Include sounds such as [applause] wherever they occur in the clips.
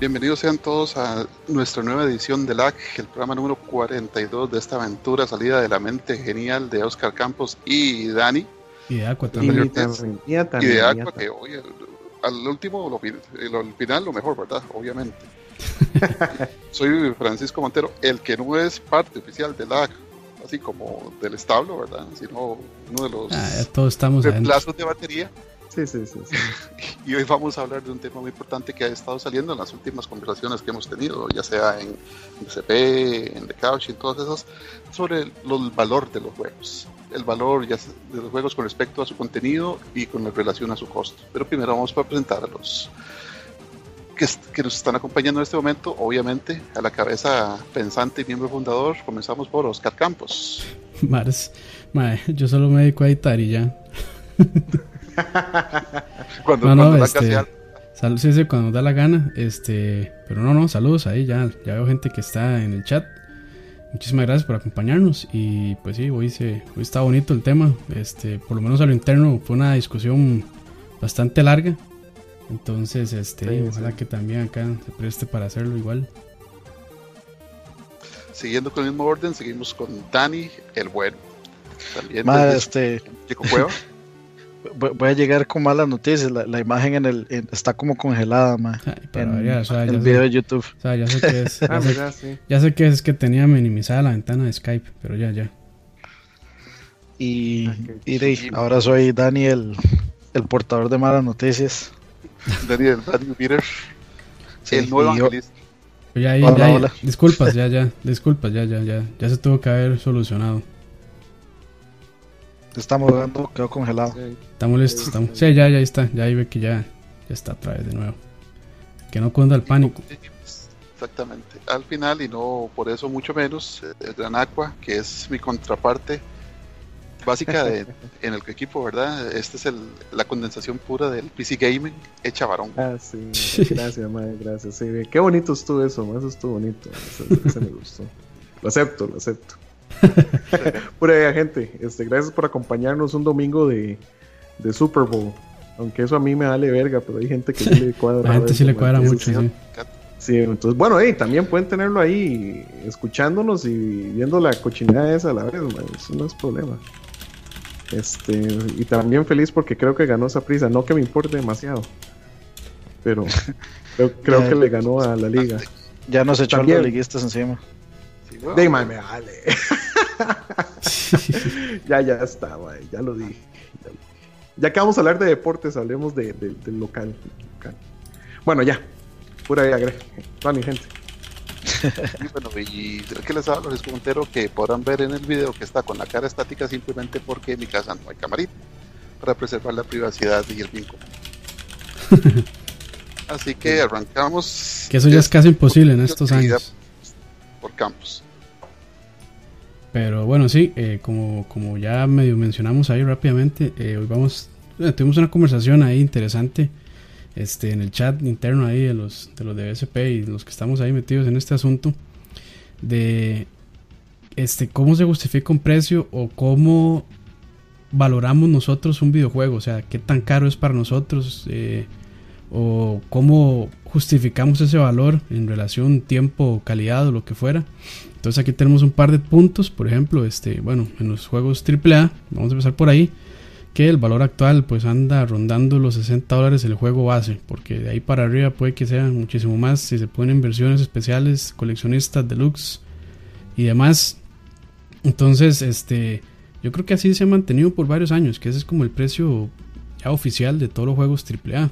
Bienvenidos sean todos a nuestra nueva edición de LAC, el programa número 42 de esta aventura salida de la mente genial de Oscar Campos y Dani. Y de Aqua también. Y, de Aqua, que hoy, al último, lo, al final lo mejor, ¿verdad? Obviamente. [laughs] Soy Francisco Montero, el que no es parte oficial de LAC, así como del establo, ¿verdad? Sino uno de los ah, todos estamos reemplazos de batería. Sí, sí, sí, [laughs] y hoy vamos a hablar de un tema muy importante que ha estado saliendo en las últimas conversaciones que hemos tenido, ya sea en DCP, en The Couch, en todas esas, sobre el, valor de los juegos. El valor ya de los juegos con respecto a su contenido y con relación a su costo. Pero primero vamos a presentar a los que, que, nos están acompañando en este momento, obviamente, a la cabeza pensante y miembro fundador. Comenzamos por Oscar Campos. Mars, yo solo me dedico a editar y ya. [laughs] [laughs] cuando, no, no, este, sí, sí, cuando da la gana. Este, pero no, no, saludos ahí, ya, ya veo gente que está en el chat. Muchísimas gracias por acompañarnos. Y pues sí, hoy, se, hoy está bonito el tema. Este, por lo menos a lo interno fue una discusión bastante larga. Entonces, este, ojalá que también acá se preste para hacerlo igual. Siguiendo con el mismo orden, seguimos con Dani, el bueno. También este... [laughs] voy a llegar con malas noticias. La, imagen en el está como congelada, en el video de YouTube. ya sé que es. [laughs] Ah, ya, sé, que es que tenía minimizada la ventana de Skype, pero ya, ya. Y, y ahora soy Daniel, el portador de malas noticias. Daniel, Daniel Peter, el nuevo evangelista. Ya, ya, disculpas, ya, ya, disculpas, ya, ya, ya, ya se tuvo que haber solucionado. Estamos dando, quedó congelado. Estamos listos, estamos. Sí, ya, ya está. Ya ahí ve que ya, ya está otra vez de nuevo. Que no cunda el pánico. Exactamente. Al final, y no por eso mucho menos, el Gran Aqua, que es mi contraparte básica de, [laughs] en el equipo, ¿verdad? Esta es el, la condensación pura del PC Gaming hecha varón. Ah, sí. Gracias, madre, gracias. Sí, qué bonito estuvo eso, eso estuvo bonito. Eso, me gustó. Lo acepto, lo acepto. [laughs] Pura gente, este, gracias por acompañarnos un domingo de, de, Super Bowl. Aunque eso a mí me vale verga, pero hay gente que le cuadra. [laughs] La gente sí le cuadra mucho, sí. entonces, bueno, también pueden tenerlo ahí escuchándonos y viendo la cochinada esa a la vez, eso no es problema. Este, y también feliz porque creo que ganó esa prisa, no que me importe demasiado, pero [laughs] creo, que le ganó a la liga. Ya nos echó los liguistas encima. De me vale. [laughs] ya, ya está, ya lo dije. Ya, que vamos a hablar de deportes, hablemos de, del local, Bueno, ya. Pura agre. mi gente. y bueno, y que les hablo, les comentero que podrán ver en el video que está con la cara estática simplemente porque en mi casa no hay camarita para preservar la privacidad y el vínculo. [laughs] Así que arrancamos. Que eso ya es casi imposible en estos años. Por campos. Pero bueno, sí, eh, como, como ya medio mencionamos ahí rápidamente, eh, hoy vamos, eh, tuvimos una conversación ahí interesante este, en el chat interno ahí de los, de los de BSP y los que estamos ahí metidos en este asunto, de este, cómo se justifica un precio o cómo valoramos nosotros un videojuego, o sea, qué tan caro es para nosotros o cómo justificamos ese valor en relación tiempo, calidad o lo que fuera. Entonces aquí tenemos un par de puntos, por ejemplo, este, bueno, en los juegos AAA, vamos a empezar por ahí, que el valor actual pues anda rondando los 60 dólares el juego base, porque de ahí para arriba puede que sea muchísimo más si se ponen versiones especiales, coleccionistas, deluxe y demás. Entonces, este, yo creo que así se ha mantenido por varios años, que ese es como el precio ya oficial de todos los juegos AAA.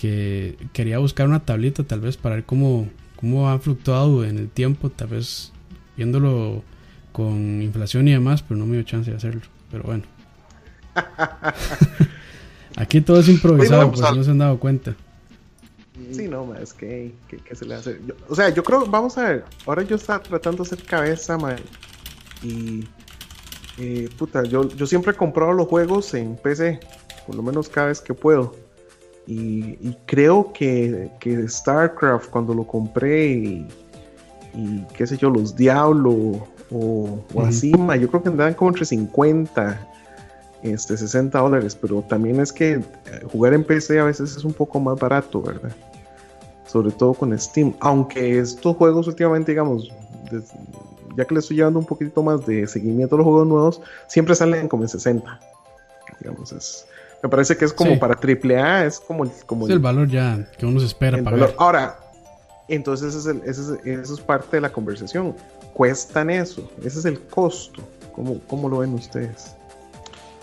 Que quería buscar una tablita tal vez para ver cómo, cómo ha fluctuado en el tiempo, tal vez viéndolo con inflación y demás, pero no me dio chance de hacerlo. Pero bueno. [laughs] Aquí todo es improvisado, pues no se han dado cuenta. Sí, no, es que, que, se le hace. o sea, yo creo, vamos a ver, ahora yo estaba tratando de hacer cabeza, man, y. Eh, puta, yo, yo siempre he comprado los juegos en PC, por lo menos cada vez que puedo. Y, creo que, StarCraft, cuando lo compré, y, qué sé yo, los Diablo o, así, yo creo que andaban como entre 50, este, 60 dólares, pero también es que eh, jugar en PC a veces es un poco más barato, ¿verdad? sobre todo con Steam. Aunque estos juegos últimamente, digamos, ya que le estoy llevando un poquito más de seguimiento a los juegos nuevos, siempre salen como en 60. Digamos, es, me parece que es como para AAA, es como el, como el, valor ya que uno se espera para Ahora, entonces ese es eso es parte de la conversación. Cuestan eso, ese es el costo. ¿Cómo, cómo lo ven ustedes?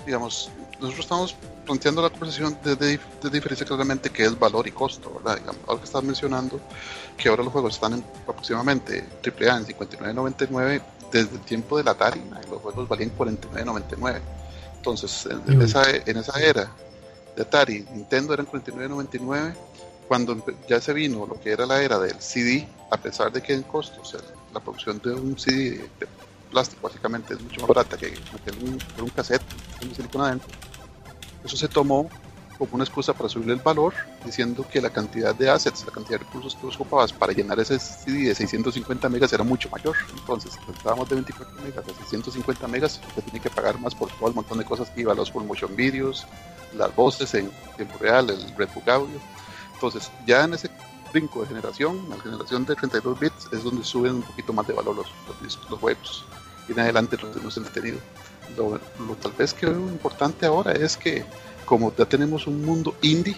Digamos, nosotros estamos planteando la conversación de, de, diferencia claramente que es valor y costo, ¿verdad? Digamos, ahora que estás mencionando que ahora los juegos están en aproximadamente AAA en 59.99 desde el tiempo del Atari, los juegos valían 49.99. Entonces, en, esa, en esa era de Atari, Nintendo eran 49.99. Cuando ya se vino lo que era la era del CD, a pesar de que en costos la producción de un CD de, plástico básicamente es mucho más barata que, un, un cassette con silicona adentro, eso se tomó como una excusa para subirle el valor, diciendo que la cantidad de assets, la cantidad de recursos que ocupabas para llenar ese CD de 650 megas era mucho mayor. Entonces, estábamos de 24 megas a 650 megas, usted tiene que pagar más por todo el montón de cosas que iba, los full motion videos, las voces en tiempo real, el Redbook Audio. Entonces, ya en ese brinco de generación, la generación de 32 bits, es donde suben un poquito más de valor los, los, los juegos. Y en adelante los hemos entretenido. Lo, lo tal vez que lo importante ahora es que como ya tenemos un mundo indie,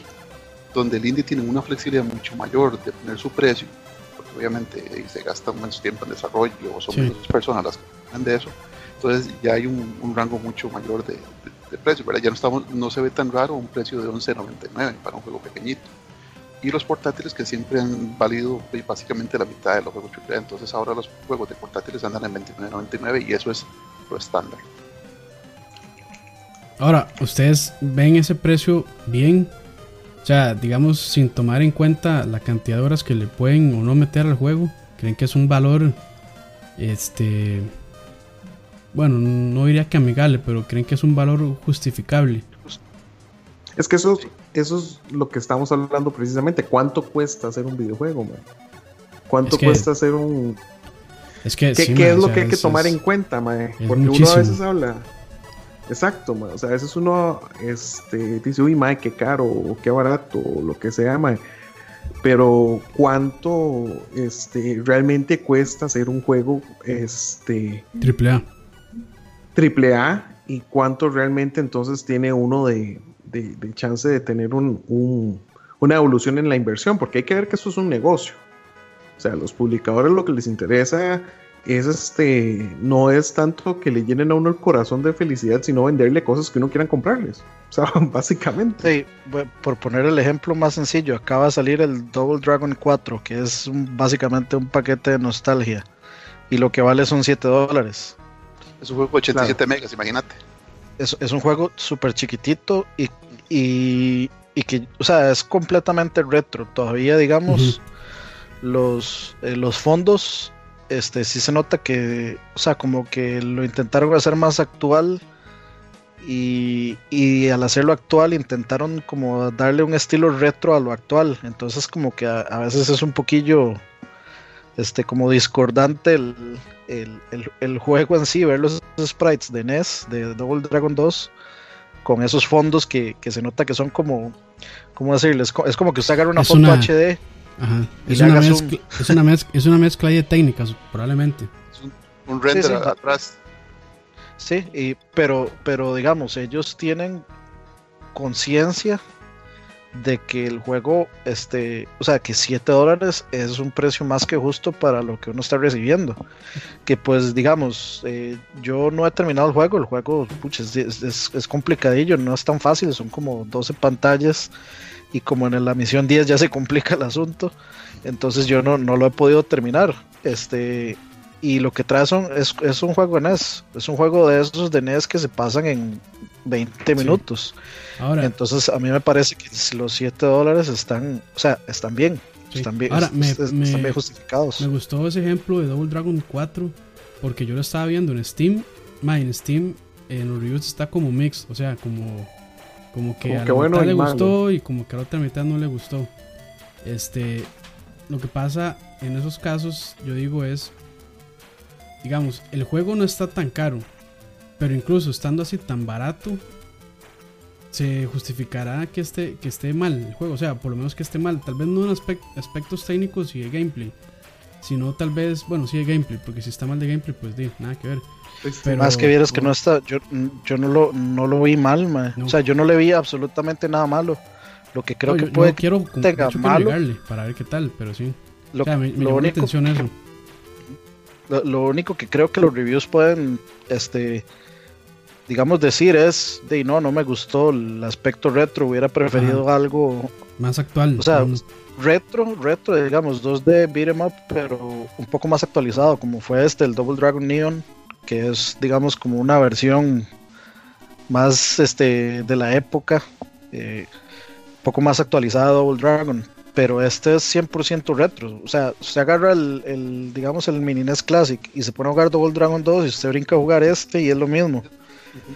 donde el indie tiene una flexibilidad mucho mayor de poner su precio, porque obviamente eh, se gasta menos tiempo en desarrollo o son menos personas las que hablan de eso, entonces ya hay un, rango mucho mayor de, precio, ya no, estamos, no se ve tan raro un precio de 11.99 para un juego pequeñito. Y los portátiles que siempre han valido pues, básicamente la mitad de los juegos AAA, entonces ahora los juegos de portátiles andan en 29.99 y eso es lo estándar. Ahora, ¿ustedes ven ese precio bien? O sea, digamos, sin tomar en cuenta la cantidad de horas que le pueden o no meter al juego. ¿Creen que es un valor, este, bueno, no diría que amigable, pero creen que es un valor justificable? Es que eso, eso es lo que estamos hablando precisamente. ¿Cuánto cuesta hacer un videojuego, man? ¿Cuánto cuesta hacer un... Es que, ¿Qué, ¿qué es lo que hay que tomar en cuenta, man? Porque uno a veces habla Exacto, o sea, a veces uno este, dice, uy, mae, qué caro, o qué barato, o lo que sea, mae. Pero cuánto este, realmente cuesta hacer un juego este, triple A. Triple A y cuánto realmente entonces tiene uno de, chance de tener un, una evolución en la inversión, porque hay que ver que eso es un negocio. O sea, a los publicadores lo que les interesa es este, no es tanto que le llenen a uno el corazón de felicidad, sino venderle cosas que uno quieran comprarles. O sea, [laughs] básicamente. Sí, por poner el ejemplo más sencillo, acaba de salir el Double Dragon 4, que es básicamente un paquete de nostalgia. Y lo que vale son 7 dólares. Es un juego de 87 megas, imagínate. Es, es, un juego súper chiquitito y, y, y, que, o sea, es completamente retro. Todavía, digamos, los, eh, los fondos este sí se nota que, o sea, como que lo intentaron hacer más actual y, y al hacerlo actual intentaron como darle un estilo retro a lo actual. Entonces como que a, veces es un poquillo, este, como discordante el, el, juego en sí, ver los sprites de NES, de Double Dragon 2, con esos fondos que, que se nota que son como, ¿cómo decirles? Es como que usted agarra una foto HD es, una mezcla, es, una mezcla, es una mezcla de técnicas, probablemente. Es un, render atrás. Sí, y, pero, pero digamos, ellos tienen conciencia de que el juego, este, o sea, que 7 dólares es un precio más que justo para lo que uno está recibiendo. Que pues, digamos, eh, yo no he terminado el juego, el juego es, es, es, complicadillo, no es tan fácil, son como 12 pantallas y como en la misión 10 ya se complica el asunto, entonces yo no, no lo he podido terminar. Este, y lo que trae son, es, es, un juego de NES, es un juego de esos de NES que se pasan en 20 minutos. Ahora, entonces a mí me parece que los 7 dólares están, o sea, están bien. Están bien, Ahora, me, están bien justificados. Me gustó ese ejemplo de Double Dragon 4 porque yo lo estaba viendo en Steam. En Steam en los reviews está como mix, o sea, como como que a la mitad le gustó y como que a la otra mitad no le gustó. Este, lo que pasa en esos casos, yo digo es, digamos, el juego no está tan caro, pero incluso estando así tan barato, se justificará que esté, que esté mal el juego, o sea, por lo menos que esté mal, tal vez no en aspectos técnicos y de gameplay, sino tal vez, bueno, sí de gameplay, porque si está mal de gameplay, pues di, nada que ver. Pero, Más que vieras que no está, yo, yo no, lo, no lo vi mal, o sea, yo no le vi absolutamente nada malo. Lo que creo que puede quiero, tenga malo, para ver qué tal, pero sí. Lo, único, eso. Lo, único que creo que los reviews pueden, este, digamos decir es, de no, no me gustó el aspecto retro, hubiera preferido algo más actual. O sea, retro, retro, digamos, 2D beat em up, pero un poco más actualizado, como fue este, el Double Dragon Neon, que es, digamos, como una versión más este de la época, eh, un poco más actualizada Double Dragon pero este es 100% retro. O sea, usted agarra el, digamos, el Mini NES Classic y se pone a jugar Double Dragon 2 y usted brinca a jugar este y es lo mismo.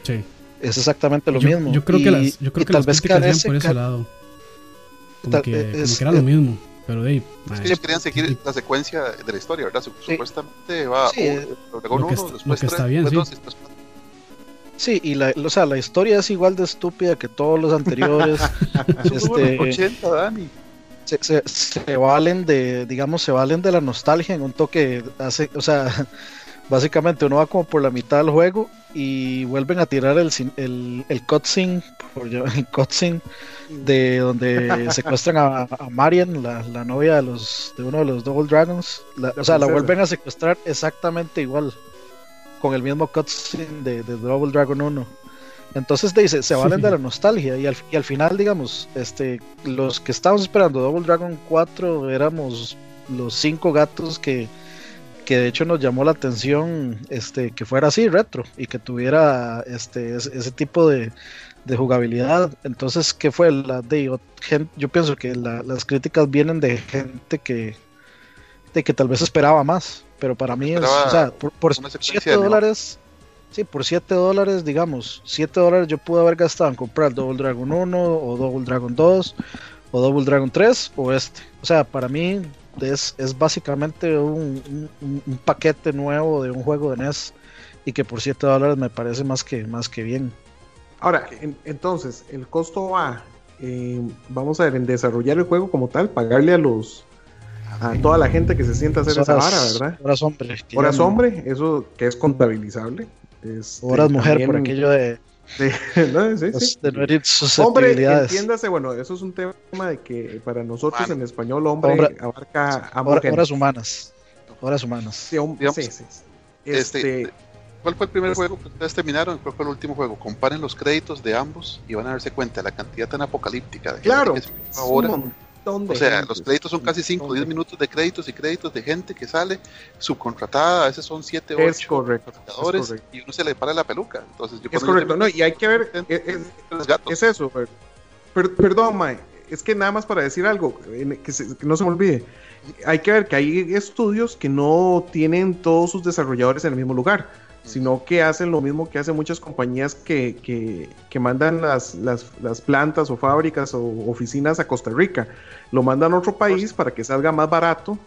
Sí. Es exactamente lo mismo. Yo creo que las, yo creo que tal vez por ese lado. Como, que, era lo mismo. Pero de ahí, es que ellos querían seguir la secuencia de la historia, ¿verdad? Supuestamente va sí, uno, lo que, está, lo que está bien, sí. Sí, y la, o sea, la historia es igual de estúpida que todos los anteriores. [laughs] este, 80, Dani se, se, valen de, digamos, se valen de la nostalgia en un toque, hace, o sea, básicamente uno va como por la mitad del juego y vuelven a tirar el, el, el cutscene, el cutscene de donde [laughs] secuestran a, Marian, la, la, novia de los de uno de los Double Dragons, o sea, la vuelven a secuestrar exactamente igual, con el mismo cutscene de, de Double Dragon 1. Entonces dice, se valen de la [laughs] nostalgia y al, y al final, digamos, este, los que estábamos esperando Double Dragon 4 éramos los cinco gatos que, que de hecho nos llamó la atención este, que fuera así, retro, y que tuviera este, ese, tipo de, jugabilidad. Entonces, ¿qué fue? La de, yo pienso que las críticas vienen de gente que, de que tal vez esperaba más, pero para mí es, o sea, por, por 7 dólares... Sí, por 7 dólares, digamos, 7 dólares yo pude haber gastado en comprar Double Dragon 1 o Double Dragon 2 o Double Dragon 3 o este. O sea, para mí es, es básicamente un, un, paquete nuevo de un juego de NES y que por 7 dólares me parece más que, más que bien. Ahora, entonces, el costo va, eh, vamos a ver, en desarrollar el juego como tal, pagarle a los a toda la gente que se sienta a hacer esa vara, ¿verdad? Horas hombre. Horas hombre, eso que es contabilizable. Este, Horas mujer por aquello de, [laughs] no, sí, sí. de no herir Hombre, entiéndase, bueno, eso es un tema de que para nosotros en español hombre, abarca a horas humanas. Horas humanas. Sí, sí, sí. Este, este, ¿Cuál fue el primer juego que ustedes terminaron? ¿Cuál fue el último juego? Comparen los créditos de ambos y van a darse cuenta de la cantidad tan apocalíptica de claro, gente o sea, los créditos son casi 5 o 10 minutos de créditos y créditos de gente que sale subcontratada, a veces son 7 o 8 contratadores y uno se le para la peluca. Entonces, yo es correcto, no, y hay que ver, es, es, eso, perdón, Mae, es que nada más para decir algo, que, que, no se me olvide, hay que ver que hay estudios que no tienen todos sus desarrolladores en el mismo lugar sino que hacen lo mismo que hacen muchas compañías que, que, que mandan las, las, las, plantas o fábricas o oficinas a Costa Rica. Lo mandan a otro país para que salga más barato.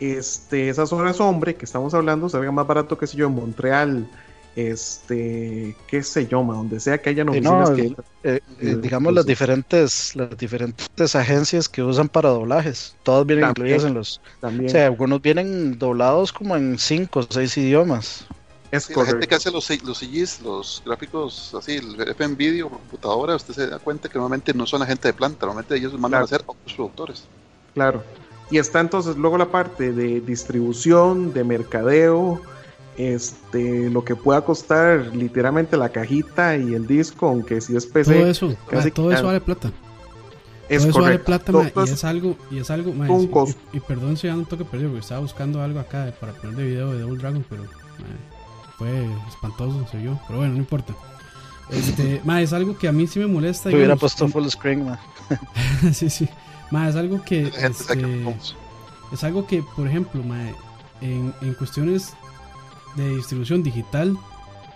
Este, esas horas hombre que estamos hablando salga más barato, que sé yo, en Montreal, este, qué sé yo, donde sea que hayan oficinas que... Eh, eh, digamos las diferentes, las diferentes agencias que usan para doblajes, todas vienen incluidas en los... También. O sea, algunos vienen doblados como en cinco o seis idiomas. Es la gente que hace los, los CGs, los gráficos así, el FM Video, computadora, usted se da cuenta que normalmente no son la gente de planta, normalmente ellos mandan a hacer otros productores. Claro. Y está entonces luego la parte de distribución, de mercadeo, este, lo que pueda costar literalmente la cajita y el disco, aunque si es PC. Todo eso, todo eso vale plata. Es todo eso vale plata, y es algo, y es algo, y, perdón si ya un toque perdido, porque estaba buscando algo acá para poner de video de Double Dragon, pero fue espantoso, soy yo. Pero bueno, no importa. Este, [laughs] ma, es algo que a mí sí me molesta. Hubiera puesto full screen, ma. [laughs] sí, sí. Ma, es algo que. Este, es algo que, por ejemplo, ma, en, en cuestiones de distribución digital,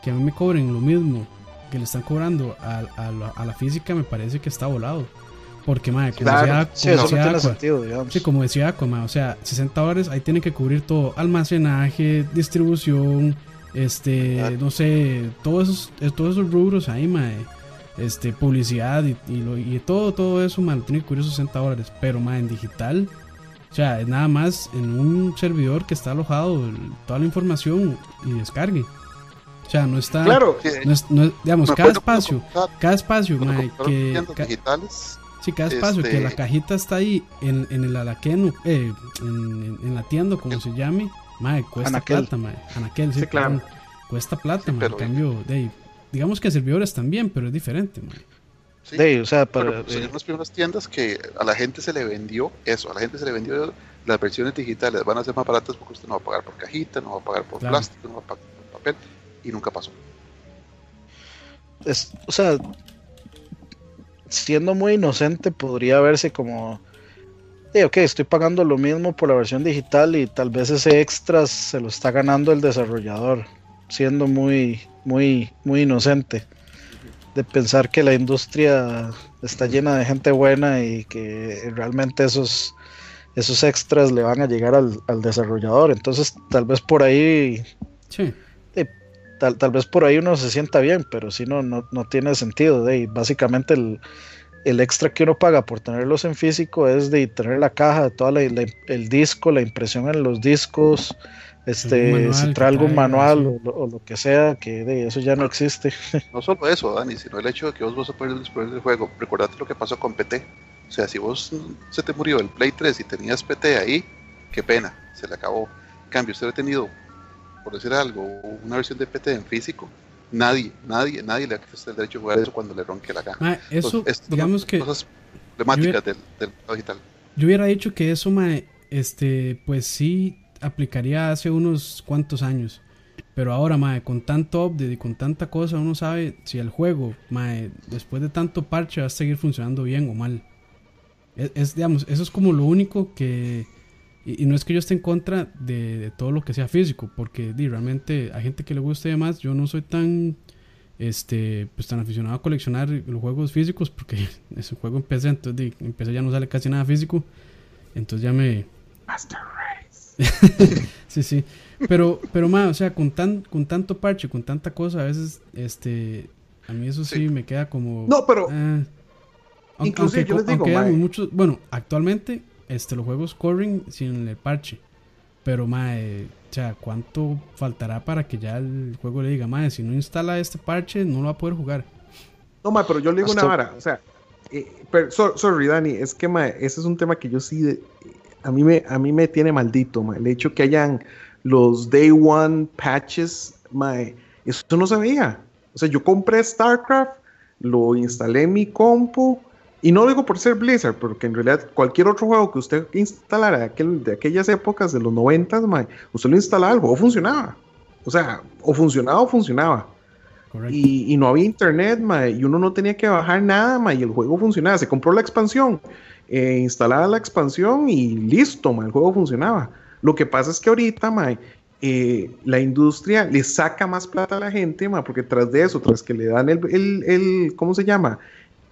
que a mí me cobren lo mismo que le están cobrando a, a, la, física, me parece que está volado. Porque, madre, como decía, sí, como decía sentido, sí, como decía Aqua, o sea, 60 dólares, ahí tienen que cubrir todo: almacenaje, distribución, este, no sé, todos esos, eh, todos esos rubros ahí, mae. este, publicidad y, y, todo, todo eso, man, tiene que cubrir 60 dólares. Pero, man, en digital, o sea, es nada más en un servidor que está alojado toda la información y descargue. O sea, no está. Claro, no digamos, cada espacio, cada espacio, que. digitales. Sí, cada espacio, que la este cajita está ahí en, en el alaqueno, eh, en, en, la tienda, como se llame, mae, cuesta plata, mae. Anaquel, sí, claro. Cuesta plata, sí, En cambio, de, digamos que servidores también, pero es diferente, mae. Sí, o sea, para, pues, las primeras tiendas que a la gente se le vendió eso, a la gente se le vendió las versiones digitales van a ser más baratas porque usted no va a pagar por cajita, no va a pagar por plástico, no va a pagar por papel, y nunca pasó. Es, o sea, siendo muy inocente podría verse como, ok, estoy pagando lo mismo por la versión digital y tal vez ese extra se lo está ganando el desarrollador, siendo muy, muy, muy inocente de pensar que la industria está llena de gente buena y que realmente esos, esos extras le van a llegar al, desarrollador. Entonces, tal vez por ahí. Eh, tal, tal, vez por ahí uno se sienta bien, pero si no, no, tiene sentido. De, básicamente, el, el, extra que uno paga por tenerlos en físico es de tener la caja, toda el disco, la impresión en los discos este, si trae algún manual o, lo que sea, que de eso ya no existe. [laughs] No solo eso, Dani, sino el hecho de que vos vas a poder disponer del juego. Recordate lo que pasó con PT. O sea, si vos se te murió el Play 3 y tenías PT ahí, qué pena, se le acabó. En cambio, usted ha tenido, por decir algo, una versión de PT en físico. Nadie, nadie, nadie le ha el derecho a jugar eso cuando le ronque la gana. eso, digamos que. Cosas problemáticas del, del digital. Yo hubiera dicho que eso, mae, este, pues sí aplicaría hace unos cuantos años. Pero ahora, mae, con tanto update y con tanta cosa, uno sabe si el juego, mae, después de tanto parche, va a seguir funcionando bien o mal. Es, digamos, eso es como lo único que. Y, no es que yo esté en contra de, todo lo que sea físico, porque realmente hay gente que le gusta y demás. Yo no soy tan. Este, pues tan aficionado a coleccionar los juegos físicos, porque [laughs] ese juego empecé, entonces empecé ya no sale casi nada físico. Entonces ya me. Master [laughs] sí, sí. Pero, pero más, o sea, con tan, con tanto parche, con tanta cosa, a veces, este, a mí eso sí, me queda como. No, pero. Ah, inclusive yo les digo, muchos, bueno, actualmente, este, los juegos corren sin el parche. Pero, mae, o sea, ¿cuánto faltará para que ya el juego le diga, mae, si no instala este parche, no lo va a poder jugar? No, mae, pero yo le digo una vara, o sea, eh, pero, sorry, Dani, es que, mae, ese es un tema que yo sí a mí me, a mí me tiene maldito, el hecho que hayan los Day One patches, eso no se veía. O sea, yo compré StarCraft, lo instalé en mi compu, y no lo digo por ser Blizzard, porque en realidad cualquier otro juego que usted instalara de, aquel, de aquellas épocas, de los 90, usted lo instalaba, el juego funcionaba. O sea, o funcionaba o funcionaba. Y, y, no había internet, y uno no tenía que bajar nada, y el juego funcionaba. Se compró la expansión eh, instalada la expansión y listo, el juego funcionaba. Lo que pasa es que ahorita, eh, la industria le saca más plata a la gente, porque tras de eso, tras que le dan el, el, ¿cómo se llama?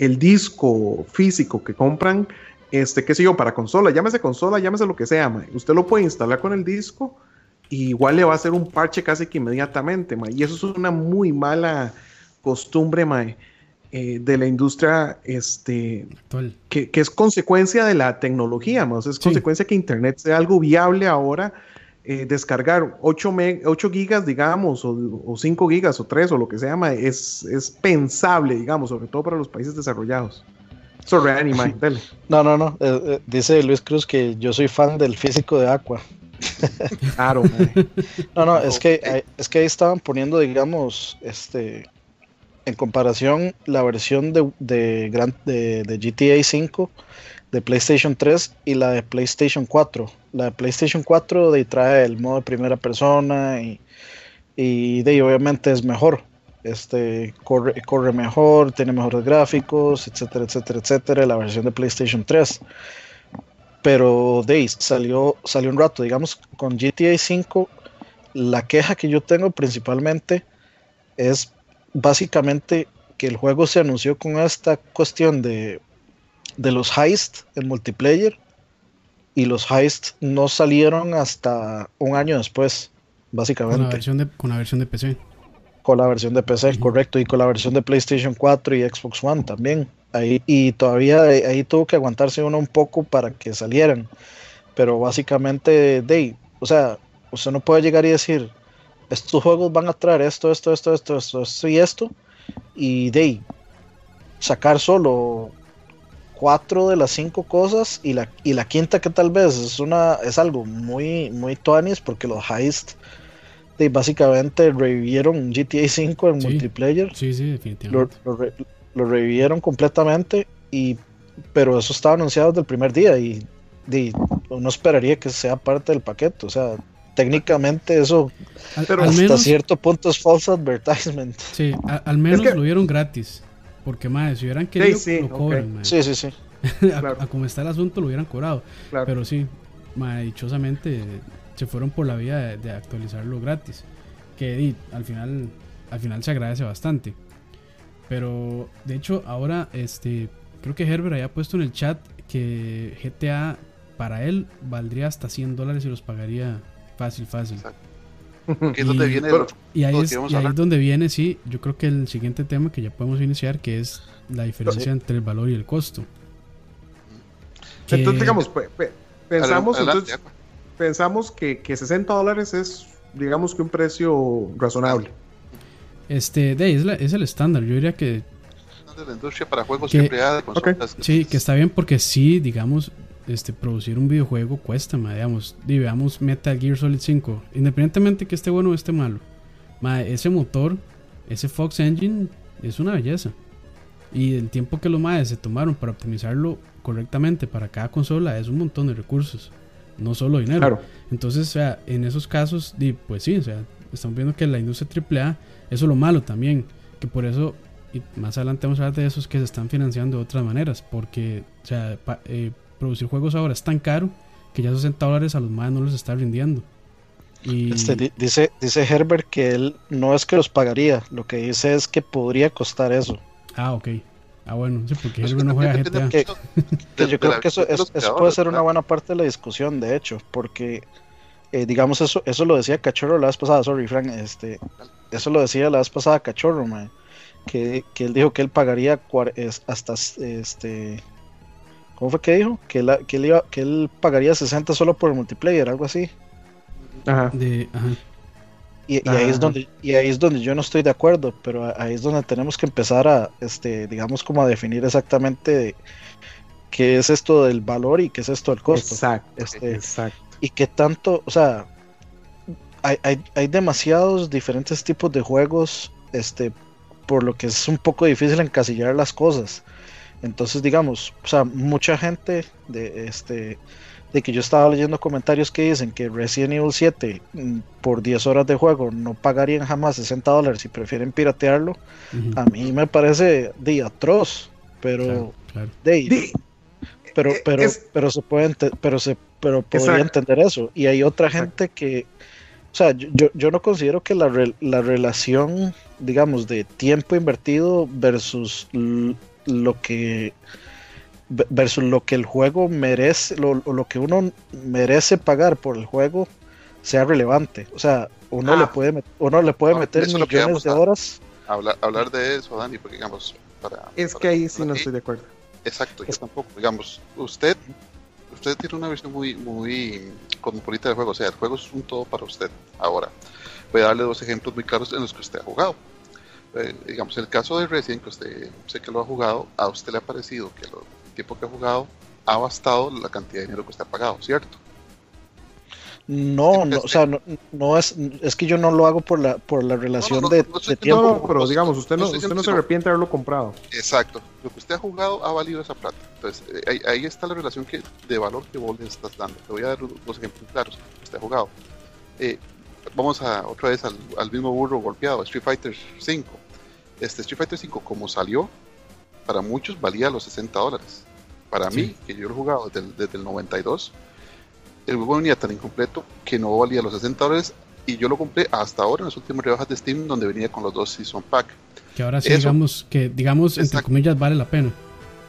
El disco físico que compran, este, qué sé yo, para consola, llámese consola, llámese lo que sea, usted lo puede instalar con el disco y igual le va a hacer un parche casi que inmediatamente, y eso es una muy mala costumbre, mae. Eh, de la industria este, que, es consecuencia de la tecnología, más es consecuencia que Internet sea algo viable ahora. Eh, descargar 8, 8, gigas, digamos, o, 5 gigas, o 3, o lo que se llama, es, es pensable, digamos, sobre todo para los países desarrollados. Sorry, Anima, dale. No, no, no. Eh, dice Luis Cruz que yo soy fan del físico de Aqua. [laughs] Claro, [laughs] No, no, es que, es que ahí estaban poniendo, digamos, este en comparación la versión de, de, de, GTA 5 de PlayStation 3 y la de PlayStation 4. La de PlayStation 4 de, trae el modo de primera persona y, y de obviamente es mejor. Este corre, corre mejor, tiene mejores gráficos, etcétera, etcétera, etcétera. La versión de PlayStation 3. Pero de salió, salió un rato, digamos, con GTA 5. La queja que yo tengo principalmente es básicamente que el juego se anunció con esta cuestión de, de los heists en multiplayer y los heists no salieron hasta un año después, básicamente. Con la versión de, con la versión de PC. Con la versión de PC, correcto, y con la versión de PlayStation 4 y Xbox One también. Ahí, y todavía ahí, tuvo que aguantarse uno un poco para que salieran. Pero básicamente, de, o sea, usted no puede llegar y decir, estos juegos van a traer esto, esto, esto, esto, esto, esto y esto, y de sacar solo cuatro de las cinco cosas y la, y la quinta que tal vez es una es algo muy muy tuanis porque los heist de, básicamente revivieron GTA 5 en multiplayer. Sí sí definitivamente. Lo, revivieron completamente y pero eso estaba anunciado desde el primer día y, uno esperaría que sea parte del paquete. O sea técnicamente eso pero hasta cierto punto es false advertisement. Sí al menos lo vieron gratis porque, más si hubieran querido, lo cobran, Sí, sí, sí. [laughs] a, como está el asunto, lo hubieran cobrado. Pero sí, más dichosamente se fueron por la vía de, actualizarlo gratis. Que al final, al final se agradece bastante. Pero, de hecho, ahora, este, creo que Herbert había puesto en el chat que GTA para él valdría hasta 100 dólares y los pagaría fácil, fácil. [laughs] y, ahí, es, donde viene, sí, yo creo que el siguiente tema que ya podemos iniciar, que es la diferencia entre el valor y el costo. entonces, digamos, pensamos, pensamos que, que 60 dólares es, digamos que un precio razonable. Este, de es, es el estándar, yo diría que... la industria para juegos siempre Sí, que está bien porque sí, digamos, este, producir un videojuego cuesta, digamos, veamos Metal Gear Solid 5, independientemente que esté bueno o esté malo, ese motor, ese Fox Engine es una belleza. Y el tiempo que los madres se tomaron para optimizarlo correctamente para cada consola es un montón de recursos, no solo dinero. Entonces, o sea, en esos casos, pues sí, o sea, estamos viendo que la industria AAA, eso es lo malo también, que por eso, y más adelante vamos a hablar de esos que se están financiando de otras maneras, porque, o sea, eh, producir juegos ahora es tan caro que ya 60 dólares a los más no les está rindiendo. Y... Este, dice, dice Herbert que él no es que los pagaría, lo que dice es que podría costar eso. Ah, ok. Ah, bueno, sí, porque Herbert no juega GTA. [laughs] yo creo que eso, puede ser una buena parte de la discusión, de hecho, porque, eh, digamos, eso eso lo decía Cachorro la vez pasada, sorry, Frank, este, eso lo decía la vez pasada Cachorro, que, que él dijo que él pagaría hasta este ¿Cómo fue que dijo? Que, que, él iba, que él pagaría 60 solo por el multiplayer, algo así. Ajá. Y, ahí es donde, y ahí es donde yo no estoy de acuerdo, pero ahí es donde tenemos que empezar a, este, digamos, como a definir exactamente qué es esto del valor y qué es esto del costo. Exacto, este, exacto. Y qué tanto, o sea, hay, hay, hay demasiados diferentes tipos de juegos, este, por lo que es un poco difícil encasillar las cosas. Entonces, digamos, o sea, mucha gente de este de que yo estaba leyendo comentarios que dicen que Resident Evil 7 mm, por 10 horas de juego no pagarían jamás 60 dólares y prefieren piratearlo, a mí me parece de atroz, pero De, pero eh, pero pero se puede pero se pero podría entender eso. Y hay otra gente que o sea, yo, yo no considero que la, la relación, digamos, de tiempo invertido versus lo que versus lo que el juego merece, lo, lo que uno merece pagar por el juego sea relevante. O sea, uno le ah. puede uno le puede meter millones de horas. Hablar, hablar de eso, Dani, porque digamos, para, es que ahí sí no estoy de acuerdo. Exacto, yo tampoco. Digamos, usted usted tiene una visión muy muy cosmopolita del juego, o sea, el juego es un todo para usted. Ahora, voy a darle dos ejemplos muy claros en los que usted ha jugado. Eh, digamos, el caso de Resident, que usted sé que lo ha jugado, a usted le ha parecido que el tiempo que ha jugado ha bastado la cantidad de dinero que usted ha pagado, ¿cierto? No, no, o sea, no, es, es que yo no lo hago por la, por la relación de, tiempo. pero digamos, usted no, usted no se arrepiente de haberlo comprado. Exacto, lo que usted ha jugado ha valido esa plata. Entonces, eh, ahí, está la relación que, de valor que vos le estás dando. Te voy a dar dos ejemplos claros. Usted ha jugado. Eh, vamos a otra vez al, al, mismo burro golpeado, Street Fighter 5 este Street Fighter 5 como salió, para muchos valía los 60 dólares. Para mí, que yo lo he jugado desde el, 92, el juego venía tan incompleto que no valía los 60 dólares y yo lo compré hasta ahora en las últimas rebajas de Steam donde venía con los dos Season Pack. Que ahora sí digamos que digamos entre comillas vale la pena.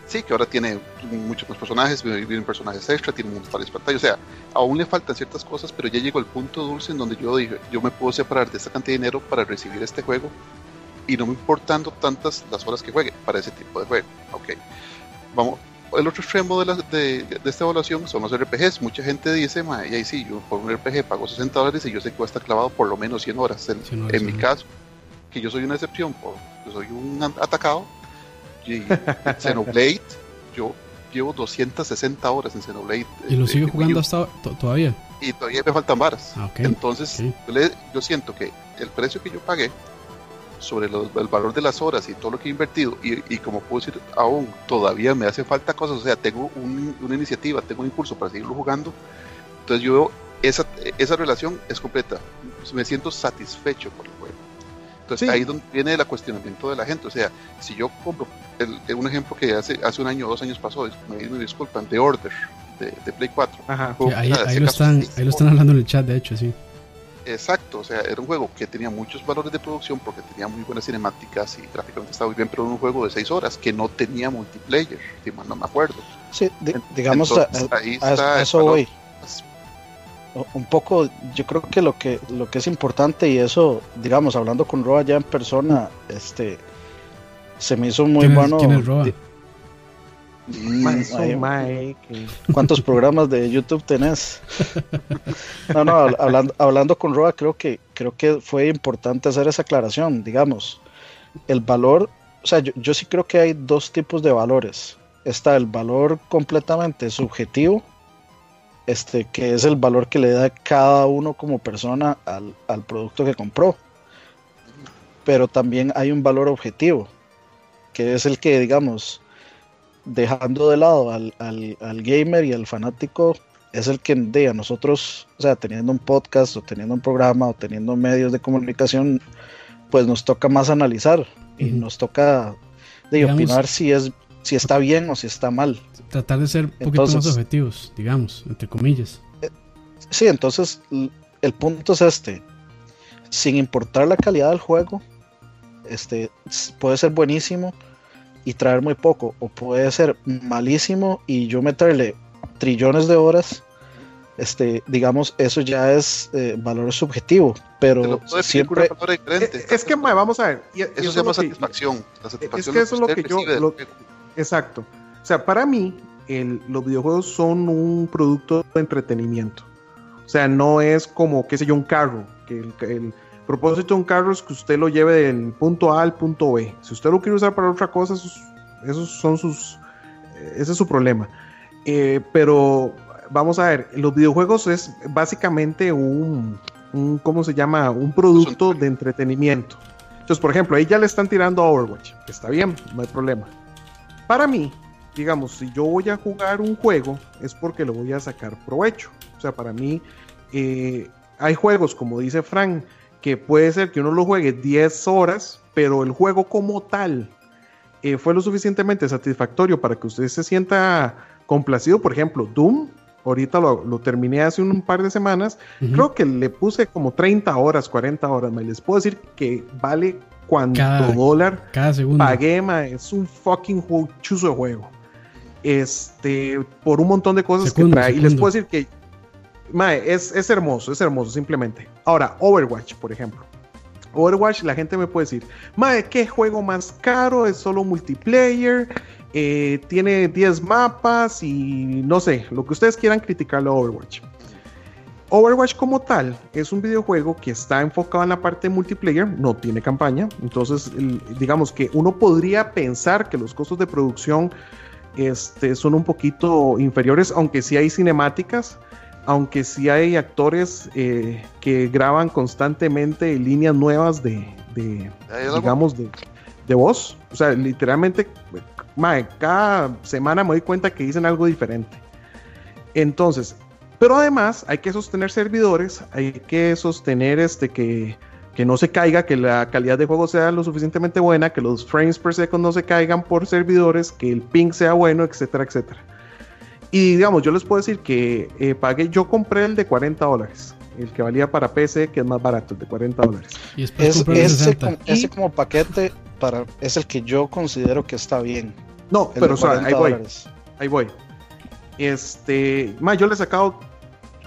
Sí, que ahora tiene muchos más personajes, vienen personajes extra, tiene varias pantallas. O sea, aún le faltan ciertas cosas, pero ya llegó el punto dulce en donde yo dije, yo me puedo separar de esta cantidad de dinero para recibir este juego y no me importando tantas las horas que juegue para ese tipo de juego. Ok, vamos. El otro extremo de, de, esta evaluación son los RPGs. Mucha gente dice, y ahí sí, yo por un RPG pago 60 dólares y yo sé que va a estar clavado por lo menos 100 horas. En, mi caso, que yo soy una excepción, por, yo soy un atacado, y [laughs] Xenoblade, yo llevo 260 horas en Xenoblade. ¿Y lo sigue jugando hasta todavía? Y todavía me faltan varas. Ah, Entonces, yo, siento que el precio que yo pagué sobre el valor de las horas y todo lo que he invertido, y, como puedo decir, aún todavía me hace falta cosas, o sea, tengo una iniciativa, tengo un impulso para seguirlo jugando, entonces yo esa, esa relación es completa, me siento satisfecho por el juego. Entonces ahí es donde viene el cuestionamiento de la gente, o sea, si yo compro, el, un ejemplo que hace, hace un año o dos años pasó, me, me disculpan, The Order, de, Play 4. ahí, lo están, ahí lo están hablando en el chat, de hecho, sí. Exacto, o sea, era un juego que tenía muchos valores de producción porque tenía muy buenas cinemáticas y gráficamente estaba muy bien, pero era un juego de 6 horas que no tenía multiplayer, si no me acuerdo. Sí, digamos, ahí a, eso voy. Un poco, yo creo que lo que lo que es importante y eso, digamos, hablando con Roa ya en persona, este, se me hizo muy bueno. ¿Cuántos programas de YouTube tenés? No, no, hablando, hablando con Roa, creo que, creo que fue importante hacer esa aclaración, digamos. El valor, o sea, yo, sí creo que hay dos tipos de valores. Está el valor completamente subjetivo, este, que es el valor que le da cada uno como persona al, al producto que compró. Pero también hay un valor objetivo, que es el que, digamos, dejando de lado al, gamer y al fanático, es el que de a nosotros, o sea, teniendo un podcast o teniendo un programa o teniendo medios de comunicación, pues nos toca más analizar y nos toca de opinar si es si está bien o si está mal. Tratar de ser un poquito más objetivos, digamos, entre comillas. Eh, sí, entonces el punto es este. Sin importar la calidad del juego, este puede ser buenísimo, y traer muy poco, o puede ser malísimo y yo meterle trillones de horas, este, digamos, eso ya es eh, valor subjetivo, pero siempre... Eh, es, que, vamos a ver, eso, se llama satisfacción. Es que eso es lo que yo... exacto. O sea, para mí, el, los videojuegos son un producto de entretenimiento. O sea, no es como, qué sé yo, un carro, que el propósito de un carro es que usted lo lleve del punto A al punto B. Si usted lo quiere usar para otra cosa, esos, son sus. Eh, ese es su problema. Eh, pero vamos a ver, los videojuegos es básicamente un, ¿cómo se llama? Un producto de entretenimiento. Entonces, por ejemplo, ahí ya le están tirando a Overwatch, está bien, no hay problema. Para mí, digamos, si yo voy a jugar un juego, es porque lo voy a sacar provecho. O sea, para mí, eh, hay juegos, como dice Frank, que puede ser que uno lo juegue 10 horas, pero el juego como tal eh, fue lo suficientemente satisfactorio para que usted se sienta complacido. Por ejemplo, Doom, ahorita lo, terminé hace un par de semanas, creo que le puse como 30 horas, 40 horas, me les puedo decir que vale cuánto dólar cada segundo. pagué, es un fucking chuzo de juego. Este, por un montón de cosas que trae. Y les puedo decir que Mae, es, es hermoso, es hermoso, simplemente. Ahora, Overwatch, por ejemplo. Overwatch, la gente me puede decir, Mae, ¿qué juego más caro? Es solo multiplayer, eh, tiene 10 mapas y no sé, lo que ustedes quieran criticarlo a Overwatch. Overwatch como tal es un videojuego que está enfocado en la parte multiplayer, no tiene campaña, entonces digamos que uno podría pensar que los costos de producción este, son un poquito inferiores, aunque sí hay cinemáticas, aunque sí hay actores eh, que graban constantemente líneas nuevas de, digamos, de, de, voz. O sea, literalmente, cada semana me doy cuenta que dicen algo diferente. Entonces, pero además hay que sostener servidores, hay que sostener este que, que no se caiga, que la calidad de juego sea lo suficientemente buena, que los frames per second no se caigan por servidores, que el ping sea bueno, etcétera, etcétera. Y digamos, yo les puedo decir que eh, pagué, yo compré el de 40 dólares, el que valía para PC, que es más barato, el de 40 dólares. Y es, ese, ese, como paquete para, es el que yo considero que está bien. No, pero ahí voy. Ahí voy. Este, ma, yo le he sacado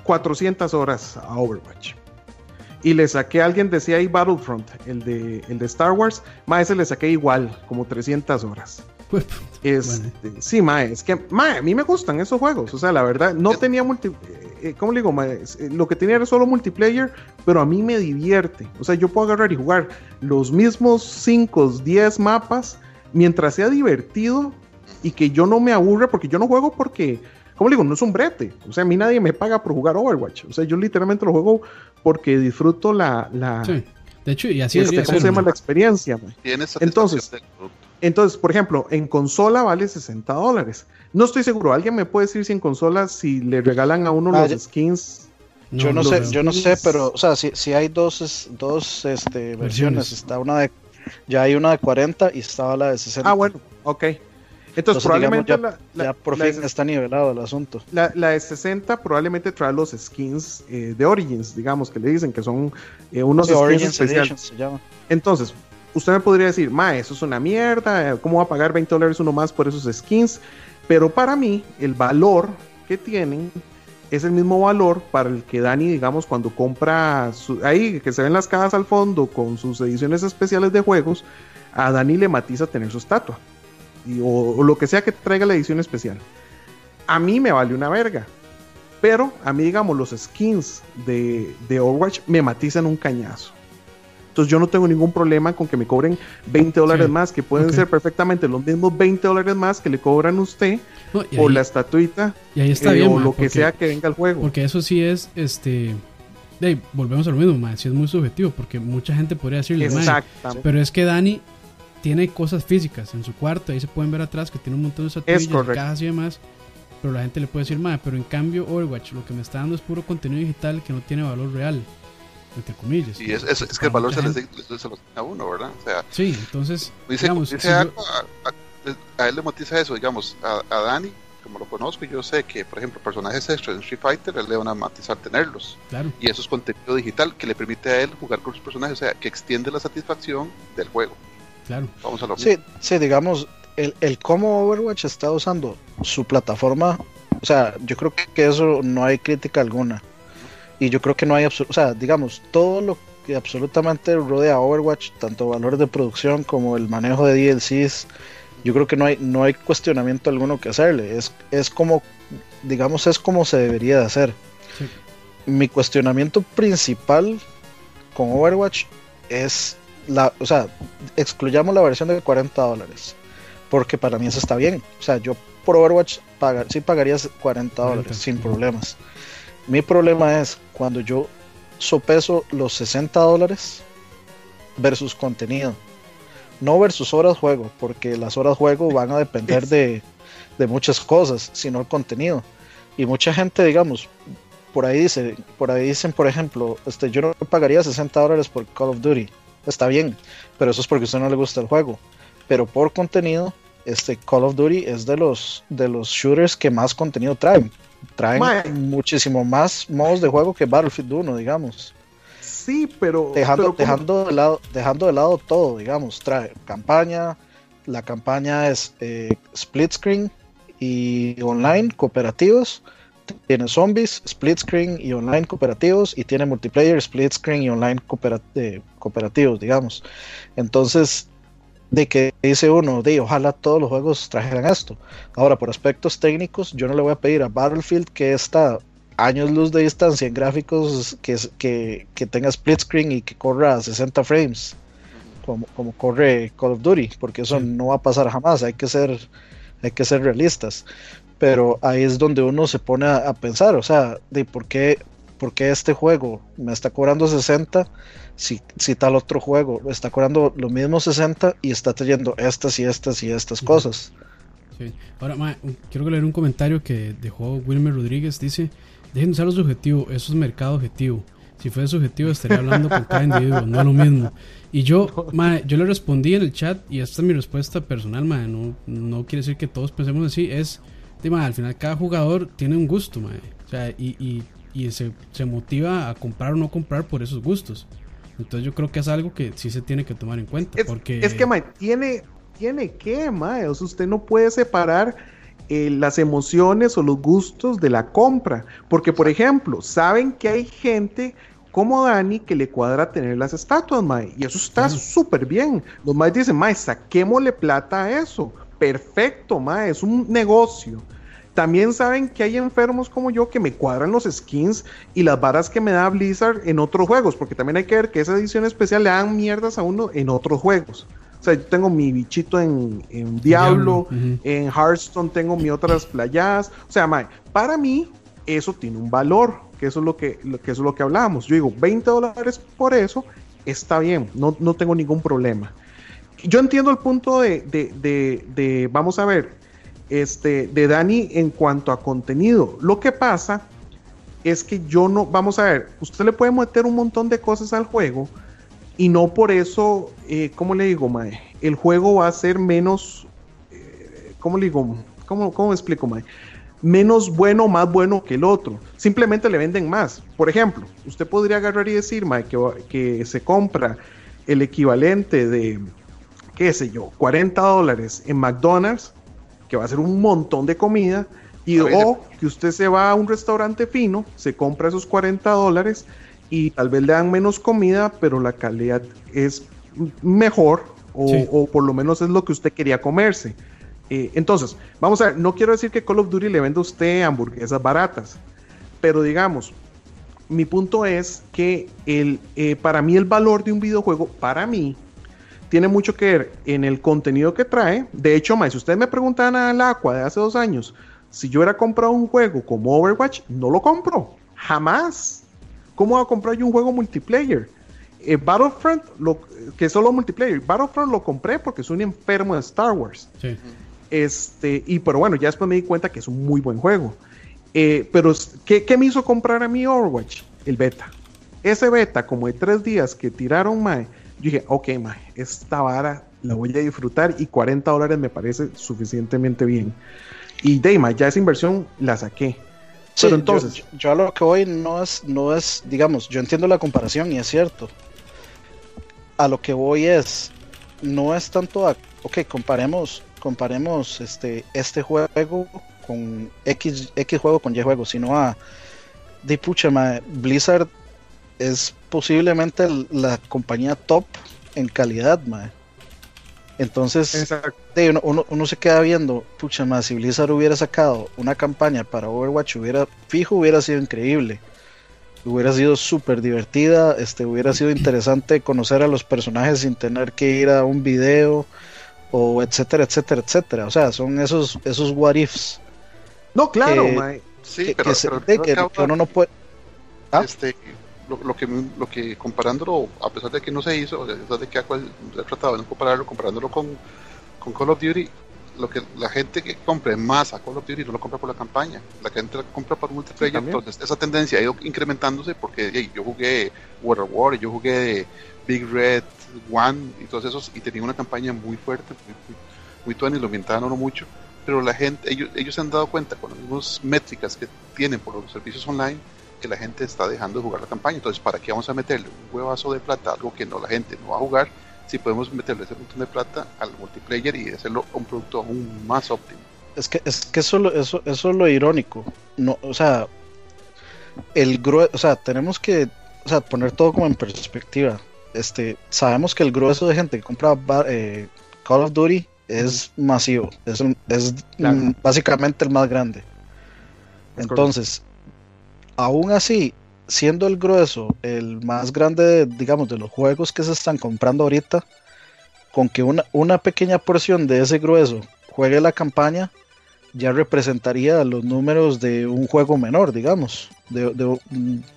400 horas a Overwatch. Y le saqué a alguien, decía ahí Battlefront, el de, el de Star Wars. Ma, ese le saqué igual, como 300 horas. Este, sí, ma, es que ma, a mí me gustan esos juegos. O sea, la verdad, no tenía multi. Eh, ¿Cómo le digo? Ma? Eh, lo que tenía era solo multiplayer, pero a mí me divierte. O sea, yo puedo agarrar y jugar los mismos 5, 10 mapas mientras sea divertido y que yo no me aburre, porque yo no juego porque como digo, no es un brete. O sea, a mí nadie me paga por jugar Overwatch. O sea, yo literalmente lo juego porque disfruto la. la sí. De hecho, y así es. Este, ¿Cómo se llama la experiencia? Entonces, entonces, por ejemplo, en consola vale 60 dólares. No estoy seguro. ¿Alguien me puede decir si en consola, si le regalan a uno ah, los skins? yo no, sé, yo no sé, pero, o sea, si, si hay dos, dos este, versiones, está una de, ya hay una de 40 y estaba la de 60. Ah, bueno, ok. Entonces, probablemente ya, por fin está nivelado el asunto. La, de 60 probablemente trae los skins eh, de Origins, digamos, que le dicen que son eh, unos skins especiales. Entonces, usted me podría decir, ma, eso es una mierda, ¿cómo va a pagar 20 dólares uno más por esos skins? Pero para mí, el valor que tienen es el mismo valor para el que Dani, digamos, cuando compra ahí, que se ven las cajas al fondo con sus ediciones especiales de juegos, a Dani le matiza tener su estatua o, lo que sea que traiga la edición especial. A mí me vale una verga. Pero a mí, digamos, los skins de, de Overwatch me matizan un cañazo. Entonces yo no tengo ningún problema con que me cobren 20 dólares más, que pueden ser perfectamente los mismos 20 dólares más que le cobran usted por la estatuita y ahí está eh, o lo que sea que venga al juego. Porque eso sí es, este, volvemos a lo mismo, si es muy subjetivo, porque mucha gente podría decirle, pero es que Dani tiene cosas físicas en su cuarto, ahí se pueden ver atrás que tiene un montón de estatuillas, cajas y demás. Pero la gente le puede decir, madre, pero en cambio Overwatch lo que me está dando es puro contenido digital que no tiene valor real, entre comillas. Y es, es, que el valor se, les, se lo a uno, ¿verdad? O sea, sí, entonces, digamos, a, él le motiza eso, digamos, a, a, Dani, como lo conozco, yo sé que, por ejemplo, personajes extra en Street Fighter, él le van a matizar tenerlos. Claro. Y eso es contenido digital que le permite a él jugar con sus personajes, o sea, que extiende la satisfacción del juego. Claro. Vamos a lo sí, sí, digamos, el, el cómo Overwatch está usando su plataforma, o sea, yo creo que eso no hay crítica alguna. Y yo creo que no hay, o sea, digamos, todo lo que absolutamente rodea a Overwatch, tanto valores de producción como el manejo de DLCs, yo creo que no hay, no hay cuestionamiento alguno que hacerle. Es, es como, digamos, es como se debería de hacer. Mi cuestionamiento principal con Overwatch es la, o sea, excluyamos la versión de 40 dólares, porque para mí eso está bien. O sea, yo por Overwatch pagar, sí pagaría 40 dólares sin problemas. Mi problema es cuando yo sopeso los 60 dólares versus contenido, no versus horas juego, porque las horas juego van a depender [laughs] de, de muchas cosas, sino el contenido. Y mucha gente, digamos, por ahí dice, por ahí dicen, por ejemplo, este, yo no pagaría 60 dólares por Call of Duty está bien, pero eso es porque a usted no le gusta el juego. Pero por contenido, este Call of Duty es de los de los shooters que más contenido traen. Traen muchísimo más modos de juego que Battlefield 1, digamos. Sí, pero dejando dejando de lado dejando de lado todo, digamos, trae campaña, la campaña es eh, split screen y online cooperativos tiene zombies, split screen y online cooperativos y tiene multiplayer, split screen y online cooperativos, digamos. Entonces, de que dice uno, de ojalá todos los juegos trajeran esto. Ahora, por aspectos técnicos, yo no le voy a pedir a Battlefield que está años luz de distancia en gráficos que, que, que tenga split screen y que corra a 60 frames, como, como corre Call of Duty, porque eso no va a pasar jamás, hay que ser, hay que ser realistas pero ahí es donde uno se pone a, pensar, o sea, de por qué, por qué este juego me está cobrando 60 si, si tal otro juego está cobrando lo mismo 60 y está trayendo estas y estas y estas cosas. Sí. Ahora, quiero leer un comentario que dejó Wilmer Rodríguez, dice, dejen de usar lo subjetivo, eso es mercado objetivo. Si fuera subjetivo estaría hablando con cada individuo, no lo mismo. Y yo, yo le respondí en el chat y esta es mi respuesta personal, no, no quiere decir que todos pensemos así, es al final cada jugador tiene un gusto, O sea, y, y, se, se, motiva a comprar o no comprar por esos gustos. Entonces yo creo que es algo que sí se tiene que tomar en cuenta. Es, porque... es que, tiene tiene que, mae. O sea, usted no puede separar eh, las emociones o los gustos de la compra. Porque, por ejemplo, saben que hay gente como Dani que le cuadra tener las estatuas, mae. Y eso está súper bien. Los maes dicen, mae, saquémosle plata a eso. Perfecto, mae, es un negocio. También saben que hay enfermos como yo que me cuadran los skins y las varas que me da Blizzard en otros juegos, porque también hay que ver que esa edición especial le dan mierdas a uno en otros juegos. O sea, yo tengo mi bichito en, Diablo, en Hearthstone tengo mis otras playas. O sea, mae, para mí eso tiene un valor, que eso es lo que, eso es lo que hablábamos. Yo digo, 20 dólares por eso está bien, no, no tengo ningún problema. Yo entiendo el punto de, de, vamos a ver, este, de Dani en cuanto a contenido. Lo que pasa es que yo no, vamos a ver, usted le puede meter un montón de cosas al juego, y no por eso, eh, ¿cómo le digo, Mae? El juego va a ser menos, eh, ¿cómo le digo? ¿Cómo, cómo explico, Mae? Menos bueno, más bueno que el otro. Simplemente le venden más. Por ejemplo, usted podría agarrar y decir, Mae, que, que se compra el equivalente de, qué sé yo, 40 dólares en McDonald's, que va a ser un montón de comida, y o que usted se va a un restaurante fino, se compra esos 40 dólares y tal vez le dan menos comida, pero la calidad es mejor o, por lo menos es lo que usted quería comerse. Eh, entonces, vamos a ver, no quiero decir que Call of Duty le venda a usted hamburguesas baratas, pero digamos, mi punto es que el, eh, para mí el valor de un videojuego, para mí, tiene mucho que ver en el contenido que trae. De hecho, más, si ustedes me preguntan al Aqua de hace dos años, si yo hubiera comprado un juego como Overwatch, no lo compro. Jamás. ¿Cómo va a comprar yo un juego multiplayer? Eh, Battlefront, lo, que es solo multiplayer, Battlefront lo compré porque soy un enfermo de Star Wars. Sí. Este, y pero bueno, ya después me di cuenta que es un muy buen juego. Eh, pero, ¿qué, me hizo comprar a mí Overwatch? El beta. Ese beta, como de tres días que tiraron, mae, yo dije, ok, mae, esta vara la voy a disfrutar y 40 dólares me parece suficientemente bien. Y Deima, ya esa inversión la saqué. Sí, entonces. Yo, a lo que voy no es, no es, digamos, yo entiendo la comparación y es cierto. A lo que voy es, no es tanto a, ok, comparemos, comparemos este, este juego con X, X juego con Y juego, sino a, de pucha, Blizzard es posiblemente la compañía top en calidad, mae. Entonces, uno, se queda viendo, pucha más, si Blizzard hubiera sacado una campaña para Overwatch, hubiera, fijo, hubiera sido increíble. Hubiera sido súper divertida, este, hubiera sido interesante conocer a los personajes sin tener que ir a un video, o etcétera, etcétera, etcétera. O sea, son esos, esos what ifs. No, claro, Sí, pero, que, uno no puede. ¿Ah? Este, lo, que, lo que comparándolo, a pesar de que no se hizo, a pesar de que he tratado de no compararlo, comparándolo con, con Call of Duty, lo que la gente que compre más a Call of Duty no lo compra por la campaña, la gente la compra por multiplayer, entonces esa tendencia ha ido incrementándose porque yo jugué World War, yo jugué Big Red One y todos esos y tenía una campaña muy fuerte, muy, muy, y lo ambientaban no mucho, pero la gente, ellos, ellos se han dado cuenta con las mismas métricas que tienen por los servicios online la gente está dejando de jugar la campaña. Entonces, ¿para qué vamos a meterle un huevazo de plata, algo que no la gente no va a jugar, si podemos meterle ese montón de plata al multiplayer y hacerlo un producto aún más óptimo? Es que, es que eso, eso, eso es lo irónico. No, o sea, el grueso, o sea, tenemos que o sea, poner todo como en perspectiva. Este, sabemos que el grueso de gente que compra eh, Call of Duty es masivo, es, es básicamente el más grande. Entonces, aún así, siendo el grueso el más grande, digamos, de los juegos que se están comprando ahorita, con que una, pequeña porción de ese grueso juegue la campaña, ya representaría los números de un juego menor, digamos. De,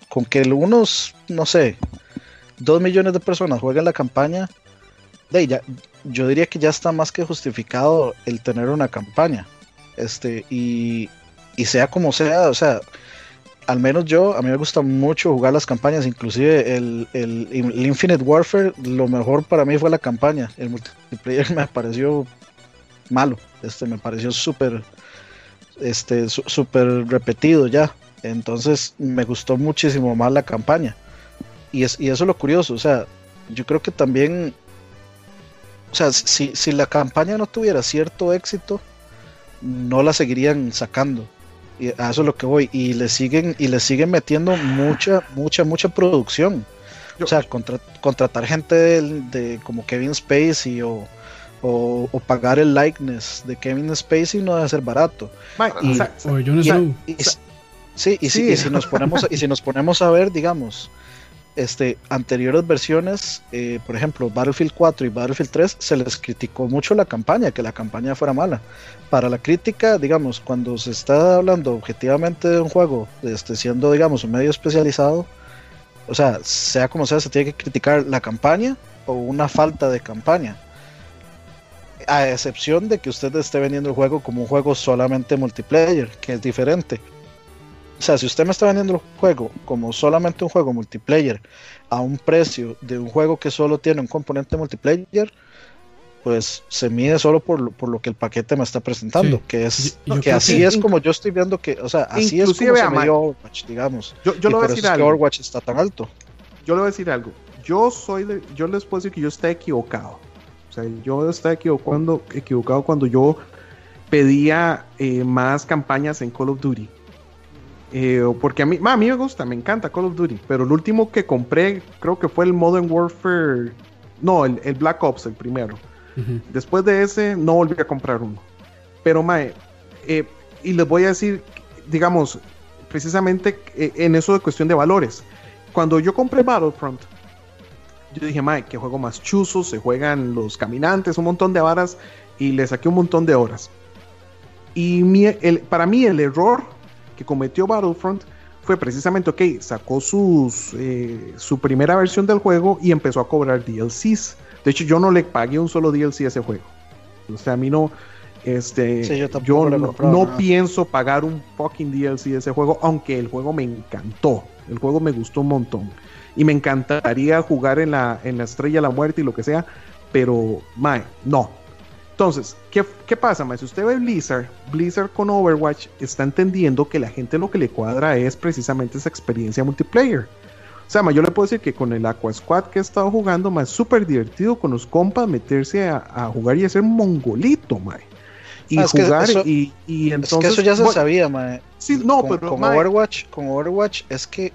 con que unos, no sé, dos millones de personas jueguen la campaña, yo diría que ya está más que justificado el tener una campaña. Este, y, y sea como sea, o sea, al menos yo, a mí me gusta mucho jugar las campañas, inclusive el, Infinite Warfare, lo mejor para mí fue la campaña, el multiplayer [laughs] me pareció malo, este me pareció súper este súper repetido ya, entonces me gustó muchísimo más la campaña. Y, es, y eso es lo curioso, o sea, yo creo que también, o sea, si, si la campaña no tuviera cierto éxito, no la seguirían sacando. Y a eso es lo que voy. Y le siguen, y le siguen metiendo mucha, mucha, mucha producción. o sea, contratar gente de, como Kevin Spacey o, o, pagar el likeness de Kevin Spacey no debe ser barato. y, o sí, y, Si, y si nos ponemos y si nos ponemos a ver, digamos, este, anteriores versiones, eh, por ejemplo, Battlefield 4 y Battlefield 3, se les criticó mucho la campaña, que la campaña fuera mala. Para la crítica, digamos, cuando se está hablando objetivamente de un juego, este, siendo, digamos, un medio especializado, o sea, sea como sea, se tiene que criticar la campaña o una falta de campaña. A excepción de que usted esté vendiendo el juego como un juego solamente multiplayer, que es diferente. O sea, si usted me está vendiendo el juego como solamente un juego multiplayer a un precio de un juego que solo tiene un componente multiplayer, pues se mide solo por, lo que el paquete me está presentando, que es que así es como yo estoy viendo que, o sea, así es como se me Overwatch, digamos. Yo, yo le voy a decir algo. Overwatch está tan alto. Yo le voy a decir algo. Yo soy de, yo les puedo decir que yo estoy equivocado. O sea, yo estoy equivocado, equivocado cuando yo pedía eh, más campañas en Call of Duty. Eh, porque a mí, a mí me gusta, me encanta Call of Duty, pero el último que compré creo que fue el Modern Warfare, no, el, Black Ops, el primero. Después de ese no volví a comprar uno. Pero mae, eh, y les voy a decir, digamos, precisamente eh, en eso de cuestión de valores. Cuando yo compré Battlefront, yo dije, mae, que juego más chuzo, se juegan los caminantes, un montón de varas, y le saqué un montón de horas. Y para mí el error que cometió Battlefront fue precisamente, ok, sacó sus, eh, su primera versión del juego y empezó a cobrar DLCs. De hecho, yo no le pagué un solo DLC a ese juego. O sea, a mí no, este, yo, no, pienso pagar un fucking DLC de ese juego, aunque el juego me encantó. El juego me gustó un montón. Y me encantaría jugar en la, en la Estrella de la Muerte y lo que sea, pero, mae, no. Entonces, ¿qué, qué pasa, más? Si usted ve Blizzard, Blizzard con Overwatch está entendiendo que la gente lo que le cuadra es precisamente esa experiencia multiplayer. O sea, yo le puedo decir que con el Aqua Squad que he estado jugando, más súper divertido con los compas, meterse a, jugar y hacer mongolito, mae. Y ah, jugar y, y, entonces. Es que eso ya se sabía, mae. Sí, no, pero. Con Overwatch, con Overwatch es que.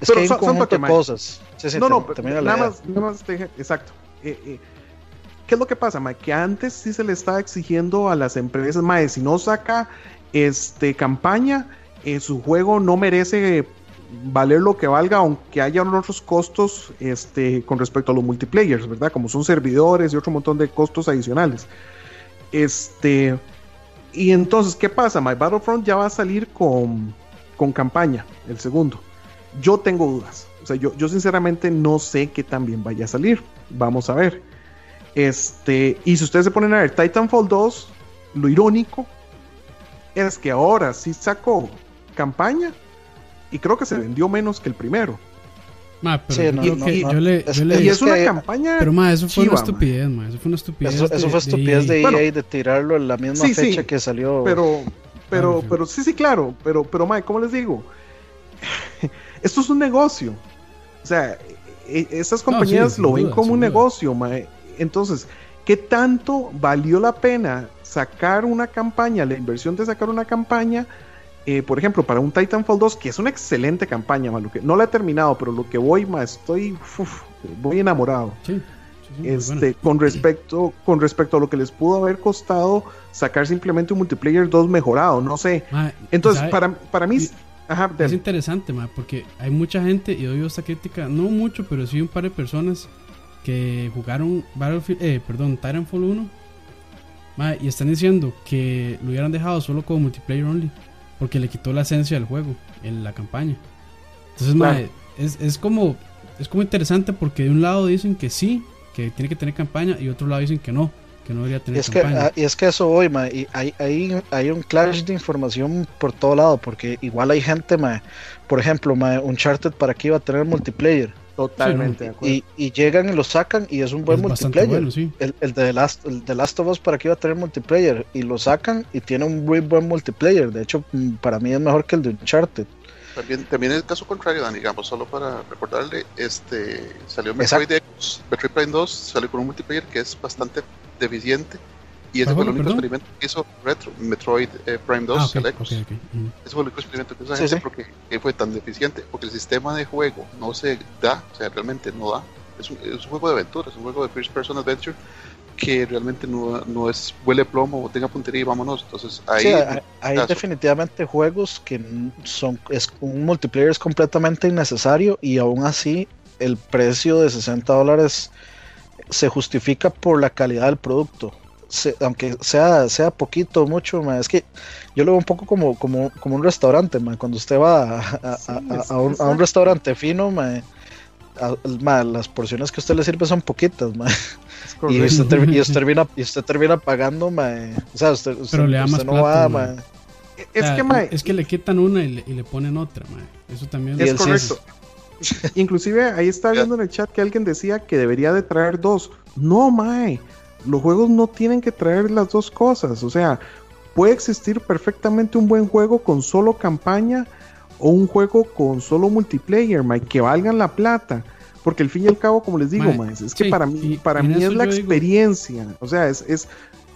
Es que hay un conjunto de cosas. no, no, nada más, nada más, exacto. Eh, eh, ¿Qué es lo que pasa, Mae? Que antes sí se le estaba exigiendo a las empresas, Mae, si no saca este, campaña, eh, su juego no merece valer lo que valga, aunque haya otros costos este, con respecto a los multiplayers, ¿verdad? Como son servidores y otro montón de costos adicionales. Este, y entonces, ¿qué pasa? My Battlefront ya va a salir con, con campaña, el segundo. Yo tengo dudas. O sea, yo, yo sinceramente no sé qué también vaya a salir. Vamos a ver. Este, y si ustedes se ponen a ver Titanfall 2, lo irónico es que ahora sí sacó campaña y creo que se vendió menos que el primero. y, es una campaña. Pero ma, eso fue una estupidez, ma. Eso fue una estupidez. Eso, de, fue estupidez de, EA de tirarlo en la misma fecha que salió. Pero, pero, pero, sí, sí, claro. Pero, pero, ma, ¿cómo les digo? [laughs] Esto es un negocio. O sea, e, e, esas compañías lo ven como un negocio, ma. Entonces, ¿qué tanto valió la pena sacar una campaña, la inversión de sacar una campaña? Eh, por ejemplo, para un Titanfall 2, que es una excelente campaña, que no la he terminado, pero lo que voy, más estoy voy enamorado. este, con respecto, con respecto a lo que les pudo haber costado sacar simplemente un multiplayer 2 mejorado, no sé. Entonces, para, para mí es interesante, porque hay mucha gente, y doy esta crítica, no mucho, pero sí un par de personas que jugaron Battlefield, eh, perdón, Titanfall 1 y están diciendo que lo hubieran dejado solo como multiplayer only porque le quitó la esencia del juego en la campaña. Entonces, es, es, como es como interesante porque de un lado dicen que sí, que tiene que tener campaña y otro lado dicen que no, que no debería tener es campaña. Que, ah, y es que eso hoy, y hay, hay, hay, un clash de información por todo lado porque igual hay gente, por ejemplo, un Uncharted para que iba a tener multiplayer Totalmente y, llegan y lo sacan y es un buen multiplayer. el, el, de Last, el de Last of Us para que iba a tener multiplayer y lo sacan y tiene un muy buen multiplayer. De hecho, mm, para mí es mejor que el de Uncharted. También, también el caso contrario, Dan, digamos, solo para recordarle, este salió Metroid Metroid Prime 2, salió con un multiplayer que es bastante deficiente y ese fue el único experimento que hizo Retro, Metroid eh, Prime 2, ah, okay, okay, Ese fue el único experimento que hizo esa gente porque fue tan deficiente, porque el sistema de juego no se da, o sea, realmente no da. Es un, es un juego de aventura, es un juego de first person adventure que realmente no, no es huele plomo o tenga puntería y vámonos. Entonces ahí hay, definitivamente juegos que son es un multiplayer es completamente innecesario y aún así el precio de 60 dólares se justifica por la calidad del producto. Aunque sea, sea poquito o mucho, es que yo lo veo un poco como, como, como un restaurante, cuando usted va a, un, restaurante fino, las porciones que usted le sirve son poquitas, y, usted [laughs] termina, y usted termina pagando, o sea, usted, Pero le da más no va, Es, que, es que le quitan una y le, ponen otra, eso también es correcto. [laughs] Inclusive ahí está viendo en el chat que alguien decía que debería de traer dos. No, mae. Los juegos no tienen que traer las dos cosas. O sea, puede existir perfectamente un buen juego con solo campaña o un juego con solo multiplayer, mae, que valgan la plata. Porque al fin y al cabo, como les digo, es que para mí, para mí es la experiencia. O sea, es, es,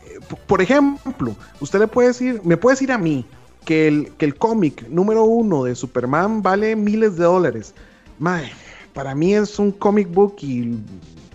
eh, por ejemplo, usted le puede decir, me puede decir a mí que el, que el cómic número uno de Superman vale miles de dólares. Mae, para mí es un comic book y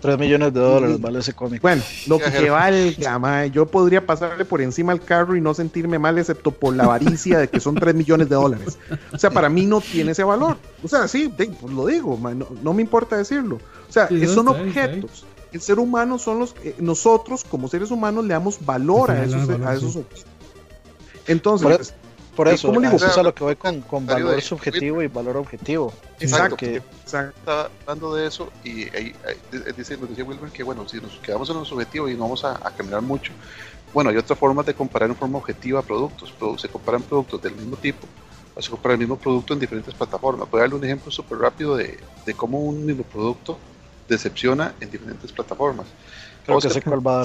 3 millones de dólares vale ese cómic. Bueno, lo que valga, mae, yo podría pasarle por encima al carro y no sentirme mal, excepto por la avaricia de que son 3 millones de dólares. O sea, para mí no tiene ese valor. O sea, sí, pues lo digo, no, me importa decirlo. O sea, son objetos. El ser humano son los que nosotros, como seres humanos, le damos valor a esos, a esos objetos. Entonces, por eso, ¿cómo digo? Eso es lo que voy con, con valor subjetivo y valor objetivo. Exacto. Que... Está hablando de eso y ahí, dice, nos decía Wilmer que, bueno, si nos quedamos en los objetivos y no vamos a, caminar mucho, bueno, hay otras formas de comparar en forma objetiva productos. Se comparan productos del mismo tipo o se compara el mismo producto en diferentes plataformas. Voy a darle un ejemplo súper rápido de, de, cómo un mismo producto decepciona en diferentes plataformas. Creo Oscar, que sé cuál va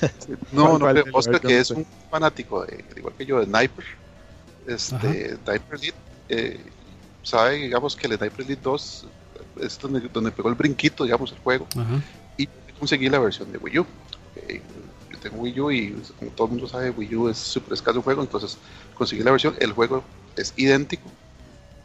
[laughs] No, no, Oscar, que es un fanático, de, igual que yo, de Sniper este, Diaper Elite, eh, sabe, digamos, que el Diaper Elite 2 es donde, donde, pegó el brinquito, digamos, el juego. Y conseguí la versión de Wii U. Eh, yo tengo Wii U y como todo el mundo sabe, Wii U es súper escaso juego, entonces conseguí la versión. El juego es idéntico,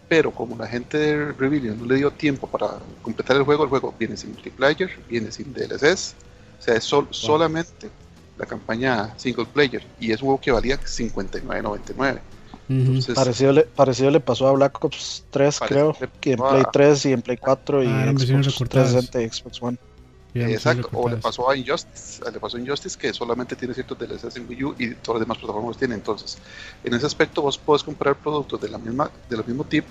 pero como la gente de Rebellion no le dio tiempo para completar el juego, el juego viene sin multiplayer, viene sin DLCs, o sea, es solamente la campaña single player y es un juego que valía 59.99 parecido, le, parecido le pasó a Black Ops 3, creo, que en Play 3 y en Play 4 y ah, en Xbox 360 y Xbox One. Exacto, o le pasó a Injustice, le pasó a Injustice que solamente tiene ciertos DLCs en Wii U y todas las demás plataformas tienen. Entonces, en ese aspecto vos podés comprar productos de la misma, de los mismo tipo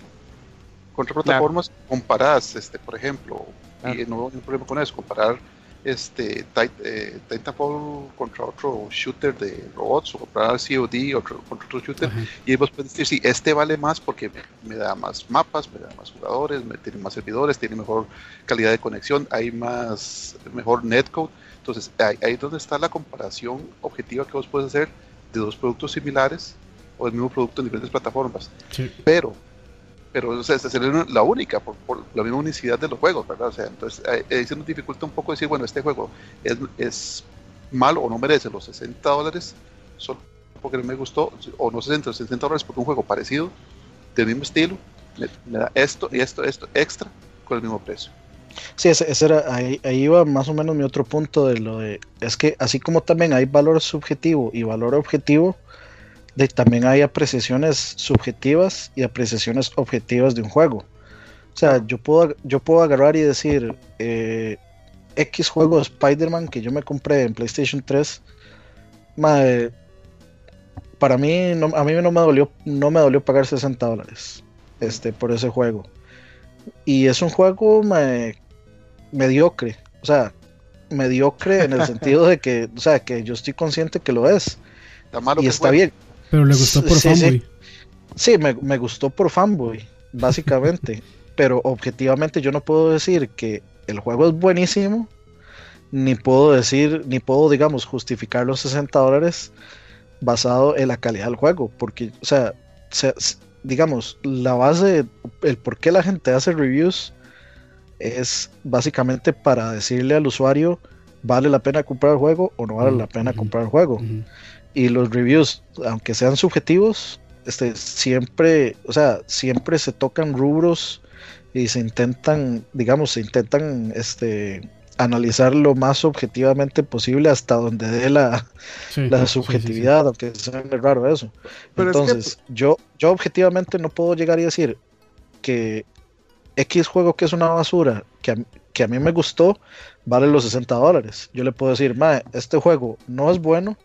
contra plataformas, comparás, este, por ejemplo, y no hay problema con eso, comparar este eh, Titanfall contra otro shooter de robots o comprar COD otro, contra otro shooter y vos puedes decir si este vale más porque me, da más mapas, me da más jugadores, me tiene más servidores, tiene mejor calidad de conexión, hay más mejor netcode. Entonces ahí, es donde está la comparación objetiva que vos puedes hacer de dos productos similares o el mismo producto en diferentes plataformas. Pero pero o sea, esta sería la única por, la misma unicidad de los juegos, ¿verdad? O sea, entonces ahí eh, se nos dificulta un poco decir, bueno, este juego es, es malo o no merece los 60 dólares solo porque no me gustó, o no 60, 60 dólares porque un juego parecido, del mismo estilo, me, da esto y esto, esto extra con el mismo precio. Sí, ese, era, ahí, ahí iba más o menos mi otro punto de lo de, es que así como también hay valor subjetivo y valor objetivo, también hay apreciaciones subjetivas y apreciaciones objetivas de un juego. O sea, yo puedo, yo puedo agarrar y decir eh, X juego de Spider-Man que yo me compré en PlayStation 3. para mí, no, a mí no me dolió, no me dolió pagar 60 dólares este, por ese juego. Y es un juego mediocre. O sea, mediocre en el [laughs] sentido de que, o sea, que yo estoy consciente que lo es. y está bien. Pero le gustó por fanboy. Sí, me, gustó por fanboy, básicamente. [laughs] pero objetivamente yo no puedo decir que el juego es buenísimo, ni puedo decir, ni puedo, digamos, justificar los 60 dólares basado en la calidad del juego. Porque, o sea, digamos, la base, el por qué la gente hace reviews es básicamente para decirle al usuario, ¿vale la pena comprar el juego o no vale la pena comprar el juego? Y los reviews, aunque sean subjetivos, este, siempre, o sea, siempre se tocan rubros y se intentan, digamos, se intentan, este, analizar lo más objetivamente posible hasta donde dé la, la subjetividad, aunque sea raro eso. Entonces, yo, yo objetivamente no puedo llegar y decir que X juego que es una basura, que a, que a mí me gustó, vale los 60 dólares. Yo le puedo decir, este juego no es bueno,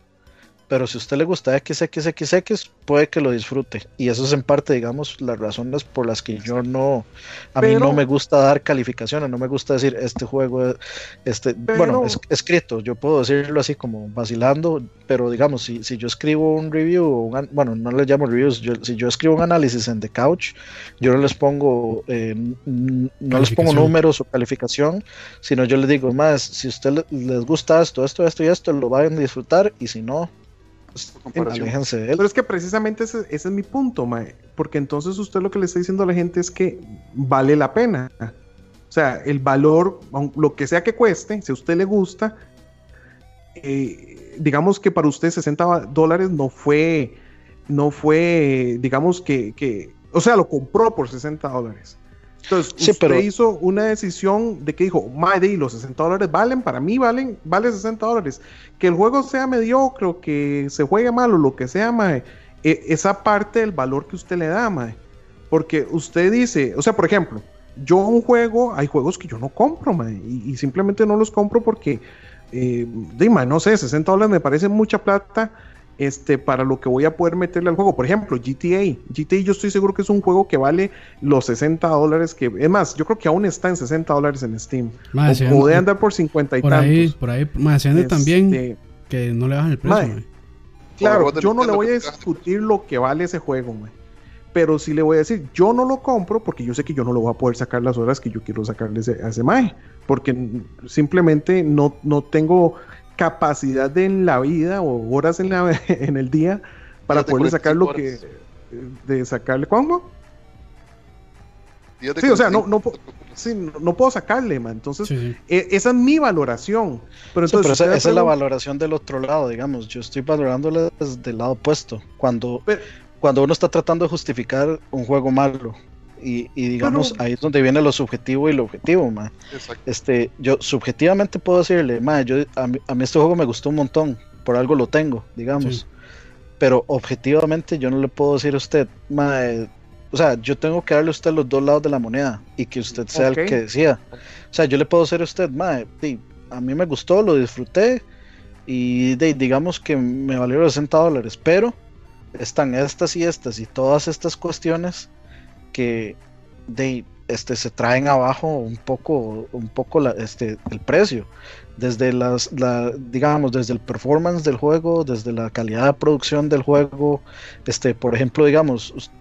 pero si a usted le gusta XXXX, puede que lo disfrute. Y eso es en parte, digamos, las razones por las que yo no, a mí no me gusta dar calificaciones, no me gusta decir este juego, este, bueno, es, escrito, yo puedo decirlo así como vacilando, pero digamos, si, si yo escribo un review, bueno, no le llamo reviews, si yo escribo un análisis en The Couch, yo no les pongo, eh, no les pongo números o calificación, sino yo les digo, más, si a usted les gusta esto, esto, esto y esto, lo van a disfrutar, y si no, pero es que precisamente ese, es mi punto, Mae. Porque entonces usted lo que le está diciendo a la gente es que vale la pena. O sea, el valor, lo que sea que cueste, si a usted le gusta, eh, digamos que para usted 60 dólares no fue, no fue, digamos que, que, o sea, lo compró por 60 dólares. Entonces, usted pero... hizo una decisión de que dijo, madre, los 60 dólares valen, para mí valen, vale 60 dólares. Que el juego sea mediocre, que se juegue mal o lo que sea, madre, e, esa parte del valor que usted le da, madre. Porque usted dice, o sea, por ejemplo, yo un juego, hay juegos que yo no compro, madre, y, simplemente no los compro porque, eh, no sé, 60 dólares me parece mucha plata este, para lo que voy a poder meterle al juego. Por ejemplo, GTA. GTA yo estoy seguro que es un juego que vale los 60 dólares que... Es más, yo creo que aún está en 60 dólares en Steam. o puede andar por 50 y por tantos. Ahí, por ahí, más también este, que no le bajan el precio. claro, yo no le voy a discutir lo que vale ese juego, pero sí le voy a decir, yo no lo compro porque yo sé que yo no lo voy a poder sacar las horas que yo quiero sacarle a ese mae, porque simplemente no, no tengo capacidad de en la vida o horas en, la, [laughs] en el día para poder sacar lo que de sacarle ¿cómo? Sí, o sea, no, no, no, puedo sacarle, man. Entonces, e, esa es mi valoración. Pero, entonces, esa, es la valoración del otro lado, digamos. Yo estoy valorándola desde el lado opuesto. Cuando, cuando uno está tratando de justificar un juego malo y, digamos, ahí es donde viene lo subjetivo y lo objetivo, ma. Este, yo subjetivamente puedo decirle, ma, yo, a mí, este juego me gustó un montón, por algo lo tengo, digamos. Pero objetivamente yo no le puedo decir a usted, ma, o sea, yo tengo que darle a usted los dos lados de la moneda y que usted sea el que decía. O sea, yo le puedo decir a usted, ma, a mí me gustó, lo disfruté y digamos que me valió 60 dólares, pero están estas y estas y todas estas cuestiones que de, este, se traen abajo un poco, un poco la, este, el precio. Desde las, la, digamos, desde el performance del juego, desde la calidad de producción del juego. Este, por ejemplo, digamos,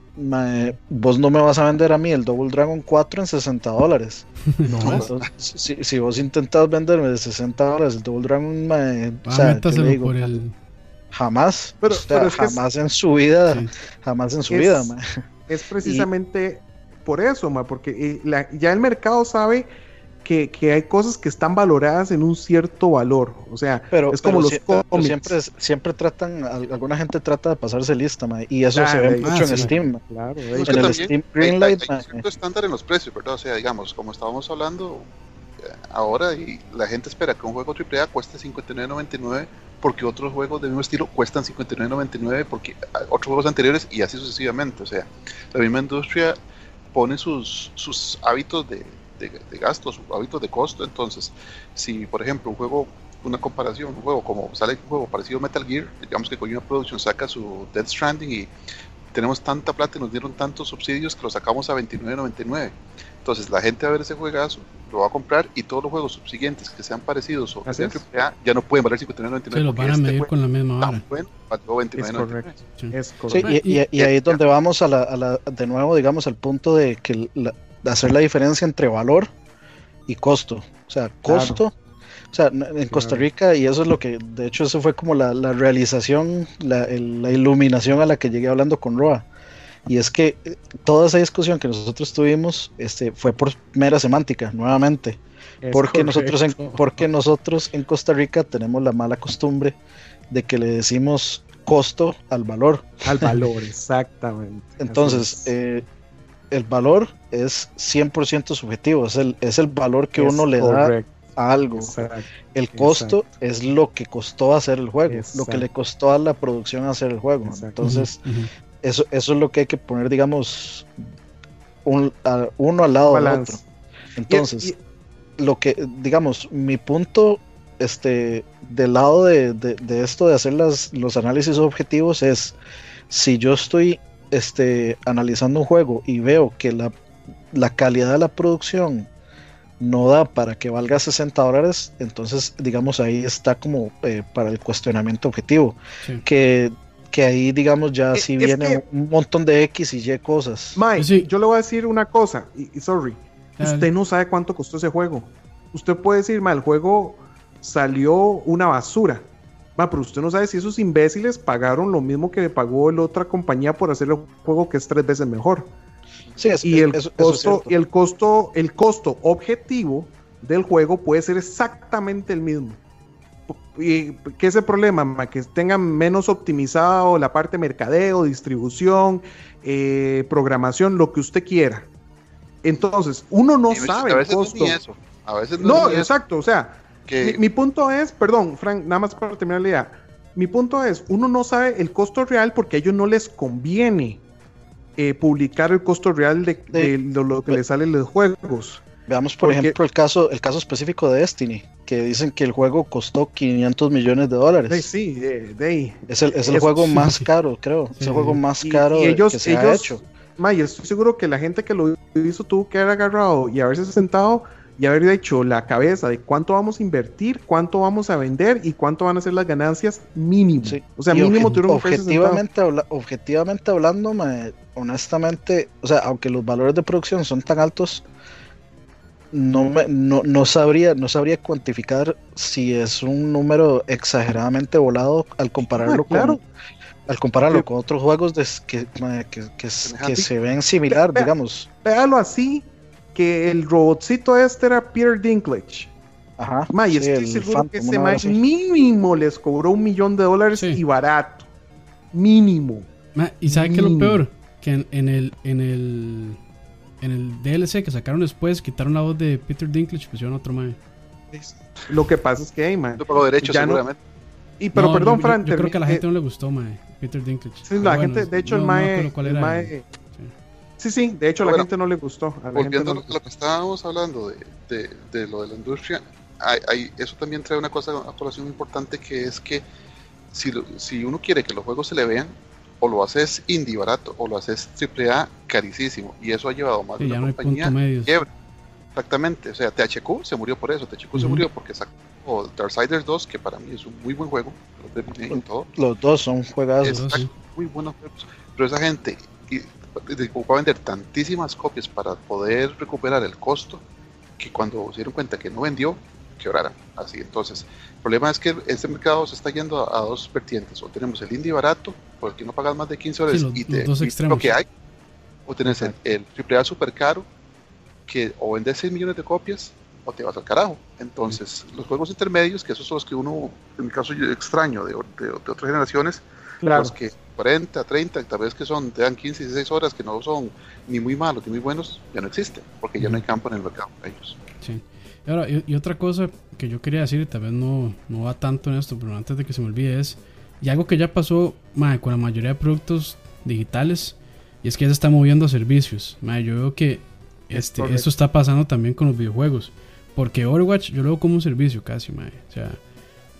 vos no me vas a vender a mí el Double Dragon 4 en 60 dólares. [laughs] No. si, si, vos intentas venderme de 60 dólares el Double Dragon, o sea, digo, jamás, pero, jamás en su vida, jamás en su vida es precisamente por eso, ma, porque eh, ya el mercado sabe que, hay cosas que están valoradas en un cierto valor. O sea, es como los siempre, siempre tratan, alguna gente trata de pasarse lista, y eso se ve mucho en Steam. Claro, en el Steam Greenlight. Hay, cierto estándar en los precios, ¿verdad? O sea, digamos, como estábamos hablando ahora, y la gente espera que un juego AAA cueste 59.99 porque otros juegos del mismo estilo cuestan 59.99 porque otros juegos anteriores y así sucesivamente. O sea, la misma industria pone sus, sus hábitos de, de, gasto, sus hábitos de costo. Entonces, si por ejemplo un juego, una comparación, un juego como sale un juego parecido a Metal Gear, digamos que una Production saca su Death Stranding y tenemos tanta plata y nos dieron tantos subsidios que lo sacamos a 29.99 entonces la gente va a ver ese juegazo, lo va a comprar y todos los juegos subsiguientes que sean parecidos o sean AAA ya no pueden valer 59.99. Se los van a este medir con la misma vara. Bueno, es correcto. Es correcto. Sí, y, y, ahí es donde vamos a la, a la, de nuevo, digamos, al punto de que la, de hacer la diferencia entre valor y costo. O sea, costo. O sea, en Costa Rica, y eso es lo que, de hecho, eso fue como la, la realización, la, la, iluminación a la que llegué hablando con Roa Y es que eh, toda esa discusión que nosotros tuvimos este, fue por mera semántica, nuevamente. porque nosotros, en, porque nosotros en Costa Rica tenemos la mala costumbre de que le decimos costo al valor. Al valor, exactamente. [laughs] Entonces, eh, el valor es 100% subjetivo, es el, es el valor que uno le da a algo. el costo es lo que costó hacer el juego, lo que le costó a la producción hacer el juego. Entonces, eso, eso es lo que hay que poner, digamos, un, uno al lado del otro. Entonces, lo que, digamos, mi punto este, del lado de, esto de hacer las, los análisis objetivos es si yo estoy este, analizando un juego y veo que la, calidad de la producción no da para que valga 60 dólares, entonces digamos ahí está como eh, para el cuestionamiento objetivo. Que, que ahí digamos ya si viene un montón de X y Y cosas. Mike, yo le voy a decir una cosa, y, sorry, usted no sabe cuánto costó ese juego. Usted puede decir, mal el juego salió una basura. Va, pero usted no sabe si esos imbéciles pagaron lo mismo que le pagó la otra compañía por hacer el juego que es tres veces mejor. Sí, y, el costo, y el costo, el costo objetivo del juego puede ser exactamente el mismo. ¿Y qué es el problema? Que tengan menos optimizado la parte mercadeo, distribución, eh, programación, lo que usted quiera. Entonces, uno no sabe el costo. no, exacto. O sea, mi, punto es, perdón, Frank, nada más para terminar la idea. Mi punto es, uno no sabe el costo real porque a ellos no les conviene eh, publicar el costo real de, lo que les sale en los juegos. Veamos, por ejemplo, el caso, el caso específico de Destiny, que dicen que el juego costó 500 millones de dólares. Sí, de, Es el, es el juego más [laughs] caro, creo. Es el juego más caro que se ha hecho. May, estoy seguro que la gente que lo hizo tuvo que haber agarrado y haberse sentado y haber hecho la cabeza de cuánto vamos a invertir, cuánto vamos a vender y cuánto van a ser las ganancias mínimo. O sea, mínimo objetivamente, objetivamente hablando, honestamente, o sea, aunque los valores de producción son tan altos, no, me, no, sabría no sabría cuantificar si es un número exageradamente volado al compararlo ah, con al compararlo con otros juegos que, que, se ven similar, digamos. Véalo así, que el robotcito este era Peter Dinklage. Ajá. Ma, y estoy seguro que ese más mínimo les cobró un millón de dólares y barato. Mínimo. y ¿sabe qué es lo peor? Que en, el, en el en el DLC que sacaron después, quitaron la voz de Peter Dinklage y pusieron otro mae. Lo que pasa es que, hey, mae. No derechos, seguramente. Y pero perdón, Fran. Yo, creo que a la gente no le gustó, mae. Peter Dinklage. Sí, la gente, de hecho, el mae. el mae Sí, sí, de hecho a la gente no le gustó. volviendo a lo, que estábamos hablando de, de, lo de la industria, hay, eso también trae una cosa a colación importante que es que si, si uno quiere que los juegos se le vean, o lo haces indie barato o lo haces triple A carísimo. Y eso ha llevado más de una compañía quiebra. Exactamente, o sea, THQ se murió por eso. THQ se murió porque sacó Darksiders 2, que para mí es un muy buen juego. Los dos son juegazos. muy buenos juegos. Pero esa gente ocupaba vender tantísimas copias para poder recuperar el costo que cuando se dieron cuenta que no vendió, quebraran. Así, entonces, el problema es que este mercado se está yendo a, dos vertientes. O tenemos el indie barato, porque no pagas más de 15 dólares y, te, lo que hay, o tenés el, el AAA super caro, que o vendes 6 millones de copias o te vas al carajo. Entonces, los juegos intermedios, que esos son los que uno, en mi caso yo extraño de, de, otras generaciones, los que 40, 30, tal vez que son, te dan 15, 16 horas que no son ni muy malos ni muy buenos, ya no existen, porque ya no hay campo en el mercado para ellos. Sí. Y, ahora, y, otra cosa que yo quería decir, y tal vez no, no va tanto en esto, pero antes de que se me olvide, es, y algo que ya pasó con la mayoría de productos digitales, y es que ya se está moviendo a servicios. yo veo que este, esto está pasando también con los videojuegos, porque Overwatch yo lo veo como un servicio casi, o sea,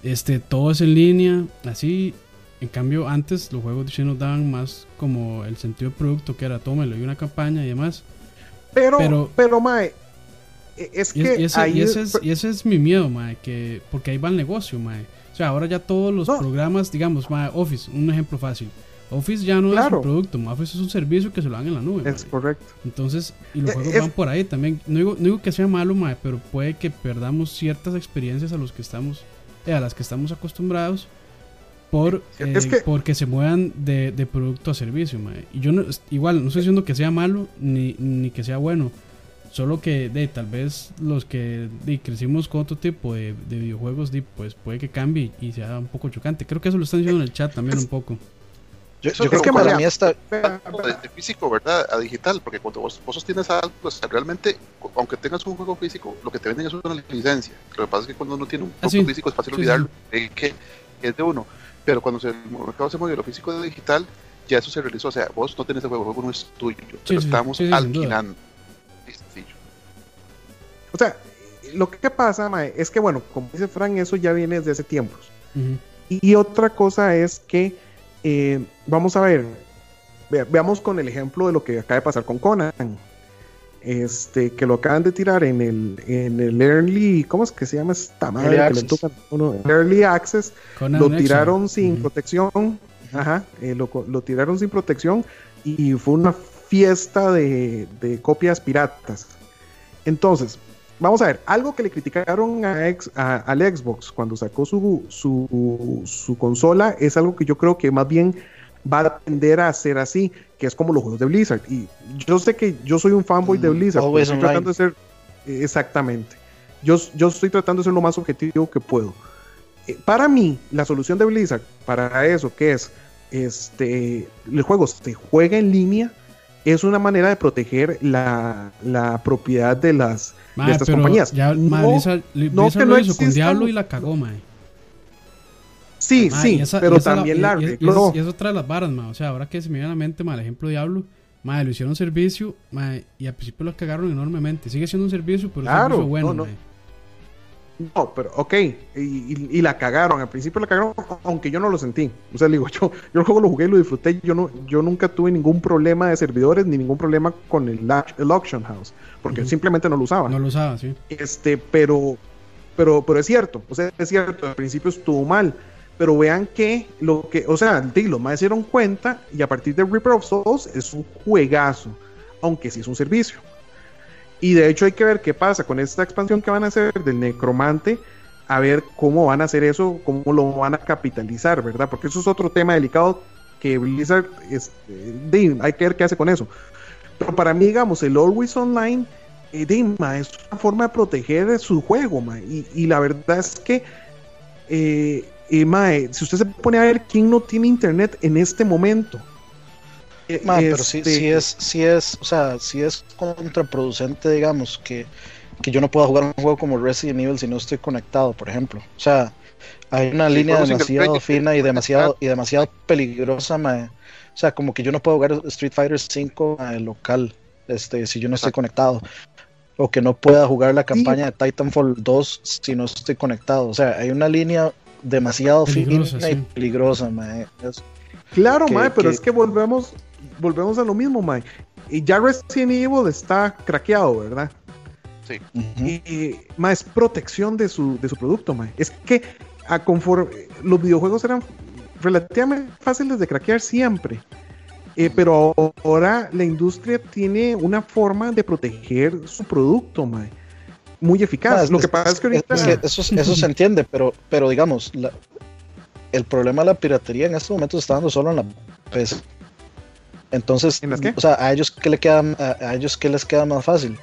este, todo es en línea, así, en cambio, antes los juegos de nos daban más como el sentido de producto, que era tómelo y una campaña y demás. Pero, pero, pero Mae, es que. Y, ese, es, mi miedo, Mae, que, porque ahí va el negocio, Mae. O sea, ahora ya todos los programas, digamos, mae, Office, un ejemplo fácil. Office ya no es un producto, Office es un servicio que se lo dan en la nube. Es correcto. Entonces, y los juegos van por ahí también. No digo, no digo que sea malo, mae, pero puede que perdamos ciertas experiencias a los que estamos, eh, a las que estamos acostumbrados por eh, porque se muevan de, de producto a servicio. Y yo no, igual no estoy diciendo que sea malo ni, ni que sea bueno. Solo que de tal vez los que de, crecimos con otro tipo de, de videojuegos, de, pues puede que cambie y sea un poco chocante. Creo que eso lo están diciendo en el chat también un poco. Yo, creo que para mí está de, físico, ¿verdad? A digital, porque cuando vos, vos sostienes algo, pues realmente, aunque tengas un juego físico, lo que te venden es una licencia. Lo que pasa es que cuando uno tiene un ah, juego físico es fácil olvidarlo, Que, es de uno. Pero cuando se, el mercado se mueve de lo físico a digital, ya eso se realizó. O sea, vos no tenés el juego, el juego no es tuyo, pero estamos alquilando. O sea, lo que pasa, mae, es que, bueno, como dice Frank, eso ya viene desde hace tiempos. Y otra cosa es que eh, vamos a ver, veamos con el ejemplo de lo que acaba de pasar con Conan. Este, que lo acaban de tirar en el, en el Early, ¿cómo es que se llama esta madre? Early que Access. Uno, early Access. lo tiraron sin protección. Ajá, eh, lo, lo, tiraron sin protección y fue una fiesta de, de copias piratas. Entonces, vamos a ver, algo que le criticaron a al Xbox cuando sacó su, su, consola es algo que yo creo que más bien va a tender a ser así, que es como los juegos de Blizzard. Y yo sé que yo soy un fanboy de mm, Blizzard, estoy tratando de ser exactamente. Yo, yo estoy tratando de ser lo más objetivo que puedo. Eh, para mí, la solución de Blizzard para eso, que es este, el juego se juega en línea, es una manera de proteger la, la propiedad de las de estas compañías. Ya, no, no que no hizo con Diablo y la cagó, mae. Sí, sí, pero también la, y, y, eso trae las varas, mae. O sea, ahora que se me viene a la mente, el ejemplo Diablo, mae, lo hicieron servicio, mae, y al principio lo cagaron enormemente. Sigue siendo un servicio, pero es un servicio bueno, no, no. No, pero ok, y, la cagaron, al principio la cagaron, aunque yo no lo sentí. O sea, digo, [laughs] yo, yo el juego lo jugué y lo disfruté, yo no, yo nunca tuve ningún problema de servidores ni ningún problema con el, el auction house, porque simplemente no lo usaba. No lo usaba, sí. Este, pero, pero, pero es cierto, o sea, es cierto, al principio estuvo mal, pero vean que lo que, o sea, los más se dieron cuenta y a partir de Reaper of Souls es un juegazo, aunque sí es un servicio. Y de hecho hay que ver qué pasa con esta expansión que van a hacer del necromante, a ver cómo van a hacer eso, cómo lo van a capitalizar, ¿verdad? Porque eso es otro tema delicado que Blizzard, este, hay que ver qué hace con eso. Pero para mí, digamos, el Always Online eh, es una forma de proteger su juego, y, la verdad es que, eh, eh, si usted se pone a ver quién no tiene internet en este momento, eh, pero sí, este, es, sí es, o sea, sí es contraproducente, digamos, que, yo no pueda jugar un juego como Resident Evil si no estoy conectado, por ejemplo. O sea, hay una línea demasiado fina y demasiado, y demasiado peligrosa, O sea, como que yo no puedo jugar Street Fighter 5 el local, este, si yo no estoy conectado. O que no pueda jugar la campaña de Titanfall 2 si no estoy conectado. O sea, hay una línea demasiado fina y peligrosa, Claro, mae, pero es que volvemos, volvemos a lo mismo, Mae. Y ya Resident Evil está craqueado, ¿verdad? Sí. Y, más protección de su, de su producto, Mae. Es que a conforme, los videojuegos eran relativamente fáciles de craquear siempre. Eh, pero ahora la industria tiene una forma de proteger su producto, Mae. Muy eficaz. Lo que pasa es que ahorita. eso, eso se entiende, pero, pero digamos, el problema de la piratería en estos momentos está dando solo en la PC. Entonces, o sea, a ellos qué le queda, a, ellos qué les queda más fácil,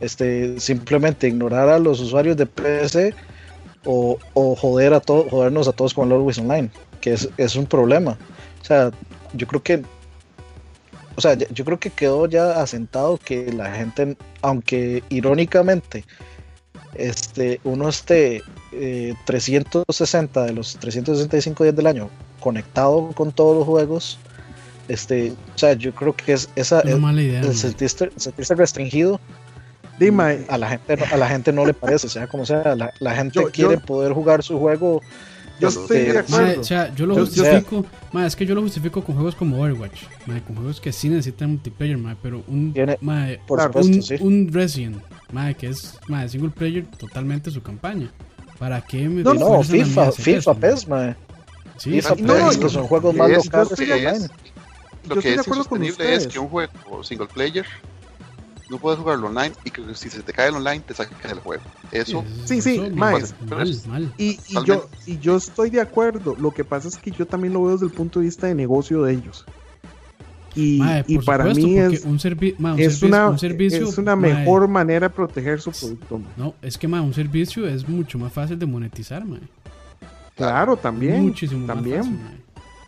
este, simplemente ignorar a los usuarios de PC o, joder a todos, jodernos a todos con el Always Online, que es, un problema. O sea, yo creo que, o sea, yo creo que quedó ya asentado que la gente, aunque irónicamente, este, uno esté 360 eh, de los 365 días del año conectado con todos los juegos este, o sea, yo creo que es esa es el sentirse, restringido Dime, a la gente a la gente no le parece, sea como sea, la, gente quiere poder jugar su juego. Yo estoy de acuerdo. o sea, yo lo justifico, es que yo lo justifico con juegos como Overwatch, con juegos que sí necesitan multiplayer, pero un, un, un, Resident, que es single player totalmente su campaña. ¿Para qué me No, no, FIFA, FIFA, PES, Sí, FIFA, PES, que son juegos más locales online lo que es insostenible es que un juego single player no puedes jugarlo online y que si se te cae el online te saca del juego. Eso. Sí, sí, eso, mal, mal. Y, y yo, y yo estoy de acuerdo. Lo que pasa es que yo también lo veo desde el punto de vista de negocio de ellos. Y, Mae, y para supuesto, mí es, un, servi mae, un es, servicio, una, un servicio, es una mae, mejor manera de proteger su producto. No, es que un servicio es mucho más fácil de monetizar. Claro, también. Muchísimo también, más fácil,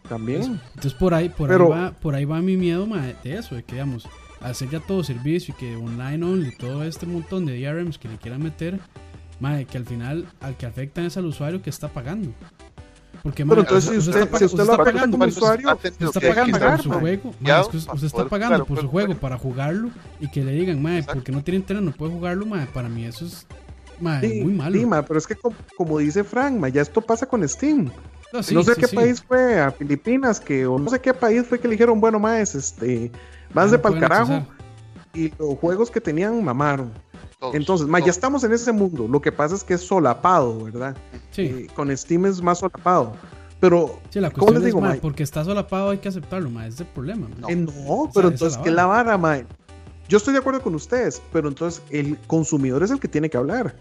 también. Entonces por ahí, por Pero- ahí va, por ahí va mi miedo mae, de eso, de que digamos, hacer ya todo servicio y que online only, todo este montón de DRMs que le quieran meter, mae, que al final al que afectan es al usuario que está pagando. Porque entonces, si usted usted, está si usted está lo afecta pagando, como usuario, usted está pagando pagar, por su mae. juego, es que usted está pagando por su juego para jugarlo y que le digan, Exacto. porque no tiene internet no puede jugarlo, mae, para mí eso es Sí, muy malo. sí, pero es que como, como dice Frank, ya esto pasa con Steam. No, sí, no sé sí, qué sí. país fue, a Filipinas, que o no sé qué país fue que le dijeron, bueno, más este, más Ya de no pa'l carajo. accesar. Y los juegos que tenían mamaron. todos, Entonces, ma, ya estamos en ese mundo. Lo que pasa es que es solapado, ¿verdad? Sí. Eh, con Steam es más solapado. Pero, Sí, la ¿cómo cuestión les es, digo, mae, mae? porque está solapado hay que aceptarlo, ese es el problema. eh, no, esa- pero entonces, es la ¿qué es la vara, ma? Yo estoy de acuerdo con ustedes, pero entonces el consumidor es el que tiene que hablar.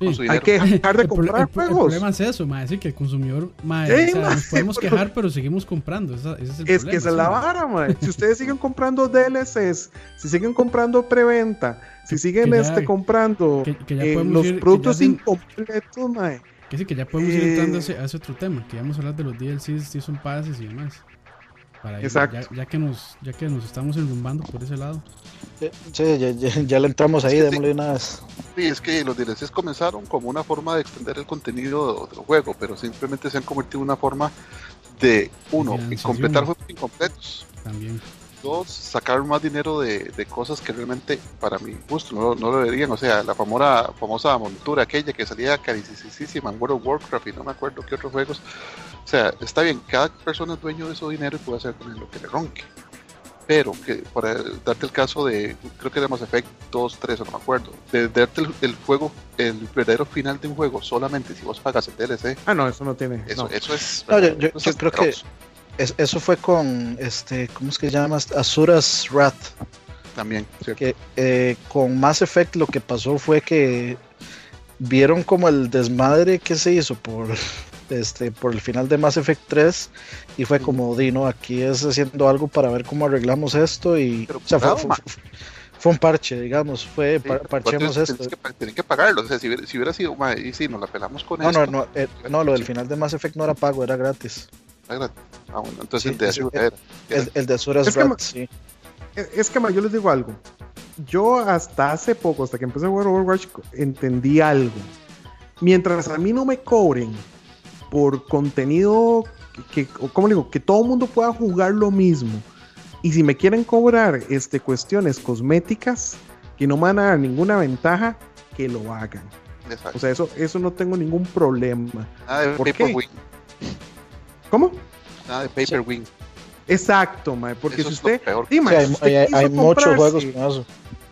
Sí. su Hay dinero. que dejar de El, comprar el el juegos. problema es eso, mae, sí, que el consumidor, mae, Sí, o sea, mae, nos podemos pero- quejar, pero seguimos comprando. esa- ese es el Es problema. que esa es sí, la vara, man. Si ustedes siguen comprando DLCs, si siguen comprando preventa, si siguen que ya- este comprando que- que ya eh, los ir- que productos ya incompletos, man. Que sí, que ya podemos ir Eh, entrando a ese, a ese otro tema, que vamos a hablar de los DLCs, Season Passes y demás. Para ir- Exacto. Ya, ya que nos, ya que nos estamos enrumbando por ese lado. Sí, ya, ya- ya le entramos ahí, Sí, sí. démosle una vez. Sí, es que los DLCs comenzaron como una forma de extender el contenido del juego, pero simplemente se han convertido en una forma de, uno, completar juegos incompletos. También. Dos, sacar más dinero de, de cosas que realmente, para mi gusto, no, no lo deberían. O sea, la famosa, famosa montura aquella que salía carísima en World of Warcraft y no me acuerdo qué otros juegos. O sea, está bien, cada persona es dueño de su dinero y puede hacer con él lo que le ronque. Pero, que para darte el caso de, creo que de Mass Effect 2, 3, o no me acuerdo, de darte el, el juego, el verdadero final de un juego solamente si vos pagas el DLC, Ah, no, eso no tiene. eso, no. eso es. No, yo- yo- eso es yo creo que-. Es- eso fue con, este, ¿cómo es que se llama? Azura's Wrath. También, ¿cierto? Que eh, con Mass Effect lo que pasó fue que vieron como el desmadre que se hizo por este por el final de Mass Effect 3 y fue como Dino aquí es haciendo algo para ver cómo arreglamos esto y Pero o sea, fue, cuidado, fue- fue un parche digamos fue Sí, par- parchemos tienes- esto que, tienen que pagarlo. O sea, si hubiera, si hubiera sido, y si nos la pelamos con no esto. no no eh, no lo del final de Mass Effect no era pago era gratis Ah, gratis. Ah, bueno, entonces Sí, el de Azure era. el, el de Azura's Es que ma- Wrath sí Es es que, yo les digo algo. Yo hasta hace poco, hasta que empecé a jugar Overwatch, entendí algo. Mientras a mí no me cobren por contenido que, que- o ¿cómo le digo? Que todo el mundo pueda jugar lo mismo. Y si me quieren cobrar este, cuestiones cosméticas que no me van a dar ninguna ventaja, que lo hagan. Exacto. O sea, eso, eso no tengo ningún problema. nada de ¿por Paper qué? Wing. ¿Cómo? Nada de Paper Wing. Exacto, mae, porque Eso si usted... peor. Sí, Sí, mae, hay, si usted hay- quiso hay muchos juegos con eso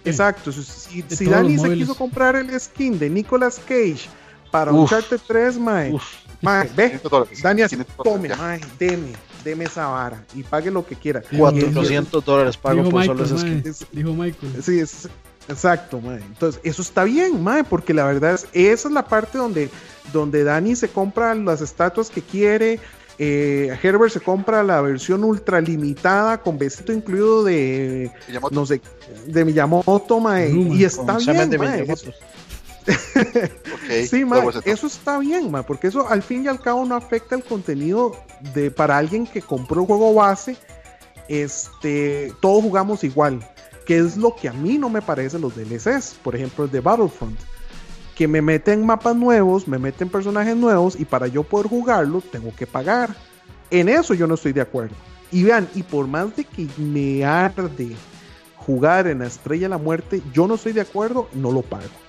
Exacto, si, si, si Dani se quiso comprar el skin de Nicolas Cage para Uf. Uncharted 3, mae, Uf. Mae, [laughs] ve, 500 dólares. Dani, así, 500 dólares, tome, mae, deme, deme esa vara y pague lo que quiera. Dijo- 400 dólares pago Dijo por solo Michael, ese skin mae, Es- dijo Michael. Sí, es, exacto, mae. Entonces, eso está bien, mae, porque la verdad es, esa es la parte donde, donde Dani se compra las estatuas que quiere. eh, Herbert se compra la versión ultra limitada con besito incluido de Miyamoto, no sé de Miyamoto, mae, y está bien, de mae, Miyamoto. Sí, ma, eso está bien, ma, porque eso al fin y al cabo no afecta el contenido de para alguien que compró el juego base. Este, todos jugamos igual, que es lo que a mí no me parece los DLCs, por ejemplo, el de Battlefront, que me meten mapas nuevos, me meten personajes nuevos y para yo poder jugarlo tengo que pagar. En eso yo no estoy de acuerdo. Y vean, y por más de que me arde jugar en la Estrella de la Muerte, yo no estoy de acuerdo, no lo pago.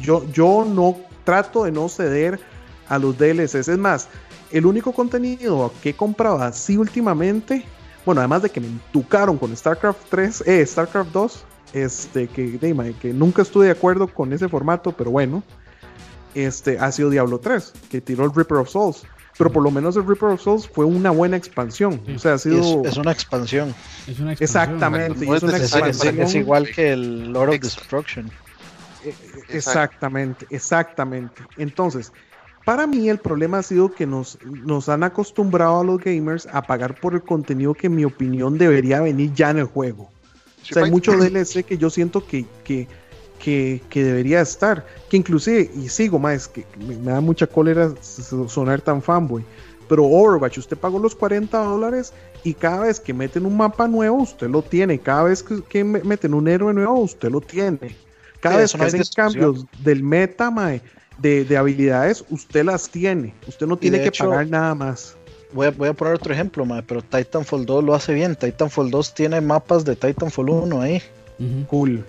Yo, yo no trato de no ceder a los DLCs. Es más, el único contenido que he comprado así últimamente, bueno, además de que me entucaron con StarCraft 3, eh, StarCraft 2, este, que, que nunca estuve de acuerdo con ese formato, pero bueno, este, ha sido Diablo 3, que tiró el Reaper of Souls. pero por lo menos el Reaper of Souls fue una buena expansión. O sea, ha sido... Es, una expansión. Es una expansión. Exactamente. es, una expansión. es, igual que el Lord of Destruction. Exactamente, exactamente. Entonces, para mí el problema ha sido que nos, nos han acostumbrado a los gamers a pagar por el contenido que en mi opinión debería venir ya en el juego. o sea, hay mucho DLC que yo siento que, que, que, debería estar. Que inclusive, y sigo más, que me, da mucha cólera sonar tan fanboy. Pero Overwatch, usted pagó los 40 dólares y cada vez que meten un mapa nuevo, usted lo tiene. Cada vez que, meten un héroe nuevo, usted lo tiene. Cada vez que hacen cambios del meta, mae, de, habilidades, usted las tiene. Usted no tiene que pagar nada más. Voy a, voy a poner otro ejemplo, pero Titanfall 2 lo hace bien. Titanfall 2 tiene mapas de Titanfall 1 ahí. Cool.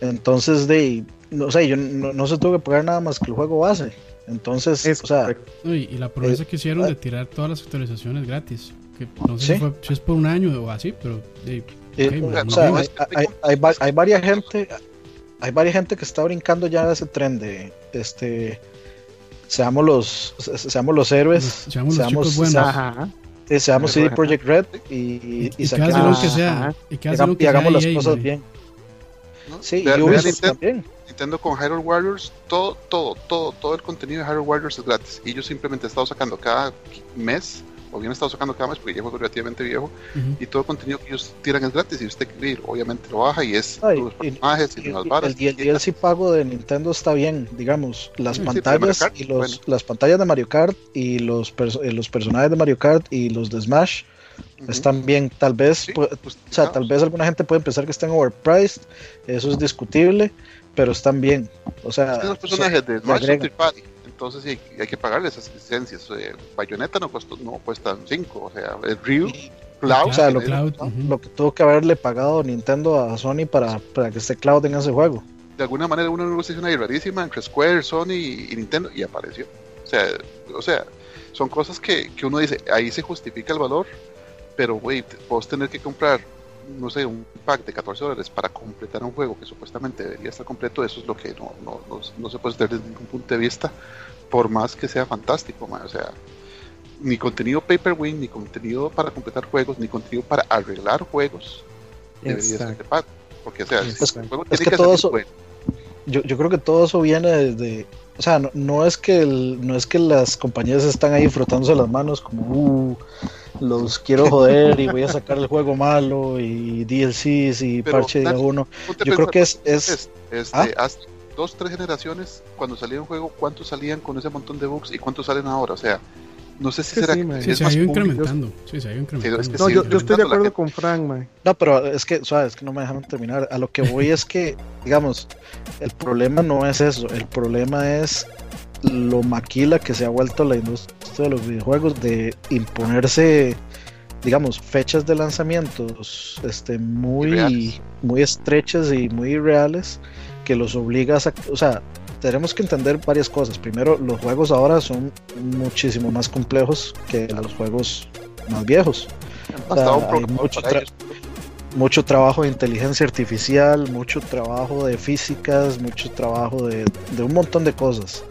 Entonces, de, no sé, yo no, se tuvo que pagar nada más que el juego base. Entonces, o sea. y, la promesa que hicieron de ah. tirar todas las actualizaciones gratis. Que no sé si, es por un año o así, pero. Eh, o sea, hay, hay, hay, varias gente hay varias gente que está brincando ya ese tren de este seamos los seamos los héroes seamos, los buenos. seamos CD Projekt Red y, y, saquemos, que sea, y, hagamos las cosas bien. Sí y Ubisoft también. Nintendo con Hyrule Warriors todo todo todo todo el contenido de Hyrule Warriors es gratis. Y yo simplemente he estado sacando cada mes o bien estado sacando camas porque ya es relativamente viejo y todo el contenido que ellos tiran es gratis y usted quiere ir, obviamente lo baja y es los personajes y, y, varas. El, el DLC pago de Nintendo está bien, digamos, las pantallas y los, las pantallas de Mario Kart y los, eh, los personajes de Mario Kart y los de Smash están bien, tal vez, o sea, tal vez alguna gente puede pensar que están overpriced, eso es discutible, pero están bien, o sea, los personajes de Smash entonces sí, hay que pagarle esas licencias. Eh, Bayonetta no, costó, no cuesta 5, o sea, el Ryu, Cloud. O sea, lo, que tuvo que haberle pagado Nintendo a Sony para, para que esté Cloud en ese juego. De alguna manera, una negociación ahí rarísima entre Square, Sony y, Nintendo y apareció. O sea, o sea son cosas que, que uno dice, ahí se justifica el valor, pero, güey, vos tener que comprar no sé, un pack de 14 dólares para completar un juego que supuestamente debería estar completo, eso es lo que no, no, no, se puede hacer desde ningún punto de vista por más que sea fantástico, o sea, ni contenido pay win, ni contenido para completar juegos, ni contenido para arreglar juegos debería ser de pago. Porque, o sea, es, que, todo eso, yo, yo, creo que todo eso viene desde, o sea, no, no es que no es que las compañías están ahí frotándose las manos como, uh, los quiero joder y voy a sacar el juego malo y DLCs y parche de uno. Yo creo que es, es, este, ¿Ah? dos, tres generaciones, cuando salía un juego, ¿cuántos salían con ese montón de bugs y cuántos salen ahora? O sea, no sé si será sí, se ha ido incrementando. Sí, se ha ido incrementando. no, yo, estoy de acuerdo con Frank, man. No, pero es que, sabes, que no me dejaron terminar. A lo que voy es que, digamos, el problema no es eso. El problema es lo maquila que se ha vuelto la industria de los videojuegos de imponerse digamos fechas de lanzamientos este muy muy estrechas y muy reales que los obligas a, o sea, tenemos que entender varias cosas. Primero, los juegos ahora son muchísimo más complejos que los juegos más viejos. hay mucho, mucho, trabajo de inteligencia artificial, mucho trabajo de físicas, mucho trabajo de, un montón de cosas.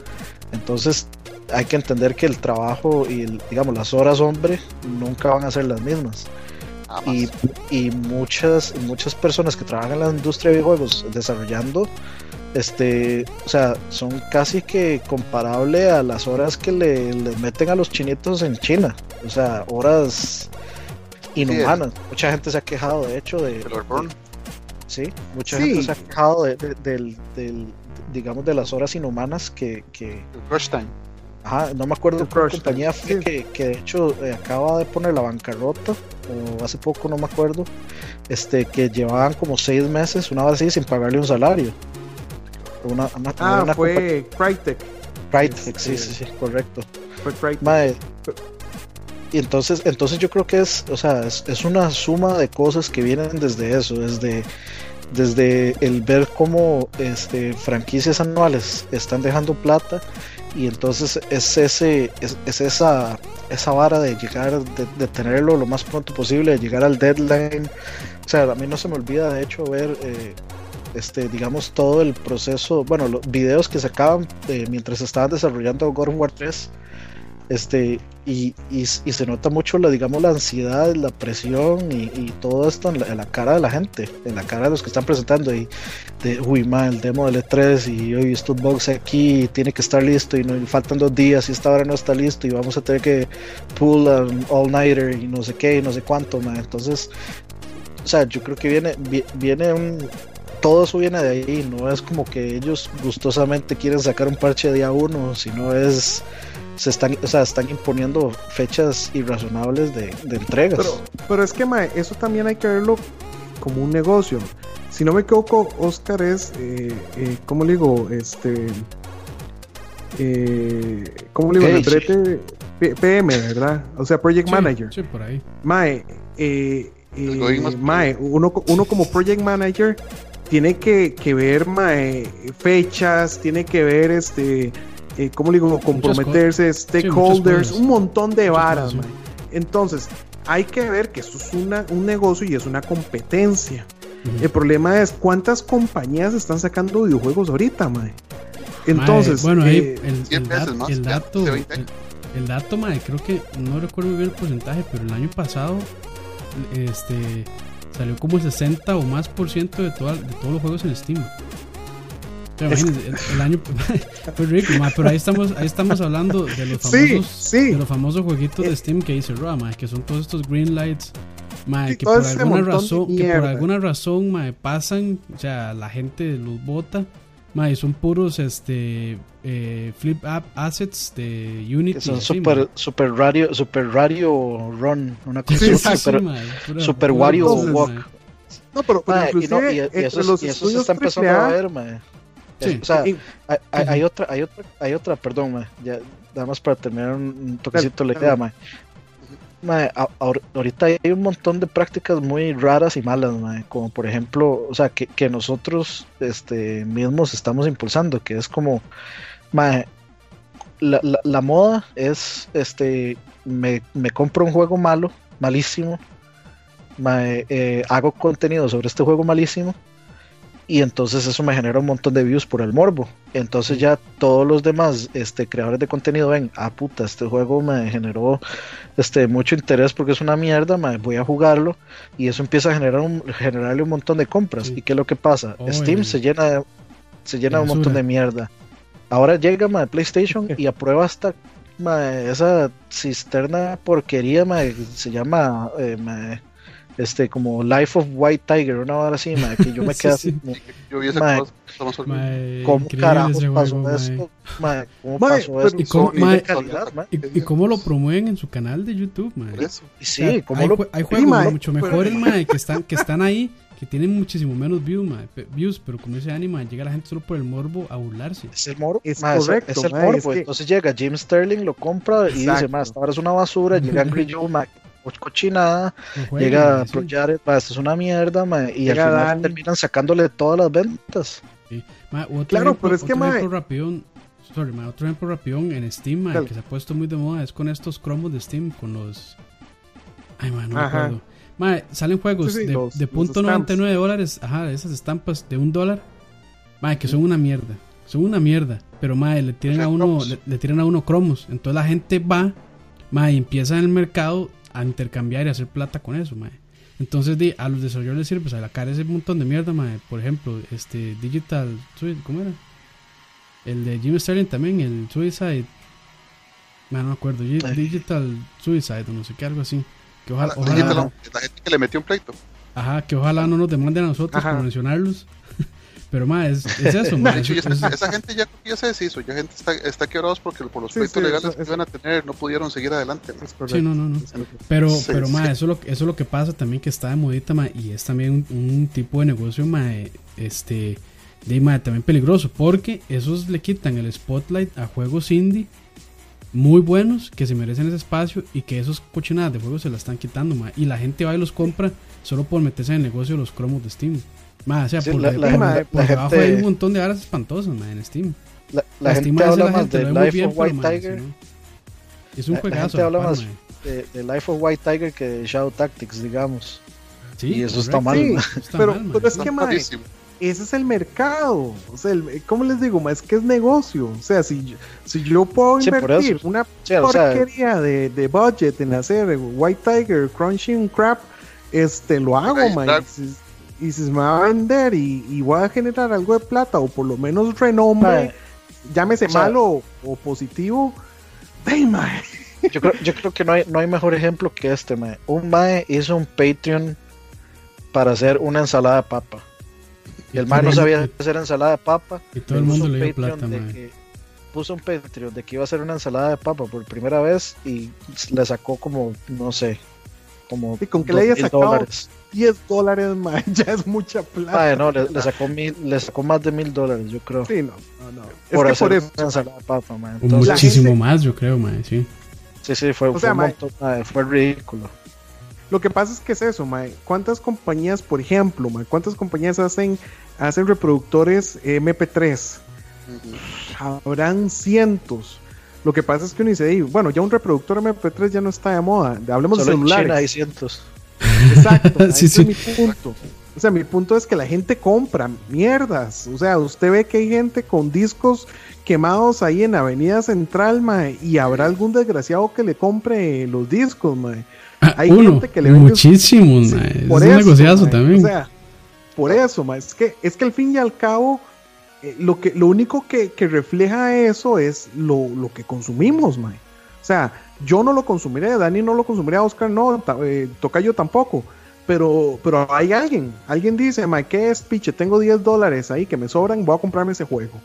Entonces, hay que entender que el trabajo y, digamos, las horas hombre nunca van a ser las mismas. Y, y, muchas, muchas personas que trabajan en la industria de videojuegos desarrollando, este, o sea, son casi que comparable a las horas que le, meten a los chinitos en China. O sea, horas inhumanas. mucha gente se ha quejado, de hecho, de... sí, mucha gente se ha quejado de, del, digamos, de las horas inhumanas que... que rush time Ajá, no me acuerdo qué compañía fue que, que, de hecho eh, acaba de poner la bancarrota, o hace poco no me acuerdo, este que llevaban como seis meses, una vez así, sin pagarle un salario. Una, ah, fue Crytek. Crytek, sí, sí, sí, correcto. Fue Crytek. y entonces, entonces yo creo que es, o sea, es, es, una suma de cosas que vienen desde eso, desde, desde el ver cómo este, franquicias anuales están dejando plata y entonces es ese es, esa esa vara de llegar de, tenerlo lo más pronto posible de llegar al deadline o sea a mí no se me olvida de hecho ver eh, este digamos todo el proceso bueno los videos que se acaban eh, mientras estaban desarrollando God of War 3 Este, y, y, se nota mucho la, digamos, la ansiedad, la presión y, todo esto en la, cara de la gente, en la cara de los que están presentando y de, uy, man, el demo del E3 y hoy Box aquí tiene que estar listo y, no, faltan dos días y esta hora no está listo y vamos a tener que pull an all-nighter y no sé qué y no sé cuánto, man. Entonces, o sea, yo creo que viene, viene un, todo eso viene de ahí, no es como que ellos gustosamente quieren sacar un parche día uno, sino es se están, o sea, están imponiendo fechas irrazonables de, entregas. Pero, pero es que, mae, eso también hay que verlo como un negocio. Si no me equivoco, Oscar es, eh, eh, ¿cómo le digo? Este, eh, ¿cómo le digo? PM, ¿verdad? O sea, Project Manager. Sí, por ahí. Mae, eh, eh mae, uno, uno como Project Manager tiene que, que ver mae, fechas, tiene que ver este eh, ¿cómo le digo? Comprometerse, stakeholders, un montón de varas, Entonces, hay que ver que esto es una, un negocio y es una competencia. El problema es cuántas compañías están sacando videojuegos ahorita, mae. Entonces, bueno, ahí eh, el, el, dato, el, dato, mae, creo que no recuerdo bien el porcentaje, pero el año pasado, este, salió como el 60 o más por ciento de, de todos los juegos en Steam el, año [laughs] fue rico, pero ahí estamos, ahí estamos hablando de los famosos, De los famosos jueguitos de. Steam que dice Roa, que son todos estos green lights. que, por alguna razón, que por alguna razón pasan, o sea, la gente los bota, y son puros este eh, flip app assets de Unity. son super, super radio, super radio run, una cosa super, super Wario walk. No, pero, y, no, y, eso, se está empezando a ver, mae. O sea, hay, otra, hay otra, hay otra, perdón, ya, nada más para terminar un toquecito la idea, ahorita hay un montón de prácticas muy raras y malas, como por ejemplo, o sea, que, que, nosotros este, mismos estamos impulsando, que es como, la, moda es, este, me, me, compro un juego malo, malísimo, eh, hago contenido sobre este juego malísimo y entonces eso me genera un montón de views por el morbo. Entonces ya todos los demás este, creadores de contenido ven, ah puta, este juego me generó este, mucho interés porque es una mierda, me voy a jugarlo y eso empieza a generar un, generarle un montón de compras. ¿Y qué es lo que pasa? Steam se llena de, se llena de un montón de mierda. Ahora llega ma, PlayStation [laughs] y aprueba hasta esa cisterna porquería, se llama... Eh, este como Life of White Tiger, una hora así, que yo me [laughs] quedé así como, yo vi ese ¿cómo carajos pasó esto? ¿Cómo pasó esto? ¿Y cómo, ¿Y, cómo lo promueven en su canal de YouTube, Sí, hay, lo... hay, juegos mucho mejores, que están, que están ahí que tienen muchísimo menos views, views pero como dice Anima, llega la gente solo por el morbo a burlarse. Es el morbo, es correcto, es, el morbo. Entonces llega Jim Sterling, lo compra y dice, más, ahora es una basura, llega Angry Joe, cochinada, llega a proyectar, esto es una mierda, y al final terminan sacándole todas las ventas. claro, pero es que otro ejemplo rapidón, sorry, otro ejemplo rapidón en Steam, que se ha puesto muy de moda, es con estos cromos de Steam, con los... Ay, man, no me acuerdo. salen juegos de, de punto 99 dólares, ajá, esas estampas de un dólar, que son una mierda, son una mierda, pero madre, le tiran a uno, le, tiran a uno cromos, entonces la gente va, madre, y empieza en el mercado a intercambiar y hacer plata con eso, mae. Entonces di, a los desarrolladores les sirve pues, a la cara ese montón de mierda, mae. Por ejemplo, este Digital ¿cómo era? El de Jim Sterling también, el Suicide. no me acuerdo, Digital Suicide o no sé qué, algo así. Que ojalá, la gente que le metió un pleito. Ajá, que ojalá no nos demanden a nosotros por mencionarlos. Pero más, es, es, [laughs] eso, esa, gente ya, ya se deshizo, ya gente está, está quebrados porque por los pleitos legales que iban a tener no pudieron seguir adelante. Sí, no, no, no. Pero, pero más, eso, es lo, eso es lo que pasa también que está de modita, ma, y es también un, tipo de negocio, ma, este, de, ma, también peligroso, porque esos le quitan el spotlight a juegos indie muy buenos que se merecen ese espacio y que esos cochinadas de juegos se la están quitando, ma, y la gente va y los compra solo por meterse en el negocio de los cromos de Steam. Más, o sea, por, la, debajo hay un montón de aras espantosas en Steam. La, gente habla más de Life of White Tiger. Es un juegazo. La gente habla más de, Life of White Tiger que de Shadow Tactics, digamos. Sí, y eso está mal. pero, pero es que, ese es el mercado. O sea, ¿cómo les digo? Es que es negocio. O sea, si, si yo puedo invertir una porquería de, de, budget en hacer White Tiger, Crunching Crap, este, lo hago, man. Y si, se me va a vender y, y, voy a generar algo de plata o por lo menos renombre, llámese malo o, positivo, Yo creo, yo creo que no hay, no hay mejor ejemplo que este, mae. Un mae hizo un Patreon para hacer una ensalada de papa. Y el mae no sabía hacer ensalada de papa. Y todo el mundo le dio plata, puso un Patreon de que iba a hacer una ensalada de papa por primera vez y le sacó como, no sé, como ¿Y con qué le haya sacado dólares. 10 dólares, [laughs] man, ya es mucha plata. no, le, sacó mil, le sacó más de mil dólares, yo creo. Sí, no, no, no. Por es que por eso, una ensalada de papa, man. Entonces, muchísimo más, yo creo, man, sí. Sí, sí, fue, fue, un montón, fue ridículo. Lo que pasa es que es eso, mae. ¿Cuántas compañías, por ejemplo, mae, cuántas compañías hacen, hacen reproductores MP3? Habrán cientos. Lo que pasa es que uno dice, bueno, ya un reproductor MP3 ya no está de moda. Hablemos de celulares. hay cientos. Exacto, [laughs] ese es mi punto. O sea, mi punto es que la gente compra mierdas. O sea, usted ve que hay gente con discos quemados ahí en Avenida Central, mae, y habrá algún desgraciado que le compre los discos, mae. Ah, hay gente que le vende muchísimos, mae. Por es un negociazo también. O sea, por eso, mae. Es que, es que al fin y al cabo, eh, lo, que, lo único que, que refleja eso es lo, lo, que consumimos, mae. O sea, yo no lo consumiré, Dani no lo consumiré, Oscar no, eh, toca yo tampoco. Pero, pero hay alguien, alguien dice, mae, ¿qué es, piche? Tengo 10 dólares ahí que me sobran, voy a comprarme ese juego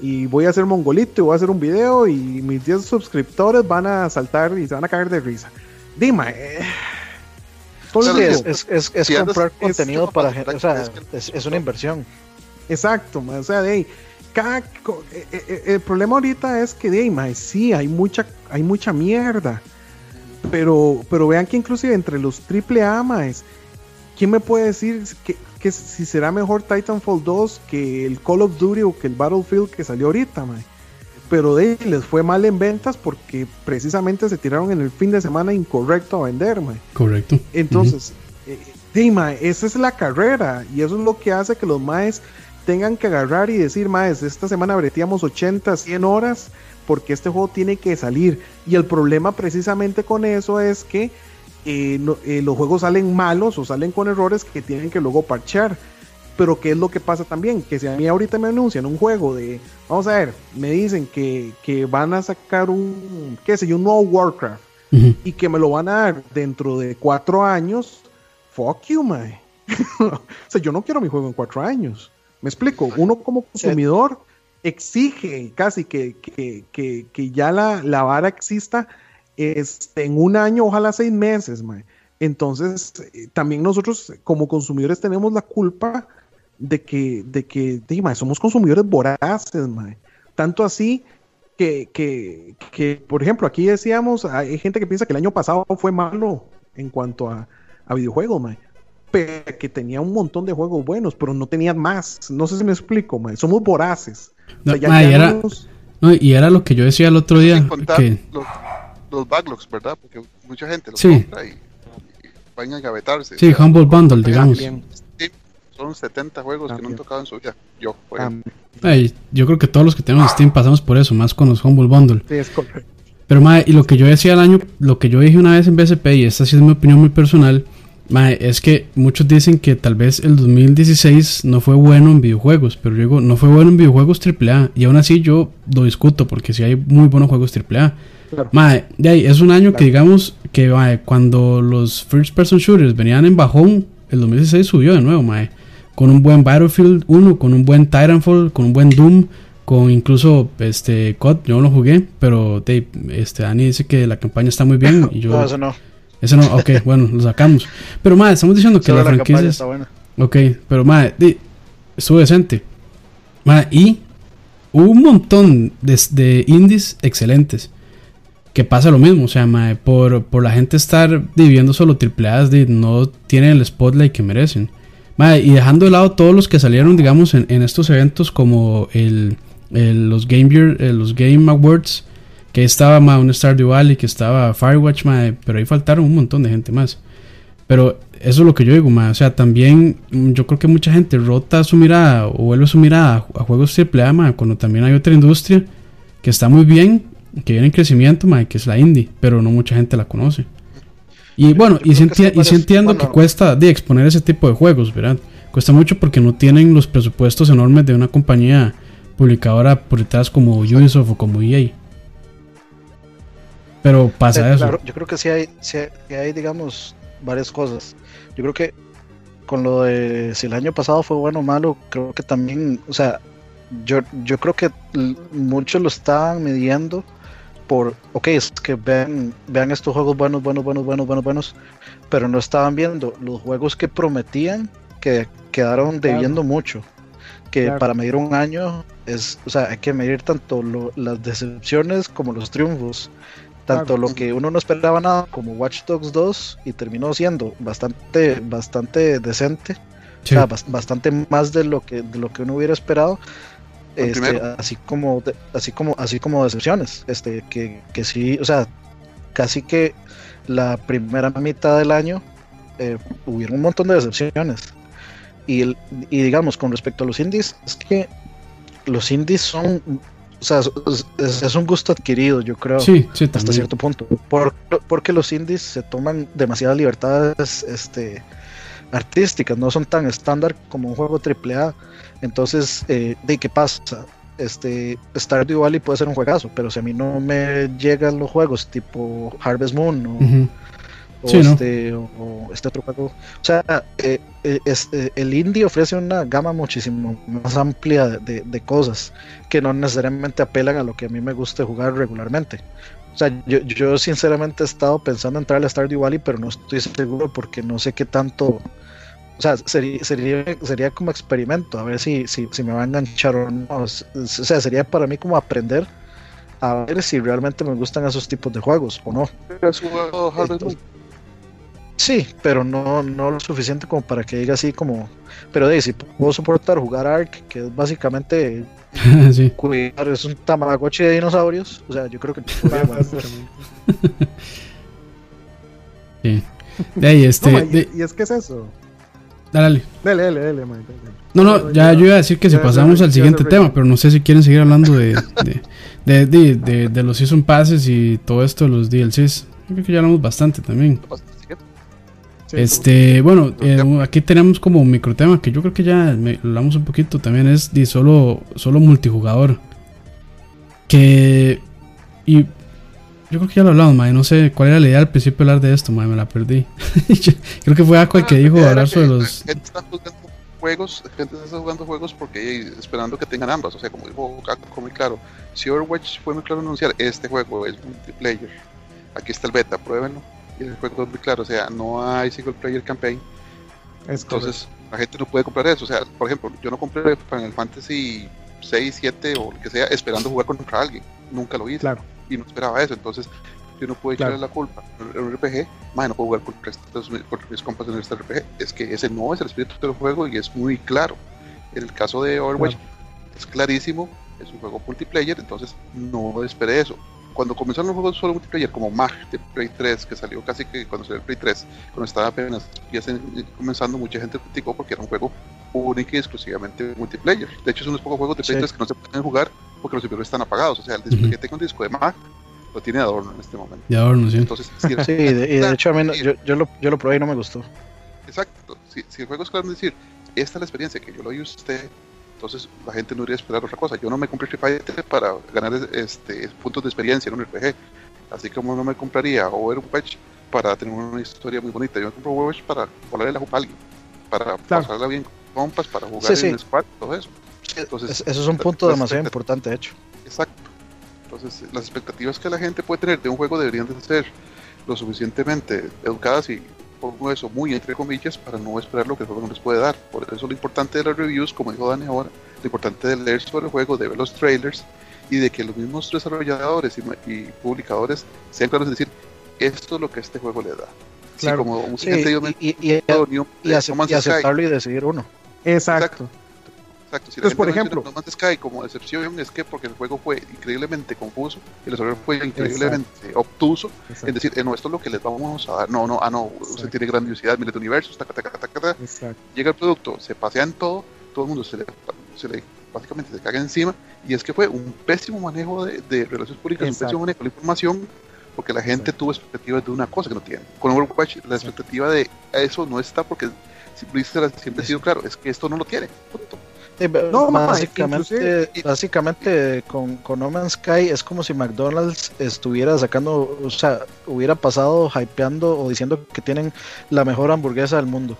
y voy a hacer mongolito y voy a hacer un video y mis 10 suscriptores van a saltar y se van a caer de risa. Dime, eh, es, es, es, comprar contenido para gente, o sea, es, una inversión. Exacto, o sea, de ahí, eh, eh, el problema ahorita es que de ahí, sí, hay mucha, hay mucha mierda. Pero, pero vean que inclusive entre los triple A, ¿quién me puede decir que, que si será mejor Titanfall 2 que el Call of Duty o que el Battlefield que salió ahorita, mae. Pero de les fue mal en ventas porque precisamente se tiraron en el fin de semana incorrecto a vender, mae. Correcto. Entonces, uh esa es la carrera y eso es lo que hace que los maes tengan que agarrar y decir, maes, esta semana breteamos 80, 100 horas porque este juego tiene que salir. Y el problema precisamente con eso es que eh, eh, los juegos salen malos o salen con errores que tienen que luego parchear. Pero ¿qué es lo que pasa también? Que si a mí ahorita me anuncian un juego de, vamos a ver, me dicen que, van a sacar un, qué sé yo, un nuevo Warcraft y que me lo van a dar dentro de cuatro años, fuck you, man. [laughs] o sea, yo no quiero mi juego en cuatro años. Me explico, uno como consumidor exige casi que, que, ya la, la, vara exista este, en un año, ojalá seis meses, Entonces, eh, también nosotros como consumidores tenemos la culpa de que, de que, somos consumidores voraces, Tanto así que, que, por ejemplo, aquí decíamos, hay gente que piensa que el año pasado fue malo en cuanto a, a videojuegos, Pero que tenía un montón de juegos buenos, pero no tenían más. No sé si me explico, Somos voraces. y, era, lo que yo decía el otro día. Que los backlogs, ¿verdad? Porque mucha gente los compra y, van a engavetarse. Sí, Humble Bundle, digamos. son 70 juegos que no han tocado en su vida. Yo, yo creo que todos los que tenemos Steam pasamos por eso, más con los Humble Bundle. Sí, es correcto. Pero, madre, y lo que yo decía el año, lo que yo dije una vez en BSP, y esta sí es mi opinión muy personal, madre, es que muchos dicen que tal vez el 2016 no fue bueno en videojuegos, pero yo digo, no fue bueno en videojuegos AAA, y aún así yo lo discuto, porque si hay muy buenos juegos AAA. Mae, de ahí, es un año que digamos que cuando los first person shooters venían en bajón, el 2016 subió de nuevo, mae. Con un buen Battlefield 1, con un buen Titanfall, con un buen Doom, con incluso este COD, yo no lo jugué, pero Dave, este Dani dice que la campaña está muy bien y yo [laughs] No, eso no. Eso no, ok, [laughs] bueno, lo sacamos. Pero mae, estamos diciendo que la, franquicia está buena. Ok, pero mae, estuvo decente. Mae, y hubo un montón de, de indies excelentes que pasa lo mismo, o sea, por, por la gente estar viviendo solo triple A, no tienen el spotlight que merecen. y dejando de lado todos los que salieron, digamos, en, estos eventos como el, los, Game eh, los Game Awards, que estaba un Stardew Valley, que estaba Firewatch, pero ahí faltaron un montón de gente más. Pero eso es lo que yo digo, ma. O sea, también mm, yo creo que mucha gente rota su mirada o vuelve su mirada a, juegos AAA, ma, cuando también hay otra industria que está muy bien, que viene en crecimiento, ma, que es la indie, pero no mucha gente la conoce. Y bueno, y sí, entiendo que cuesta de exponer ese tipo de juegos, ¿verdad? Cuesta mucho porque no tienen los presupuestos enormes de una compañía publicadora por detrás como Ubisoft o como EA. Pero pasa eso. yo creo que sí hay, sí hay, digamos, varias cosas. Yo creo que con lo de si el año pasado fue bueno o malo, creo que también, o sea, yo, yo creo que muchos lo estaban midiendo por, ok, es que vean, vean estos juegos buenos, buenos, buenos, buenos, buenos, buenos, pero no estaban viendo los juegos que prometían que quedaron debiendo mucho. Que para medir un año es, o sea, hay que medir tanto las decepciones como los triunfos tanto lo que uno no esperaba nada como Watch Dogs 2 y terminó siendo bastante bastante decente. O sea, bastante más de lo que de lo que uno hubiera esperado este, así como así como así como decepciones este que, que sí o sea casi que la primera mitad del año eh, hubieron un montón de decepciones. Y, y digamos con respecto a los indies es que los indies son o sea, es, un gusto adquirido, yo creo, sí, sí, hasta cierto punto. porque los indies se toman demasiadas libertades este, artísticas, no son tan estándar como un juego AAA. Entonces, eh, ¿de qué pasa? Este, Stardew Valley puede ser un juegazo, pero si a mí no me llegan los juegos tipo Harvest Moon o, o, este, o, este otro juego. O sea, eh, eh, este, el indie ofrece una gama muchísimo más amplia de, cosas que no necesariamente apelan a lo que a mí me guste jugar regularmente. O sea, yo, yo sinceramente he estado pensando en entrar a Stardew Valley, pero no estoy seguro porque no sé qué tanto. O sea, sería, sería, sería como experimento, a ver si, si, si me va a enganchar o no. O sea, sería para mí como aprender a ver si realmente me gustan esos tipos de juegos o no. Sí, pero no, no lo suficiente como para que diga así como. Pero de si puedo soportar jugar Ark, que es básicamente [laughs] sí. cuidar, es un tamagotchi de dinosaurios. O sea, yo creo que. [laughs] [laughs] sí. De ahí, este. y, es que es eso. Dale. Dale, dale, dale, No, no, ya yo iba a decir que si pasamos al siguiente tema, pero no sé si quieren seguir hablando de, de, de, de, de los Season Passes y todo esto de los DLCs. Yo creo que ya hablamos bastante también este, bueno, eh, aquí tenemos como un micro tema que yo creo que ya hablamos un poquito también es de solo, solo multijugador. Que. Y yo creo que ya lo hablamos, madre. No sé cuál era la idea al principio hablar de esto, madre. Me la perdí. [laughs] creo que fue Aqua el que dijo hablar sobre los. Gente está jugando juegos, gente está jugando juegos porque esperando que tengan ambas. O sea, como dijo Aqua, muy claro. Si Overwatch fue muy claro anunciar, este juego es multiplayer. Aquí está el beta, pruébenlo es muy claro, o sea, no hay single player campaign. Entonces, la gente no puede comprar eso. O sea, por ejemplo, yo no compré Final Fantasy 6, 7 o lo que sea esperando jugar contra alguien. Nunca lo hice. Claro. Y no esperaba eso. Entonces, yo no puedo echarle la culpa en un RPG. Más no puedo jugar contra, mis compas en este RPG. Es que ese no es el espíritu del juego y es muy claro. En el caso de Overwatch, es clarísimo. Es un juego multiplayer, entonces no esperé eso cuando comenzaron los juegos solo multiplayer, como Mag de Play 3, que salió casi que cuando salió el Play 3, cuando estaba apenas ya comenzando, mucha gente criticó porque era un juego único y exclusivamente multiplayer. De hecho, es uno de los pocos juegos de Play 3 que no se pueden jugar porque los servidores están apagados. O sea, el disco que tengo un disco de Mag lo tiene de adorno en este momento. De adorno, sí. Entonces, [laughs] sí, de, y de hecho, a mí yo, yo, lo, yo lo probé y no me gustó. Exacto. Si, si el juego es claro decir, esta es la experiencia que yo lo usted entonces la gente no iría a esperar otra cosa. Yo no me compré Street Fighter para ganar este, puntos de experiencia en un RPG, así como no me compraría Overwatch para tener una historia muy bonita. Yo me compro Overwatch para volarle la jupa a alguien, para pasarla bien con compas, para jugar en squad, todo eso. Entonces, eso es un punto demasiado importante, de hecho. Exacto. Entonces, las expectativas que la gente puede tener de un juego deberían de ser lo suficientemente educadas y pongo eso muy entre comillas para no esperar lo que el juego no les puede dar. Por eso lo importante de las reviews, como dijo Dani ahora, lo importante de leer sobre el juego, de ver los trailers y de que los mismos desarrolladores y, publicadores sean claros en decir esto es lo que este juego le da. Claro. como y, y, y, y, aceptarlo y decidir uno. Exacto. Exacto, si Entonces, por ejemplo- No Man's Sky como decepción es que porque el juego fue increíblemente confuso y el desarrollo fue increíblemente obtuso, Exacto. en decir, eh, no, esto es lo que les vamos a dar, no, no, ah, no, usted Exacto. tiene grandiosidad, miles de universos, taca, taca, taca, taca, Exacto. llega el producto, se pasea en todo, todo el mundo se le, se le básicamente se caga encima, y es que fue un pésimo manejo de, de relaciones públicas, un Exacto. pésimo manejo de la información, porque la gente Exacto. tuvo expectativas de una cosa que no tiene. Con Overwatch, la expectativa de eso no está porque Blizzard siempre ha sido claro, es que esto no lo tiene. Punto. Ba- No, básicamente, inclusive- básicamente con, con No Man's Sky es como si McDonald's estuviera sacando, o sea, hubiera pasado hypeando o diciendo que tienen la mejor hamburguesa del mundo.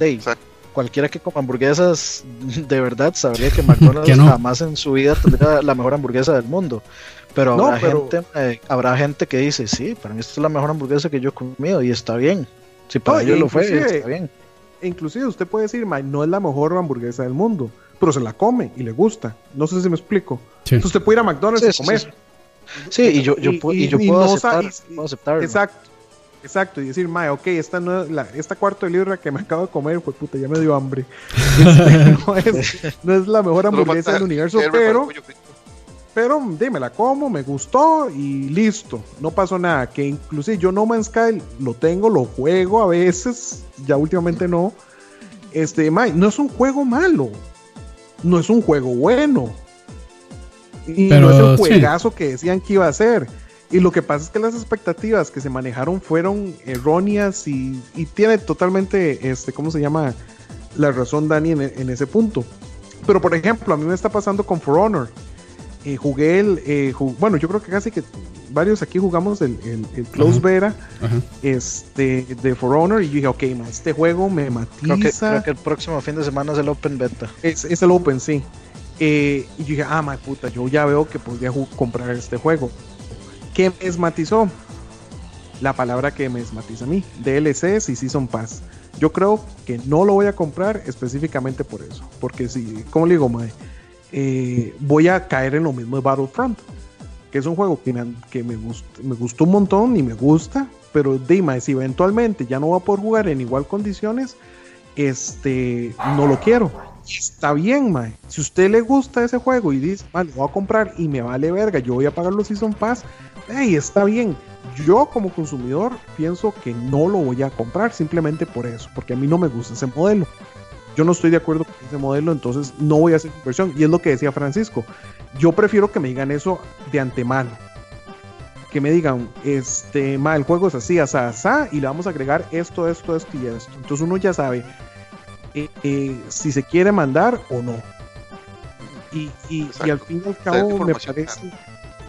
Ahí, Exacto. cualquiera que coma hamburguesas [laughs] de verdad sabría que McDonald's [laughs] no. jamás en su vida tendría la mejor hamburguesa del mundo. Pero No, habrá, pero- Gente, eh, habrá gente que dice, sí, para mí esta es la mejor hamburguesa que yo he comido y está bien. Si para No, ellos lo fue, inclusive- está bien. Inclusive usted puede decir, "Ma, no es la mejor hamburguesa del mundo, pero se la come y le gusta. No sé si me explico. Sí. Entonces usted puede ir a McDonald's Sí, a comer. sí, Sí, y yo, yo, Y- pu- y- y yo puedo, no aceptar, y- puedo aceptarlo. Exacto. Exacto, y decir, mae, ok, esta, no es la, esta cuarto de libra que me acabo de comer, fue puta, ya me dio hambre. [laughs] No, es, no es la mejor hamburguesa del universo, Herbert para el pero, pollo frito. Pero de, me la como, me gustó y listo, no pasó nada. Que inclusive yo No Man's Sky lo tengo, lo juego a veces, ya últimamente no. Este, mae, no es un juego malo, no es un juego bueno. Y Pero, no es el sí. juegazo que decían que iba a ser. Y lo que pasa es que las expectativas que se manejaron fueron erróneas y, y tiene totalmente, este, ¿cómo se llama? La razón Dani en, en ese punto. Pero por ejemplo, a mí me está pasando con For Honor. Eh, jugué el, eh, ju- bueno, yo creo que casi que varios aquí jugamos el, el, el Close Ajá. Beta Ajá. este, de For Honor y yo dije, ok, ma, este juego me Creo que, matiza. creo que el próximo fin de semana es el Open Beta. Es, es el Open, sí. Eh, y yo dije, ah, ma puta, yo ya veo que podría comprar este juego. ¿Qué me esmatizó? La palabra que me esmatiza a mí, DLCs y Season Pass. Yo creo que no lo voy a comprar específicamente por eso. Porque si, como le digo, mae, eh, voy a caer en lo mismo de Battlefront. Que es un juego que me, gust- gustó un montón y me gusta. Pero dime, si eventualmente ya no va a poder jugar en igual condiciones, este, no lo quiero. Está bien, mae. Si usted le gusta ese juego y dice, vale, voy a comprar y me vale verga, yo voy a pagar los Season Pass, hey, está bien. Yo como consumidor pienso que no lo voy a comprar simplemente por eso, porque a mí no me gusta ese modelo. Yo no estoy de acuerdo con ese modelo, entonces no voy a hacer inversión. Y es lo que decía Francisco. Yo prefiero que me digan eso de antemano. Que me digan, este, ma, el juego es así, asá, asá, y le vamos a agregar esto, esto, esto y esto. Entonces uno ya sabe eh, eh, si se quiere mandar o no. Y, y, al fin y al cabo me parece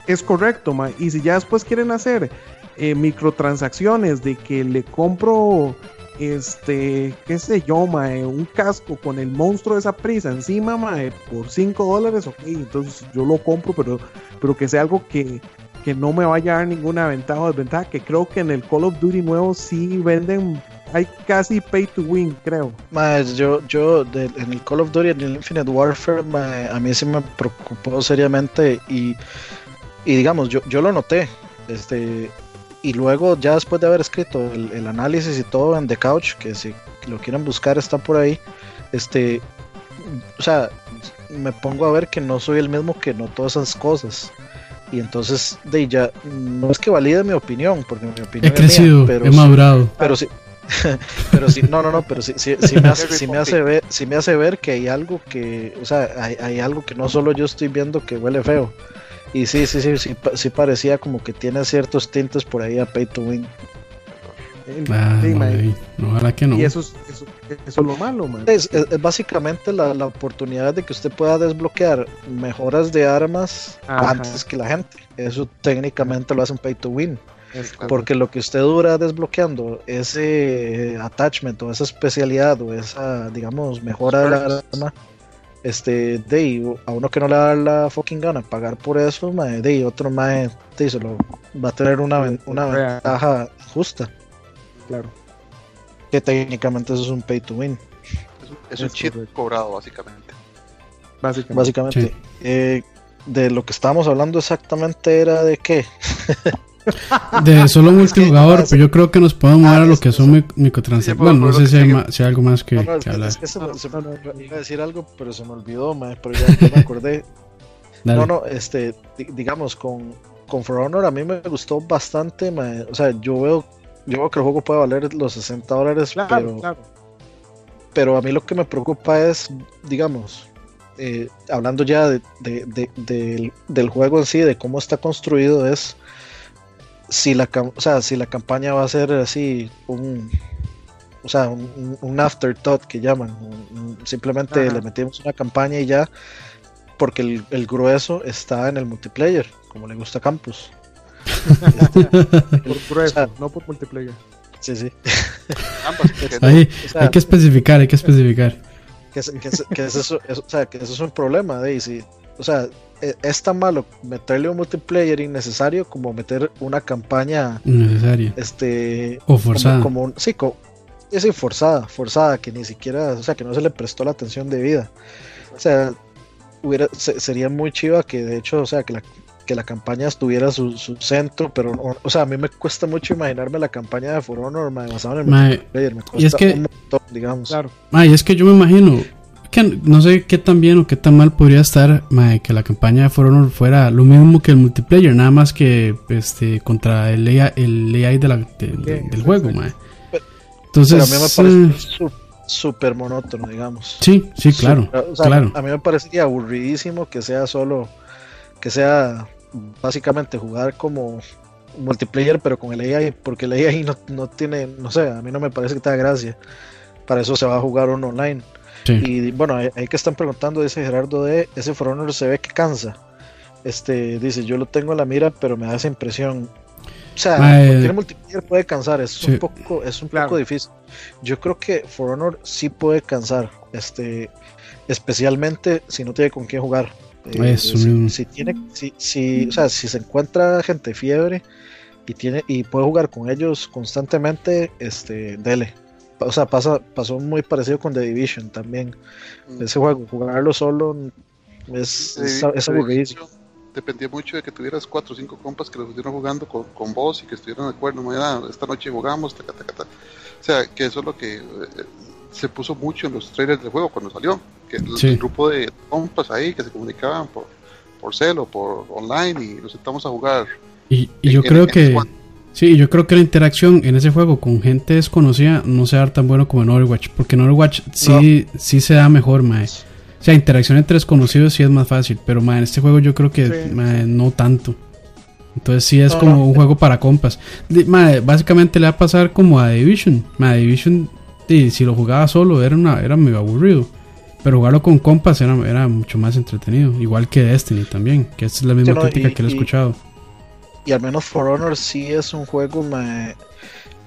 es correcto, ma. Y si ya después quieren hacer eh, microtransacciones de que le compro este, qué sé yo, mae, un casco con el monstruo de esa prisa encima, mae, por 5 dólares, ok, entonces yo lo compro, pero, pero que sea algo que, que no me vaya a dar ninguna ventaja o desventaja, que creo que en el Call of Duty nuevo sí venden, hay casi pay to win, creo. Más, yo, yo de- en el Call of Duty, en el Infinite Warfare, mae, a mí sí me preocupó seriamente y, y digamos, yo, yo lo noté. Este, y luego, ya después de haber escrito el, el análisis y todo en The Couch, que si lo quieren buscar está por ahí, este, o sea, me pongo a ver que no soy el mismo que notó esas cosas. Y entonces, de ya, no es que valide mi opinión, porque mi opinión He es mía, crecido, pero he sí- madurado. pero sí, [laughs] pero sí, no, no, no, pero sí, sí, sí me hace, sí me hace ver, sí me hace ver que hay algo que, o sea, hay, hay algo que no solo yo estoy viendo que huele feo. Y sí, sí, sí, sí, pa- sí parecía como que tiene ciertos tintes por ahí a pay to win. Ah, sí, que no. Y eso es, eso, eso es lo malo, man. Es, es- es básicamente la, la oportunidad de que usted pueda desbloquear mejoras de armas Ajá. antes que la gente. Eso técnicamente lo hacen pay to win. Porque lo que usted dura desbloqueando ese attachment o esa especialidad o esa, digamos, mejora de la Perks. arma, este, de ahí, a uno que no le da la fucking gana pagar por eso, mae, de otro mae, de solo va a tener una, ven- una ventaja justa, claro. que técnicamente eso es un pay to win, Es un, es un Es cheat correcto. cobrado, básicamente. Básicamente. básicamente. Sí. Eh, de lo que estábamos hablando exactamente era de qué. [laughs] De solo [laughs] multijugador, pero yo creo que nos podemos mover a lo que son microtransacciones. Bueno, no sé si hay, algo más que, hablar. se me, iba a decir algo, pero se me olvidó, pero ya, me [laughs] acordé. no, no, este, digamos, con, con For Honor a mí me gustó bastante. o sea, yo veo, yo veo que el juego puede valer los 60 dólares, pero, pero a mí lo que me preocupa es, digamos, eh, hablando ya de, del, juego en sí, de cómo está construido, es si la, o sea, si la campaña va a ser así un, o sea, un, afterthought que llaman. simplemente le metimos una campaña y ya, porque el, grueso está en el multiplayer, como le gusta a Campus. por [laughs] grueso, no por multiplayer. Sí, sí. [laughs] [laughs] hay que especificar, hay que especificar que, que, eso, o sea, que eso es un problema, Daisy. O sea, e, es tan malo meterle un multiplayer innecesario como meter una campaña innecesaria. Este, o forzada. Como, sí, es forzada, forzada, que ni siquiera, o sea, que no se le prestó la atención debida. O sea, hubiera, sería muy chiva que de hecho, o sea, que la, que la campaña estuviera su, su centro, pero, o, sea, a mí me cuesta mucho imaginarme la campaña de For Honor basada en el multiplayer. Me cuesta y es que, un montón, digamos. Claro. y es que yo me imagino que no sé qué tan bien o qué tan mal podría estar que la campaña de For Honor fuera lo mismo que el multiplayer, nada más que este contra el AI, el AI de la, del juego, mae. Entonces, pero a mí me parece eh, súper monótono, digamos. Sí, sí, claro, claro. A mí me parecería aburridísimo que sea solo, que sea básicamente jugar como multiplayer pero con el AI, porque el AI no, no tiene, no sé, a mí no me parece que tenga gracia. Para eso se va a jugar uno online. Y bueno, hay, que están preguntando, dice Gerardo de ese For Honor se ve que cansa. Este dice, yo lo tengo en la mira, pero me da esa impresión. O sea, cualquier multiplayer puede cansar, es un poco, es un poco difícil. Yo creo que For Honor sí puede cansar, este, especialmente si no tiene con quién jugar. Eh, si, tiene, si, si, o sea, si se encuentra gente fiebre y tiene y puede jugar con ellos constantemente, este, dele. O sea, pasa, pasó muy parecido con The Division también. Mm. Ese juego, jugarlo solo es, es, aburrido. Dependía mucho de que tuvieras cuatro o cinco compas que lo estuvieran jugando con, con vos y que estuvieran de acuerdo. esta noche jugamos, O sea, que eso es lo que eh, se puso mucho en los trailers del juego cuando salió, que el, grupo de compas ahí que se comunicaban por, por celo, por online y nos sentamos a jugar. Y, yo creo que... Sí, yo creo que la interacción en ese juego con gente desconocida no se da tan bueno como en Overwatch, porque en Overwatch sí, sí se da mejor, mae. O sea, interacción entre desconocidos sí es más fácil, pero mae, en este juego yo creo que no tanto. Entonces sí es como un juego para compas. básicamente le va a pasar como a Division. Mae, Division y si lo jugaba solo era, una, era medio aburrido. Pero jugarlo con compas era, era mucho más entretenido. Igual que Destiny también, que esta es la misma crítica que le he escuchado. Y al menos For Honor sí es un juego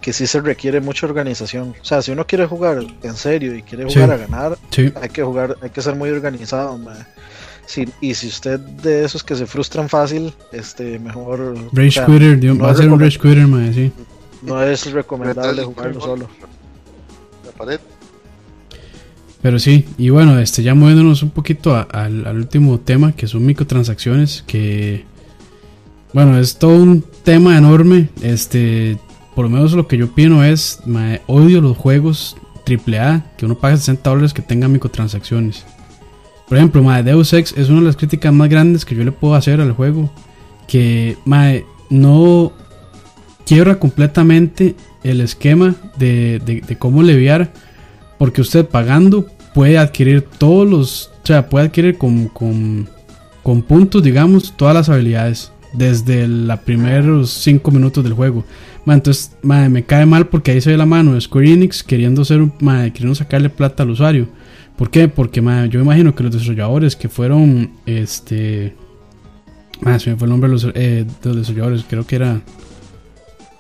que sí se requiere mucha organización. O sea, si uno quiere jugar en serio y quiere jugar a ganar, hay que jugar, hay que ser muy organizado. y si usted de esos que se frustran fácil, este mejor. Rage Quitter, va a ser un Rage Quitter, sí. No es recomendable jugarlo solo. Pero sí, y bueno, este ya moviéndonos un poquito al último tema, que son microtransacciones, que bueno, es todo un tema enorme. Este, por lo menos lo que yo opino es, odio los juegos AAA que uno paga 60 dólares que tengan microtransacciones. Por ejemplo, mae, Deus Ex es una de las críticas más grandes que yo le puedo hacer al juego. Que no quiebra completamente el esquema de, cómo leviar, porque usted pagando puede adquirir todos los, o sea, puede adquirir con puntos, digamos, todas las habilidades desde los primeros 5 minutos del juego. entonces me cae mal porque ahí se ve la mano de Square Enix queriendo, ser, queriendo sacarle plata al usuario. ¿Por qué? Porque yo imagino que los desarrolladores que fueron, este... se me fue el nombre de los, eh, de los desarrolladores, creo que era...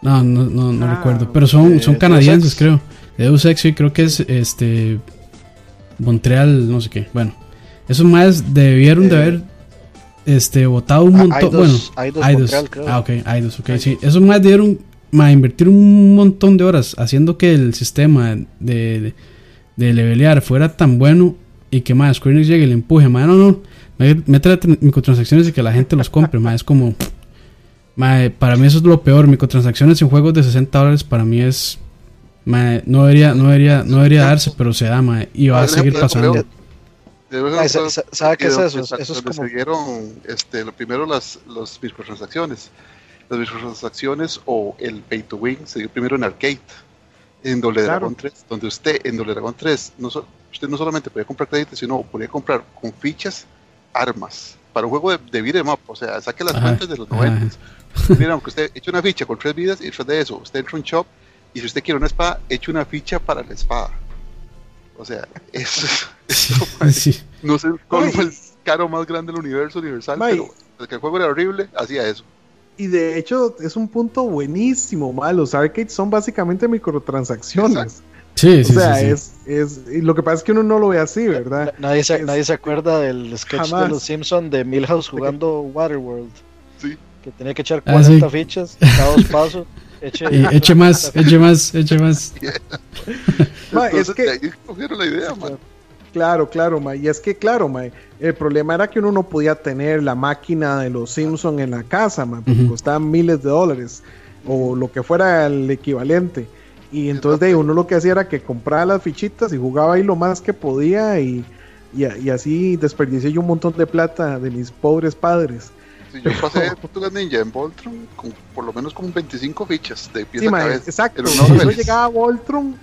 No, no, no, no ah, recuerdo. Pero son, son canadienses, creo. Deus Ex, sí, creo que es este. Montreal, no sé qué. Bueno, esos más debieron de haber este votado un ah, montón. bueno, Montreal, creo. Ah, ok, Eidos, ok, sí. Esos más dieron a invertir un montón de horas haciendo que el sistema de, de, levelear fuera tan bueno y que más Square llegue y le empuje, más no, no, mete microtransacciones y que la gente los compre, más es como Mae, para mí eso es lo peor. Microtransacciones en juegos de 60 dólares para mí es. Mae, no debería, no debería, no debería darse, pero se da, mae, y va a seguir pasando. Ay, sa- sa- ¿sabe qué es eso? Eso es donde como- se dieron este, lo primero las, las microtransacciones. Las microtransacciones o el pay to win se dio primero en arcade, en Doble Claro. Dragón 3, donde usted en Doble Dragón 3, no so- usted no solamente podía comprar créditos, sino podía comprar con fichas armas para un juego de, de beat 'em up, o sea, saque las Ajá, cuentas de los ajá. 90. Miren, aunque usted eche una ficha con tres vidas y tras de eso, usted entra a un shop y si usted quiere una espada, eche una ficha para la espada. O sea, [laughs] eso, eso [laughs] Sí. no sé cuál fue el caro más grande del universo universal, May. pero el que el juego era horrible, hacía eso. Y de hecho es un punto buenísimo, ma. Los arcades son básicamente microtransacciones. Exacto. Sí, sí, o sea, sí, sí. es, es, y lo que pasa es que uno no lo ve así, ¿verdad? Nadie se, Es- nadie se acuerda del sketch Jamás. de los Simpsons de Milhouse jugando Waterworld. Sí. Que tenía que echar Ah, 40 sí. fichas, cada dos pasos. [laughs] Eche, Y eche más, eche más, eche más. [laughs] Es Entonces, que- de ahí cogieron la idea, man. Claro, claro, ma. Y es que, claro, ma, el problema era que uno no podía tener la máquina de los Simpson en la casa, ma, porque Ujú. costaban miles de dólares o lo que fuera el equivalente. Y entonces de uno lo que hacía era que compraba las fichitas y jugaba ahí lo más que podía y, y, y así desperdicié yo un montón de plata de mis pobres padres. Sí, yo pasé Tortugas Ninja en Voltron con por lo menos como 25 fichas de pieza Sí, a ma, cabeza. exacto. niveles. llegaba a Voltron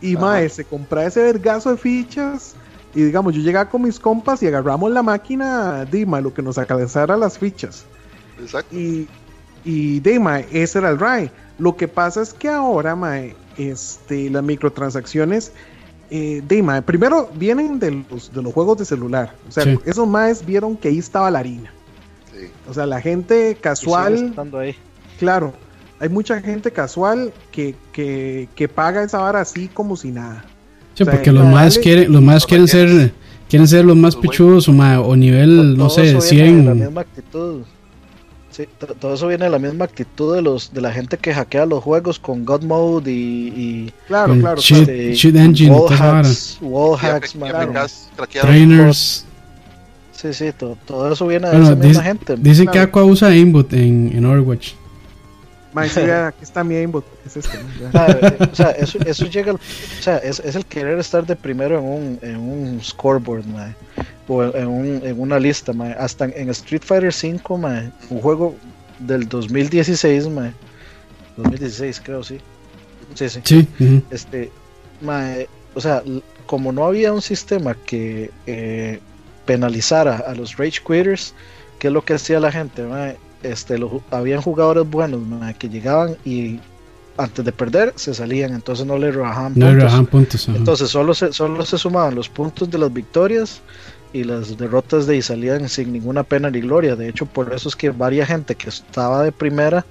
y Ajá. mae, se compraba ese vergazo de fichas. Y digamos, yo llegaba con mis compas y agarramos la máquina, Dima, lo que nos alcanzara las fichas. Exacto. Y, y de mae, ese era el RAI. Lo que pasa es que ahora, mae, este, las microtransacciones, eh, de mae, primero vienen de los, de los juegos de celular. O sea, Sí. esos maes vieron que ahí estaba la harina. Sí. O sea, la gente casual. estando ahí. Claro, hay mucha gente casual que, que, que paga esa vara así como si nada. Sí, porque los más quieren, los más quieren ser, quieren ser los más pichudos o, nivel, no sé, eso viene de la 100. misma actitud. Sí, to- todo eso viene de la misma actitud de los de la gente que hackea los juegos con God Mode y, y Claro, Con claro, cheat, claro. este, cheat engine, wall hacks, wall hacks, y. Trainers. Sí, sí, to- todo eso viene de Bueno, esa misma dice- gente. Dicen que. Aqua usa aimbot en, en Overwatch. Mae, sí, aquí está mi aimbot. Es este, ¿no? Ya. Eh, o sea, eso, eso llega, al- o sea, es, es el querer estar de primero en un, en un scoreboard, mae, o en, un- en una lista, mae. hasta en Street Fighter V, mae, un juego del 2016, mae, 2016 creo, sí, sí, sí, Sí, ujú. este, mae, o sea, como no había un sistema que eh, penalizara a los rage quitters, ¿qué es lo que hacía la gente? mae? Este, lo- habían jugadores buenos que llegaban y antes de perder se salían, entonces no le rebajaban no le puntos. rebajan puntos. Entonces solo se, solo se sumaban los puntos de las victorias y las derrotas de ahí salían sin ninguna pena ni gloria. De hecho, por eso es que varias gente que estaba de primera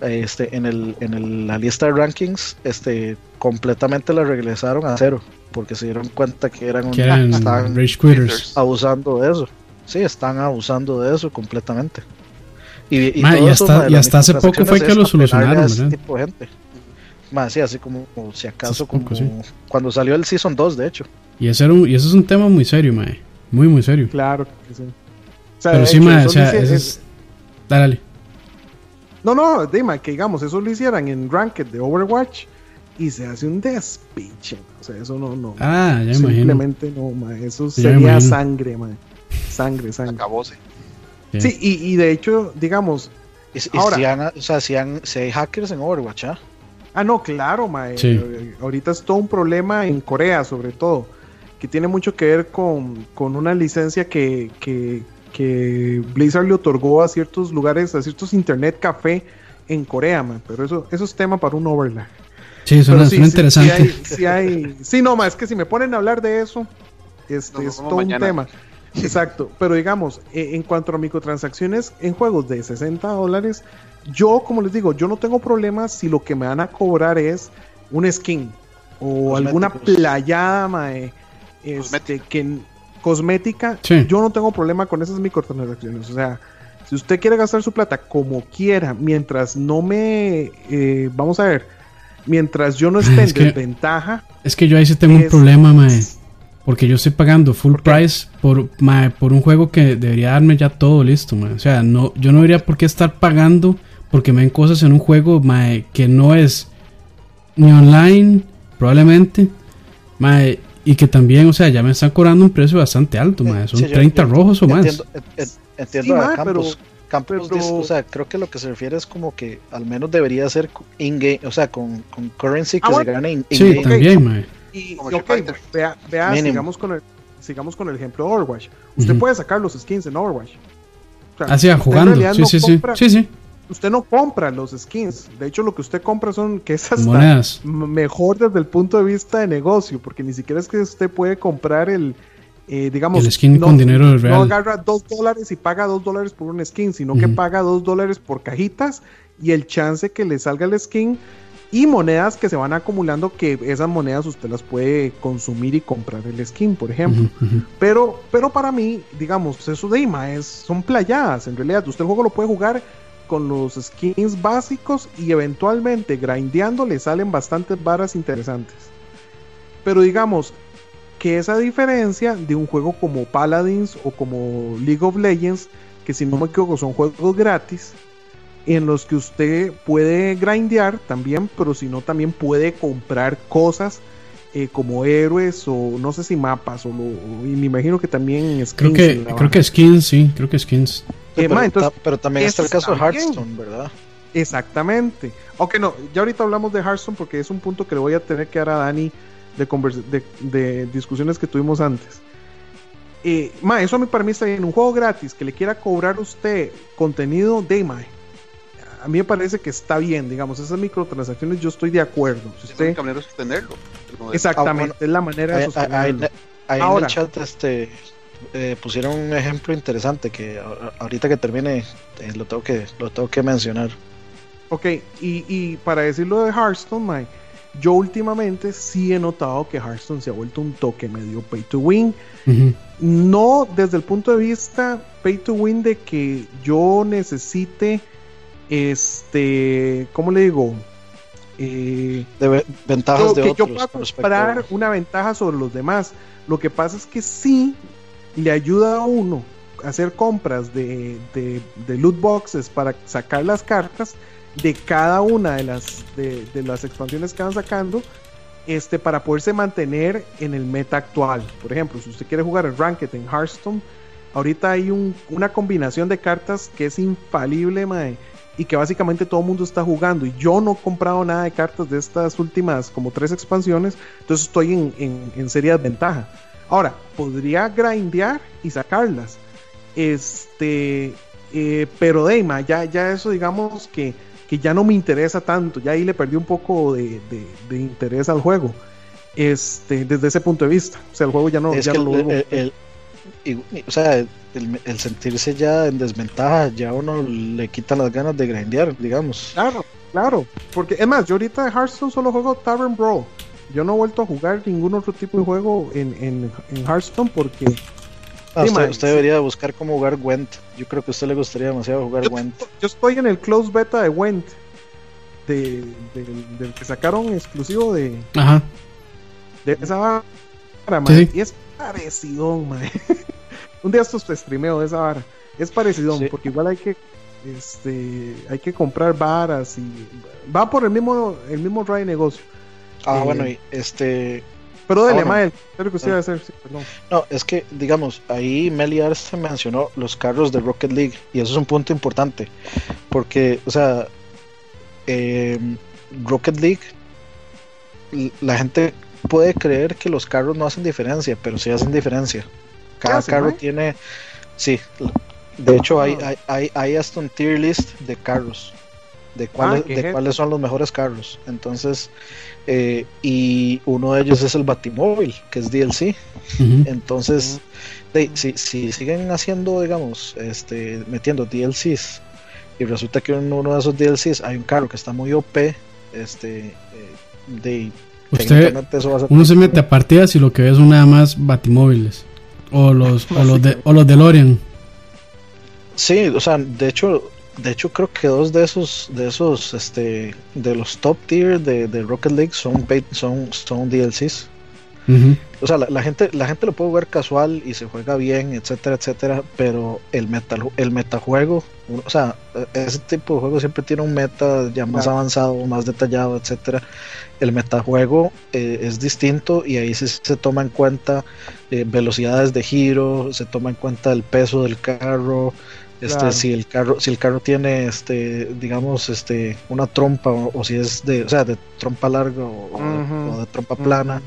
este, en, el, en el- la lista de rankings este, completamente la regresaron a cero porque se dieron cuenta que eran, un- que eran estaban Rage Quitters. abusando de eso. Sí, están abusando de eso completamente. Y, Ma, hasta- ma, y hace poco fue que lo solucionaron, ese ¿verdad? tipo de gente. Más sí, así como, como si acaso, poco, sí. cuando salió el Season 2, de hecho. Y, ese era un- y es un tema muy serio, mae. Muy, muy serio. Claro que sí. O sea, Pero sí, hecho, mae, o sea, lo hice- eso es... Dale, dale. No, no, Dima, que digamos, eso lo hicieran en Ranked de Overwatch y se hace un despiche. O sea, eso no, no. Ah, ya me imagino. simplemente no, mae, Eso sería sangre, mae. Sangre, sangre. Acabóse. Sí. Sí, y, y de hecho, digamos, Y, y Ahora. si, han- o sea, si, han- si hay hackers en Overwatch, ¿ah? Ah, no, claro, mae. Sí. Ahorita es todo un problema en Corea, sobre todo, que tiene mucho que ver con, con una licencia que, que, que Blizzard le otorgó a ciertos lugares, a ciertos internet café en Corea, mae. Pero eso, eso es tema para un overlap. Sí, suena, sí, suena sí, interesante. Sí, hay, sí, hay- sí, no, ma, es que si me ponen a hablar de eso, este, es todo mañana. un tema. Exacto, pero digamos, eh, en cuanto a microtransacciones en juegos de 60 dólares, yo, como les digo, yo no tengo problemas si lo que me van a cobrar es un skin o alguna Cosméticos. playada, mae, este, Cosmética. que, cosmética, Sí. yo no tengo problema con esas microtransacciones. O sea, si usted quiere gastar su plata como quiera, mientras no me, eh, vamos a ver, mientras yo no esté es en que- desventaja, Es que yo ahí sí tengo un problema, mae. Porque yo estoy pagando full price por, mae, por un juego que debería darme ya todo listo, mae. O sea, no, yo no debería por qué estar pagando porque me ven cosas en un juego mae, que no es ni online, probablemente, y que también, o sea, ya me están cobrando un precio bastante alto, mae, son Sí, yo- 30 yo rojos o más. Entiendo, en- en- entiendo Sí, a ma, Campos. pero- Campos pero- dice- o sea, creo que lo que se refiere es como que al menos debería ser in-game, o sea, con, con currency que Ah, se bueno. gane in- Sí, in-game. Ok. también, mae. Y, Como y ok, vea, vea sigamos, con el, sigamos con el ejemplo de Overwatch. Usted puede sacar los skins en Overwatch. O sea, Así, jugando. Sí, no sí, sí. compra- Sí, sí. Usted no compra los skins. De hecho, lo que usted compra son que es hasta Monedas. mejor desde el punto de vista de negocio, porque ni siquiera es que usted puede comprar el, eh, digamos, El skin con dinero No real. agarra dos dólares y paga dos dólares por un skin, sino que paga dos dólares por cajitas y el chance que le salga el skin y monedas que se van acumulando que esas monedas usted las puede consumir y comprar el skin, por ejemplo. Pero, pero para mí, digamos, eso de IMA es, son playadas. En realidad, usted el juego lo puede jugar con los skins básicos y eventualmente grindeando le salen bastantes varas interesantes. Pero digamos que esa diferencia de un juego como Paladins o como League of Legends, que si no me equivoco son juegos gratis, en los que usted puede grindear también, pero si no también puede comprar cosas eh, como héroes o no sé si mapas o, lo, o- y me imagino que también skins. Creo que, creo que skins, sí, creo que skins. Eh, pero, ma, entonces, ta- pero también está el caso de. Hearthstone, ¿verdad? Exactamente. Aunque no, ya ahorita hablamos de Hearthstone porque es un punto que le voy a tener que dar a Dani de, convers- de, de discusiones que tuvimos antes. Eh, ma, eso a mí para mí está bien. Un juego gratis que le quiera cobrar usted contenido de ma, A mí me parece que está bien, digamos, esas microtransacciones yo estoy de acuerdo. Si Es usted, una manera de sostenerlo. Exactamente, Ah, bueno. es la manera de Ahí, ahí- sostenerlo. ahí en Ahora. el chat este, eh, pusieron un ejemplo interesante que ahorita que termine eh, lo, tengo que, lo tengo que mencionar. Ok, y, y para decirlo de Hearthstone, yo últimamente sí he notado que Hearthstone se ha vuelto un toque medio pay to win. No desde el punto de vista pay to win de que yo necesite, este, ¿cómo le digo? Eh, De ve- ventajas de que yo pueda comprar una ventaja sobre los demás. Lo que pasa es que sí le ayuda a uno a hacer compras de, de, de loot boxes para sacar las cartas de cada una de las, de, de las expansiones que van sacando este, para poderse mantener en el meta actual. Por ejemplo, si usted quiere jugar el Ranked en Hearthstone, ahorita hay un- una combinación de cartas que es infalible, mae, y que básicamente todo el mundo está jugando. Y yo no he comprado nada de cartas de estas últimas como tres expansiones, entonces estoy en, en, en seria desventaja. Ahora, podría grindear y sacarlas. Este, eh, pero Deima, ya, ya eso digamos que, que ya no me interesa tanto. Ya ahí le perdí un poco de, de- de interés al juego. Este, desde ese punto de vista. O sea, el juego ya no, es ya que no lo el, veo. el- el- y- y- o sea, el, el sentirse ya en desventaja, ya a uno le quita las ganas de grindear, digamos. Claro, claro. Porque es más, yo ahorita de Hearthstone solo juego Tavern Brawl. Yo no he vuelto a jugar ningún otro tipo de juego en, en, en Hearthstone porque Ah, Sí, usted, man, usted sí. debería buscar cómo jugar Gwent. Yo creo que a usted le gustaría demasiado jugar yo, Gwent. yo estoy en el close beta de Went. De, del- del que sacaron exclusivo de, Ajá. de esa vara, sí. Y es parecido, mae. [laughs] Un día estos te streameo de esa vara. Es parecido, Sí. porque igual hay que este hay que comprar varas y va por el mismo el mismo de negocio. Ah, eh, bueno, y este. Pero dele, Ah, bueno. Mael, ¿qué es lo que usted Ah. iba a hacer? Sí, perdón. No, es que, digamos, ahí Meli Arce mencionó los carros de Rocket League, y eso es un punto importante, porque, o sea, eh, Rocket League, la gente puede creer que los carros no hacen diferencia, pero sí hacen diferencia. Cada hacen, carro eh? tiene, sí, de hecho hay, Ah. hay, hay, hay hasta un tier list de carros, de cuáles, qué de cuáles son los mejores carros. Entonces, eh, y uno de ellos es el Batimóvil, que es DLC. Entonces, de- si, si siguen haciendo, digamos, este, metiendo DLCs y resulta que en uno de esos DLCs hay un carro que está muy OP, este, eh, de, Usted, técnicamente eso va a ser- uno se mete a partidas y lo que ve son nada más batimóviles. O los, o los, de, o los DeLorean. Sí, o sea, de hecho, de hecho creo que dos de esos, de esos, este, de los top tier de, de Rocket League son, son, son DLCs. O sea, la, gente, la gente lo puede jugar casual y se juega bien, etcétera, etcétera, pero el, meta, el metajuego, o sea, ese tipo de juego siempre tiene un meta ya más avanzado, más detallado, etcétera. El metajuego eh, es distinto y ahí se, se toma en cuenta eh, velocidades de giro, se toma en cuenta el peso del carro, este, si el carro, si el carro tiene este, digamos, este, una trompa, o, si es de, o sea, de trompa larga o, de trompa plana,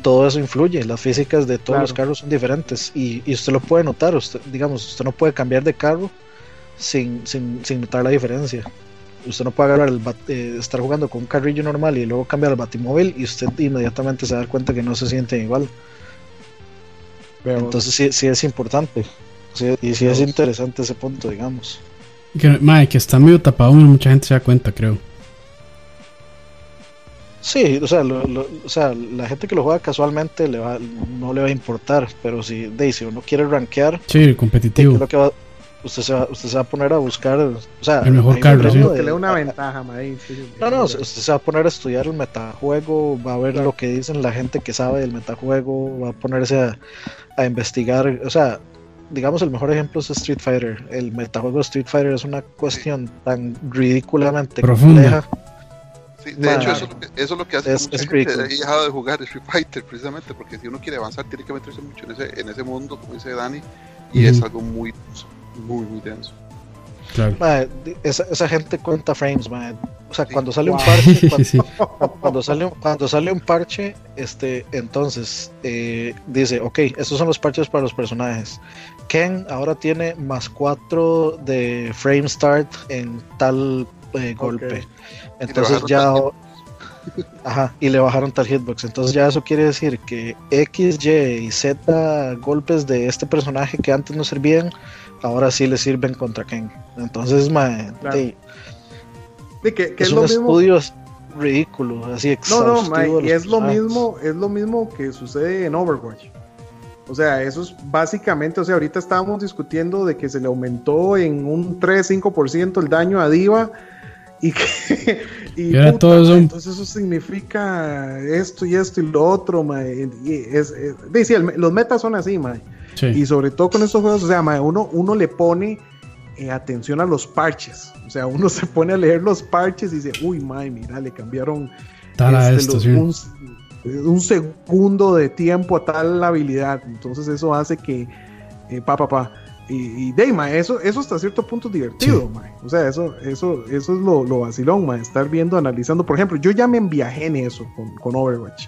todo eso influye. Las físicas de todos los carros son diferentes. Y, usted lo puede notar, usted, digamos, usted no puede cambiar de carro sin, sin, sin notar la diferencia. Usted no puede agarrar el eh, estar jugando con un carrillo normal y luego cambiar al batimóvil y usted inmediatamente se da cuenta que no se siente igual. Entonces sí, sí es importante y sí es interesante ese punto, digamos. Que, que está medio tapado, mucha gente se da cuenta, creo. Sí, o sea, o sea, la gente que lo juega casualmente le va, no le va a importar, pero si Daisy uno quiere rankear, sí, competitivo. usted, se va, usted se va a poner a buscar, o sea, el mejor carro, sí. le una ventaja, No, no, usted se va a poner a estudiar el metajuego, va a ver lo que dicen la gente que sabe del metajuego, va a ponerse a, a investigar, o sea, digamos, el mejor ejemplo es Street Fighter. El metajuego de Street Fighter es una cuestión tan ridículamente profunda. Sí, de hecho, eso, es lo que hace es, que mucha gente haya dejado de jugar Street Fighter, precisamente, porque si uno quiere avanzar, tiene que meterse mucho en ese, en ese mundo, como dice Dani, y es algo muy, muy, muy denso. Claro. esa, esa, gente cuenta frames, man. O sea, cuando sale un parche, [laughs] cuando, sale, cuando sale un parche, este, entonces eh, dice, ok, estos son los parches para los personajes. Ken ahora tiene más 4 de frame start en tal eh, golpe. Entonces ya... Ajá, y le bajaron tal hitbox. Entonces ya eso quiere decir que X, Y y Z golpes de este personaje que antes no servían, ahora sí le sirven contra Ken. Entonces, mae, de, que, es, un estudio ridículo, así No, no, y es lo mismo, es lo mismo que sucede en Overwatch. O sea, eso es básicamente, o sea, ahorita estábamos discutiendo de que se le aumentó en un 3-5% el daño a Diva y que [laughs] y entonces eso significa esto y esto y lo otro, Y es, los metas son así, Y sobre todo con estos juegos, o sea, uno, uno le pone eh, atención a los parches. O sea, uno [laughs] se pone a leer los parches y dice, uy, mae, mira, le cambiaron este, un, segundo de tiempo a tal habilidad. Entonces eso hace que, eh, pa, pa, pa. Y, y eso, eso hasta cierto punto es divertido, O sea, eso, eso, eso es lo, lo vacilón, ma, estar viendo, analizando. Por ejemplo, yo ya me enviajé en eso con, con Overwatch.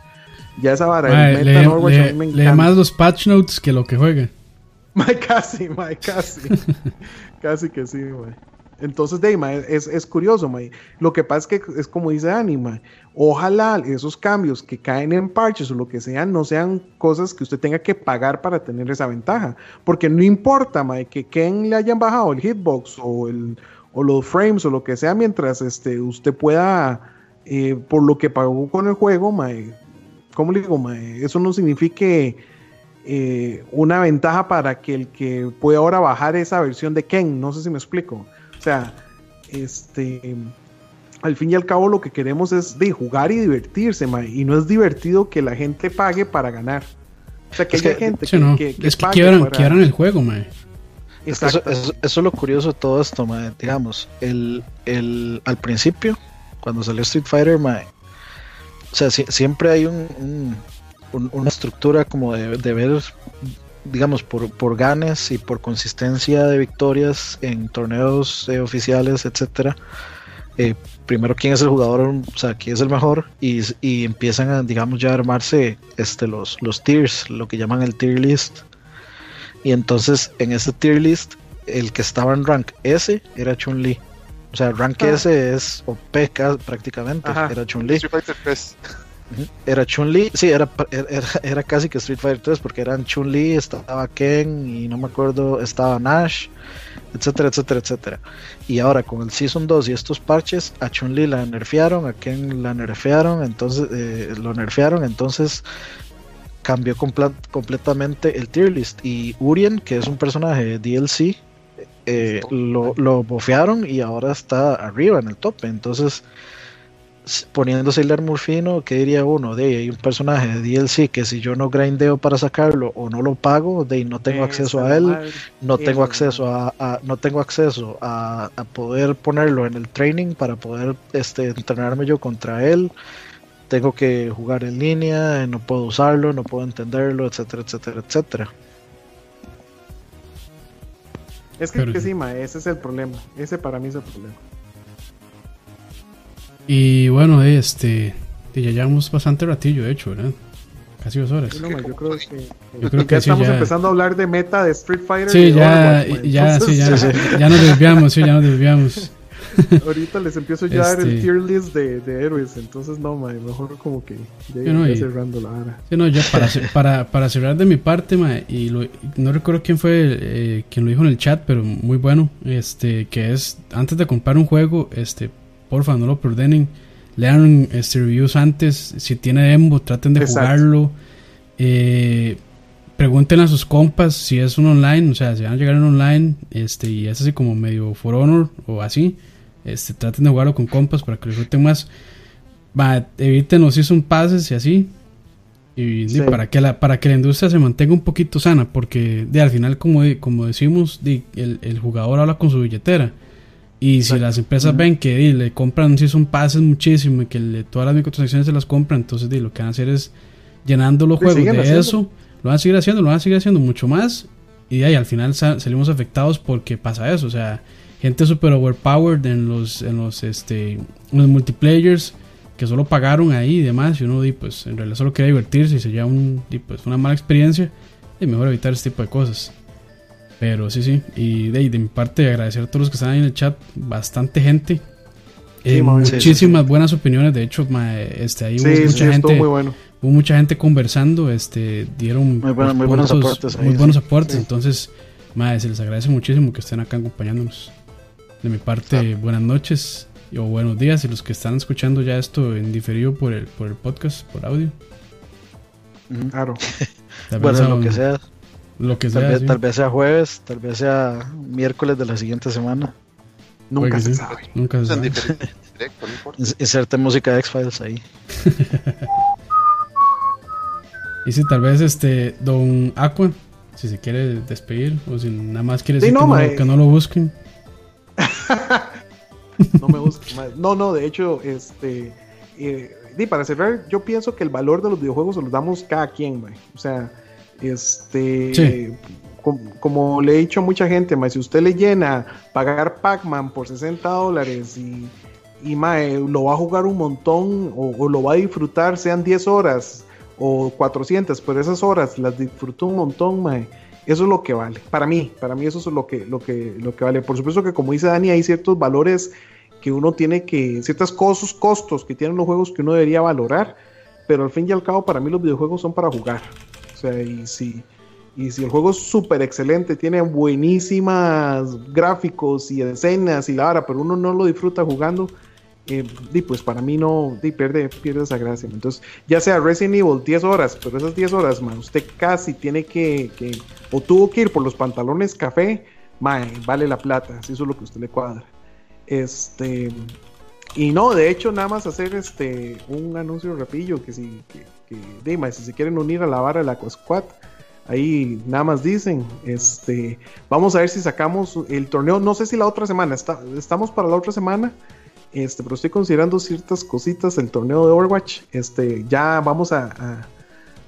Ya esa vara, el meta Overwatch a mí me encanta. más los patch notes que lo que juega. [laughs] My casi, my casi. [laughs] casi que sí, my. Entonces, de, es, es, curioso, Lo que pasa es que es como dice Anima. Ojalá esos cambios que caen en parches o lo que sean no sean cosas que usted tenga que pagar para tener esa ventaja. Porque no importa, que Ken le hayan bajado el hitbox o, el, o los frames o lo que sea mientras este, usted pueda, eh, por lo que pagó con el juego, mae, ¿cómo le digo? Eso no significa eh, una ventaja para que el que puede ahora bajar esa versión de Ken. No sé si me explico. O sea, este, al fin y al cabo lo que queremos es de jugar y divertirse, y no es divertido que la gente pague para ganar. O sea, que haya gente que, es que quieran, el juego, mae. eso, es lo curioso de todo esto, mae. digamos, el, el, al principio, cuando salió Street Fighter, mae, o sea, siempre hay un, una estructura como de, de ver digamos, por, por ganes y por consistencia de victorias en torneos eh, oficiales, etcétera. Eh, primero quién es el jugador, o sea, quién es el mejor, y, y, empiezan a, digamos, ya a armarse este, los, los tiers, lo que llaman el tier list. Y entonces en ese tier list, el que estaba en rank S era Chun-Li. O sea, rank ah. S es OP prácticamente, era Chun-Li. Era Chun-Li, sí, era, era, casi que Street Fighter 3 porque eran Chun-Li, estaba Ken y no me acuerdo, estaba Nash, etcétera, etcétera, etcétera. Y ahora con el Season 2 y estos parches, a Chun-Li la nerfearon, a Ken la nerfearon, entonces eh, lo nerfearon, entonces cambió completamente el tier list. Y Urien, que es un personaje de DLC, eh, lo, lo bofearon y ahora está arriba en el tope. Entonces poniéndose el Murfino, ¿qué diría uno? De hay un personaje de DLC que si yo no grindeo para sacarlo o no lo pago, de no tengo acceso a él, no tengo acceso a, no tengo acceso a, poder ponerlo en el training para poder este, entrenarme yo contra él. Tengo que jugar en línea, no puedo usarlo, no puedo entenderlo, etcétera, etcétera, etcétera. Es que, que sí, ma, ese es el problema. Ese para mí es el problema. Y bueno, este, ya llevamos bastante ratillo, de hecho, ¿verdad? Casi dos horas. yo creo que, yo creo que ya estamos empezando a hablar de meta de Street Fighter. Sí, ya, ya, sí, ya, [laughs] ya, nos desviamos, sí, ya nos desviamos. [laughs] Ahorita les empiezo ya a dar el este tier list de, de héroes, entonces no, mejor como que ya, cerrando la hora. Sí, no, ya para, para, para, cerrar de mi parte, ma, y lo, no recuerdo quién fue eh, quien lo dijo en el chat, pero muy bueno, este, que es antes de comprar un juego, este, porfa, no lo preordenen. Lean este, reviews antes. Si tiene demo, traten de jugarlo. Eh, pregunten a sus compas si es un online. O sea, si van a llegar en online este, y es así como medio For Honor o así. Este, traten de jugarlo con compas para que lo disfruten más. Va, eviten los season passes y así. Y, para, que la, para que la industria se mantenga un poquito sana. Porque de, al final, como, como decimos, el, el jugador habla con su billetera. Y si las empresas ven que le compran si son pases muchísimo y que todas las microtransacciones se las compran, entonces lo que van a hacer es llenando los juegos de eso, lo van a seguir haciendo, lo van a seguir haciendo mucho más. Y ahí al final salimos afectados porque pasa eso, o sea, gente super overpowered en los en los este en los multiplayers que solo pagaron ahí y demás. Y uno di, pues en realidad solo quería divertirse y se lleva un pues una mala experiencia. Y mejor evitar este tipo de cosas. Pero sí, sí. Y de, de mi parte, agradecer a todos los que están ahí en el chat. Bastante gente. Eh, muchísimas buenas opiniones. De hecho, este, ahí hubo mucha gente. Muy bueno. Hubo mucha gente conversando. Este, dieron muy, buenos aportes. muy buenos aportes. Entonces, se les agradece muchísimo que estén acá acompañándonos. De mi parte, buenas noches o buenos días. Y los que están escuchando ya esto en diferido por el, por el podcast, por audio. Claro. bueno, lo que sea. Lo que tal, vez, tal vez sea jueves, tal vez sea miércoles de la siguiente semana. Nunca se sabe. Nunca se sabe. Inserte música de X-Files ahí. [laughs] y si tal vez este Don Aqua, si se quiere despedir, o si nada más quiere decir que, no, lo busquen. [laughs] no me busquen. no, no, de hecho, este. Eh, y para cerrar, yo pienso que el valor de los videojuegos se los damos cada quien, O sea este, como, le he dicho a mucha gente, si usted le llena pagar Pac-Man por 60 dólares y, y lo va a jugar un montón o, lo va a disfrutar, sean 10 horas o 400, pero esas horas las disfrutó un montón, eso es lo que vale. Para mí, para mí eso es lo que, lo que, lo que vale. Por supuesto que como dice Dani, hay ciertos valores que uno tiene que, ciertos costos, costos que tienen los juegos que uno debería valorar, pero al fin y al cabo para mí los videojuegos son para jugar sea, y si, y si el juego es súper excelente, tiene buenísimas gráficos y escenas y la vara, pero uno no lo disfruta jugando, eh, pues para mí no, pierde, pierde esa gracia. Entonces, ya sea Resident Evil 10 horas, pero esas 10 horas, man, usted casi tiene que, o tuvo que ir por los pantalones café, vale la plata, si eso es lo que usted le cuadra. Este, y no, de hecho, nada más hacer este un anuncio rapillo que si que, que si se quieren unir a la barra de la Squad, ahí nada más dicen, este, vamos a ver si sacamos el torneo, no sé si la otra semana, está, estamos para la otra semana, este, pero estoy considerando ciertas cositas el torneo de Overwatch, este, ya vamos a,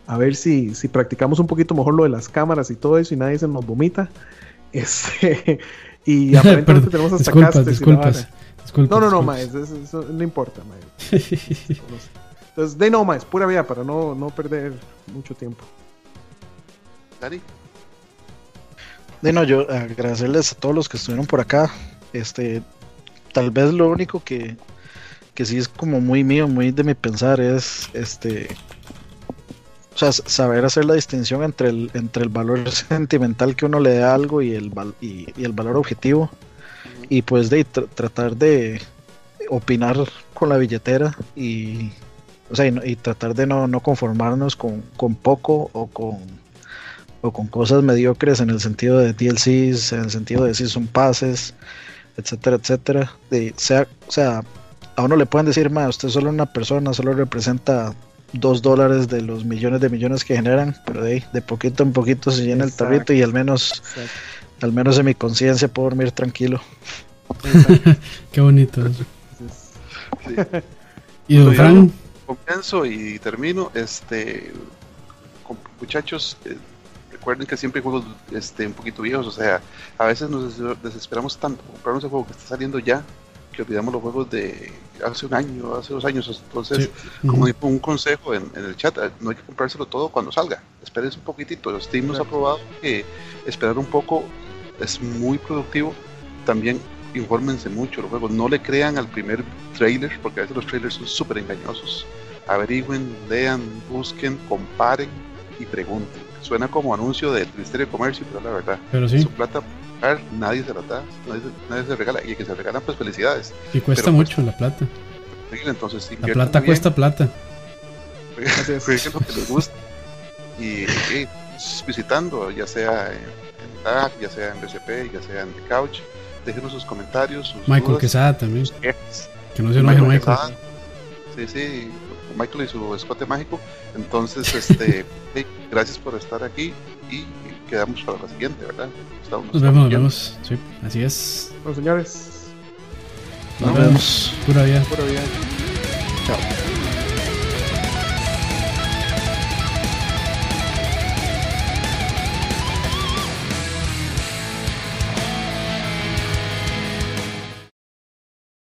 a, ver si, si practicamos un poquito mejor lo de las cámaras y todo eso y nadie se nos vomita, [laughs] este, y [laughs] aparentemente tenemos hasta disculpas, disculpas no, no, no, maes, eso, no importa, maes. [laughs] Entonces, de no, maes, pura vida para no, no perder mucho tiempo. Dani. De no, yo agradecerles a todos los que estuvieron por acá. Este, tal vez lo único que, que sí es como muy mío, muy de mi pensar es este o sea, saber hacer la distinción entre el, entre el valor [laughs] sentimental que uno le da a algo y el, y el valor objetivo y pues de tratar de opinar con la billetera y, o sea, y, tratar de no, conformarnos con, poco o con, o con cosas mediocres en el sentido de DLCs, en el sentido de si son pases, etcétera, etcétera. De, sea, o sea, a uno le pueden decir, ma, usted es solo una persona, solo representa dos dólares de los millones de millones que generan, pero de, ahí, de poquito en poquito se llena el tarrito y al menos, al menos en mi conciencia puedo dormir tranquilo. [laughs] Qué bonito eso. Sí. Y don Bueno, Fran, Comienzo y termino. Este, muchachos, eh, recuerden que siempre hay juegos este, un poquito viejos. O sea, a veces nos des- desesperamos tanto por comprarnos el juego que está saliendo ya que olvidamos los juegos de hace un año, hace dos años. Entonces, Sí. como Ujú. dijo un consejo en, en el chat, no hay que comprárselo todo cuando salga. Espérense un poquitito. Steam nos ha probado que esperar un poco es muy productivo. También infórmense mucho los juegos. No le crean al primer trailer, porque a veces los trailers son súper engañosos. Averigüen, lean, busquen, comparen y pregunten. Suena como anuncio del Ministerio de Comercio, pero la verdad, pero sí, su plata, a ver, nadie se la da, nadie, se- nadie se regala. Y que se regalan, pues felicidades. y cuesta pero mucho la plata. Entonces, La plata bien. cuesta plata. Así [laughs] es. jueguen lo que les gusta y, y visitando ya sea en, en ya sea en BCP, ya sea en The Couch déjenos sus comentarios sus Michael dudas, Quesada también, sus que no se enoje Michael. Quesada. sí, sí Michael y su escote mágico entonces este [laughs] hey, gracias por estar aquí y quedamos para la siguiente verdad Estamos- Nos vemos, nos vemos. Sí, así es. Bueno, señores, Nos Nos vemos. vemos. Pura vida. pura vida. Chao.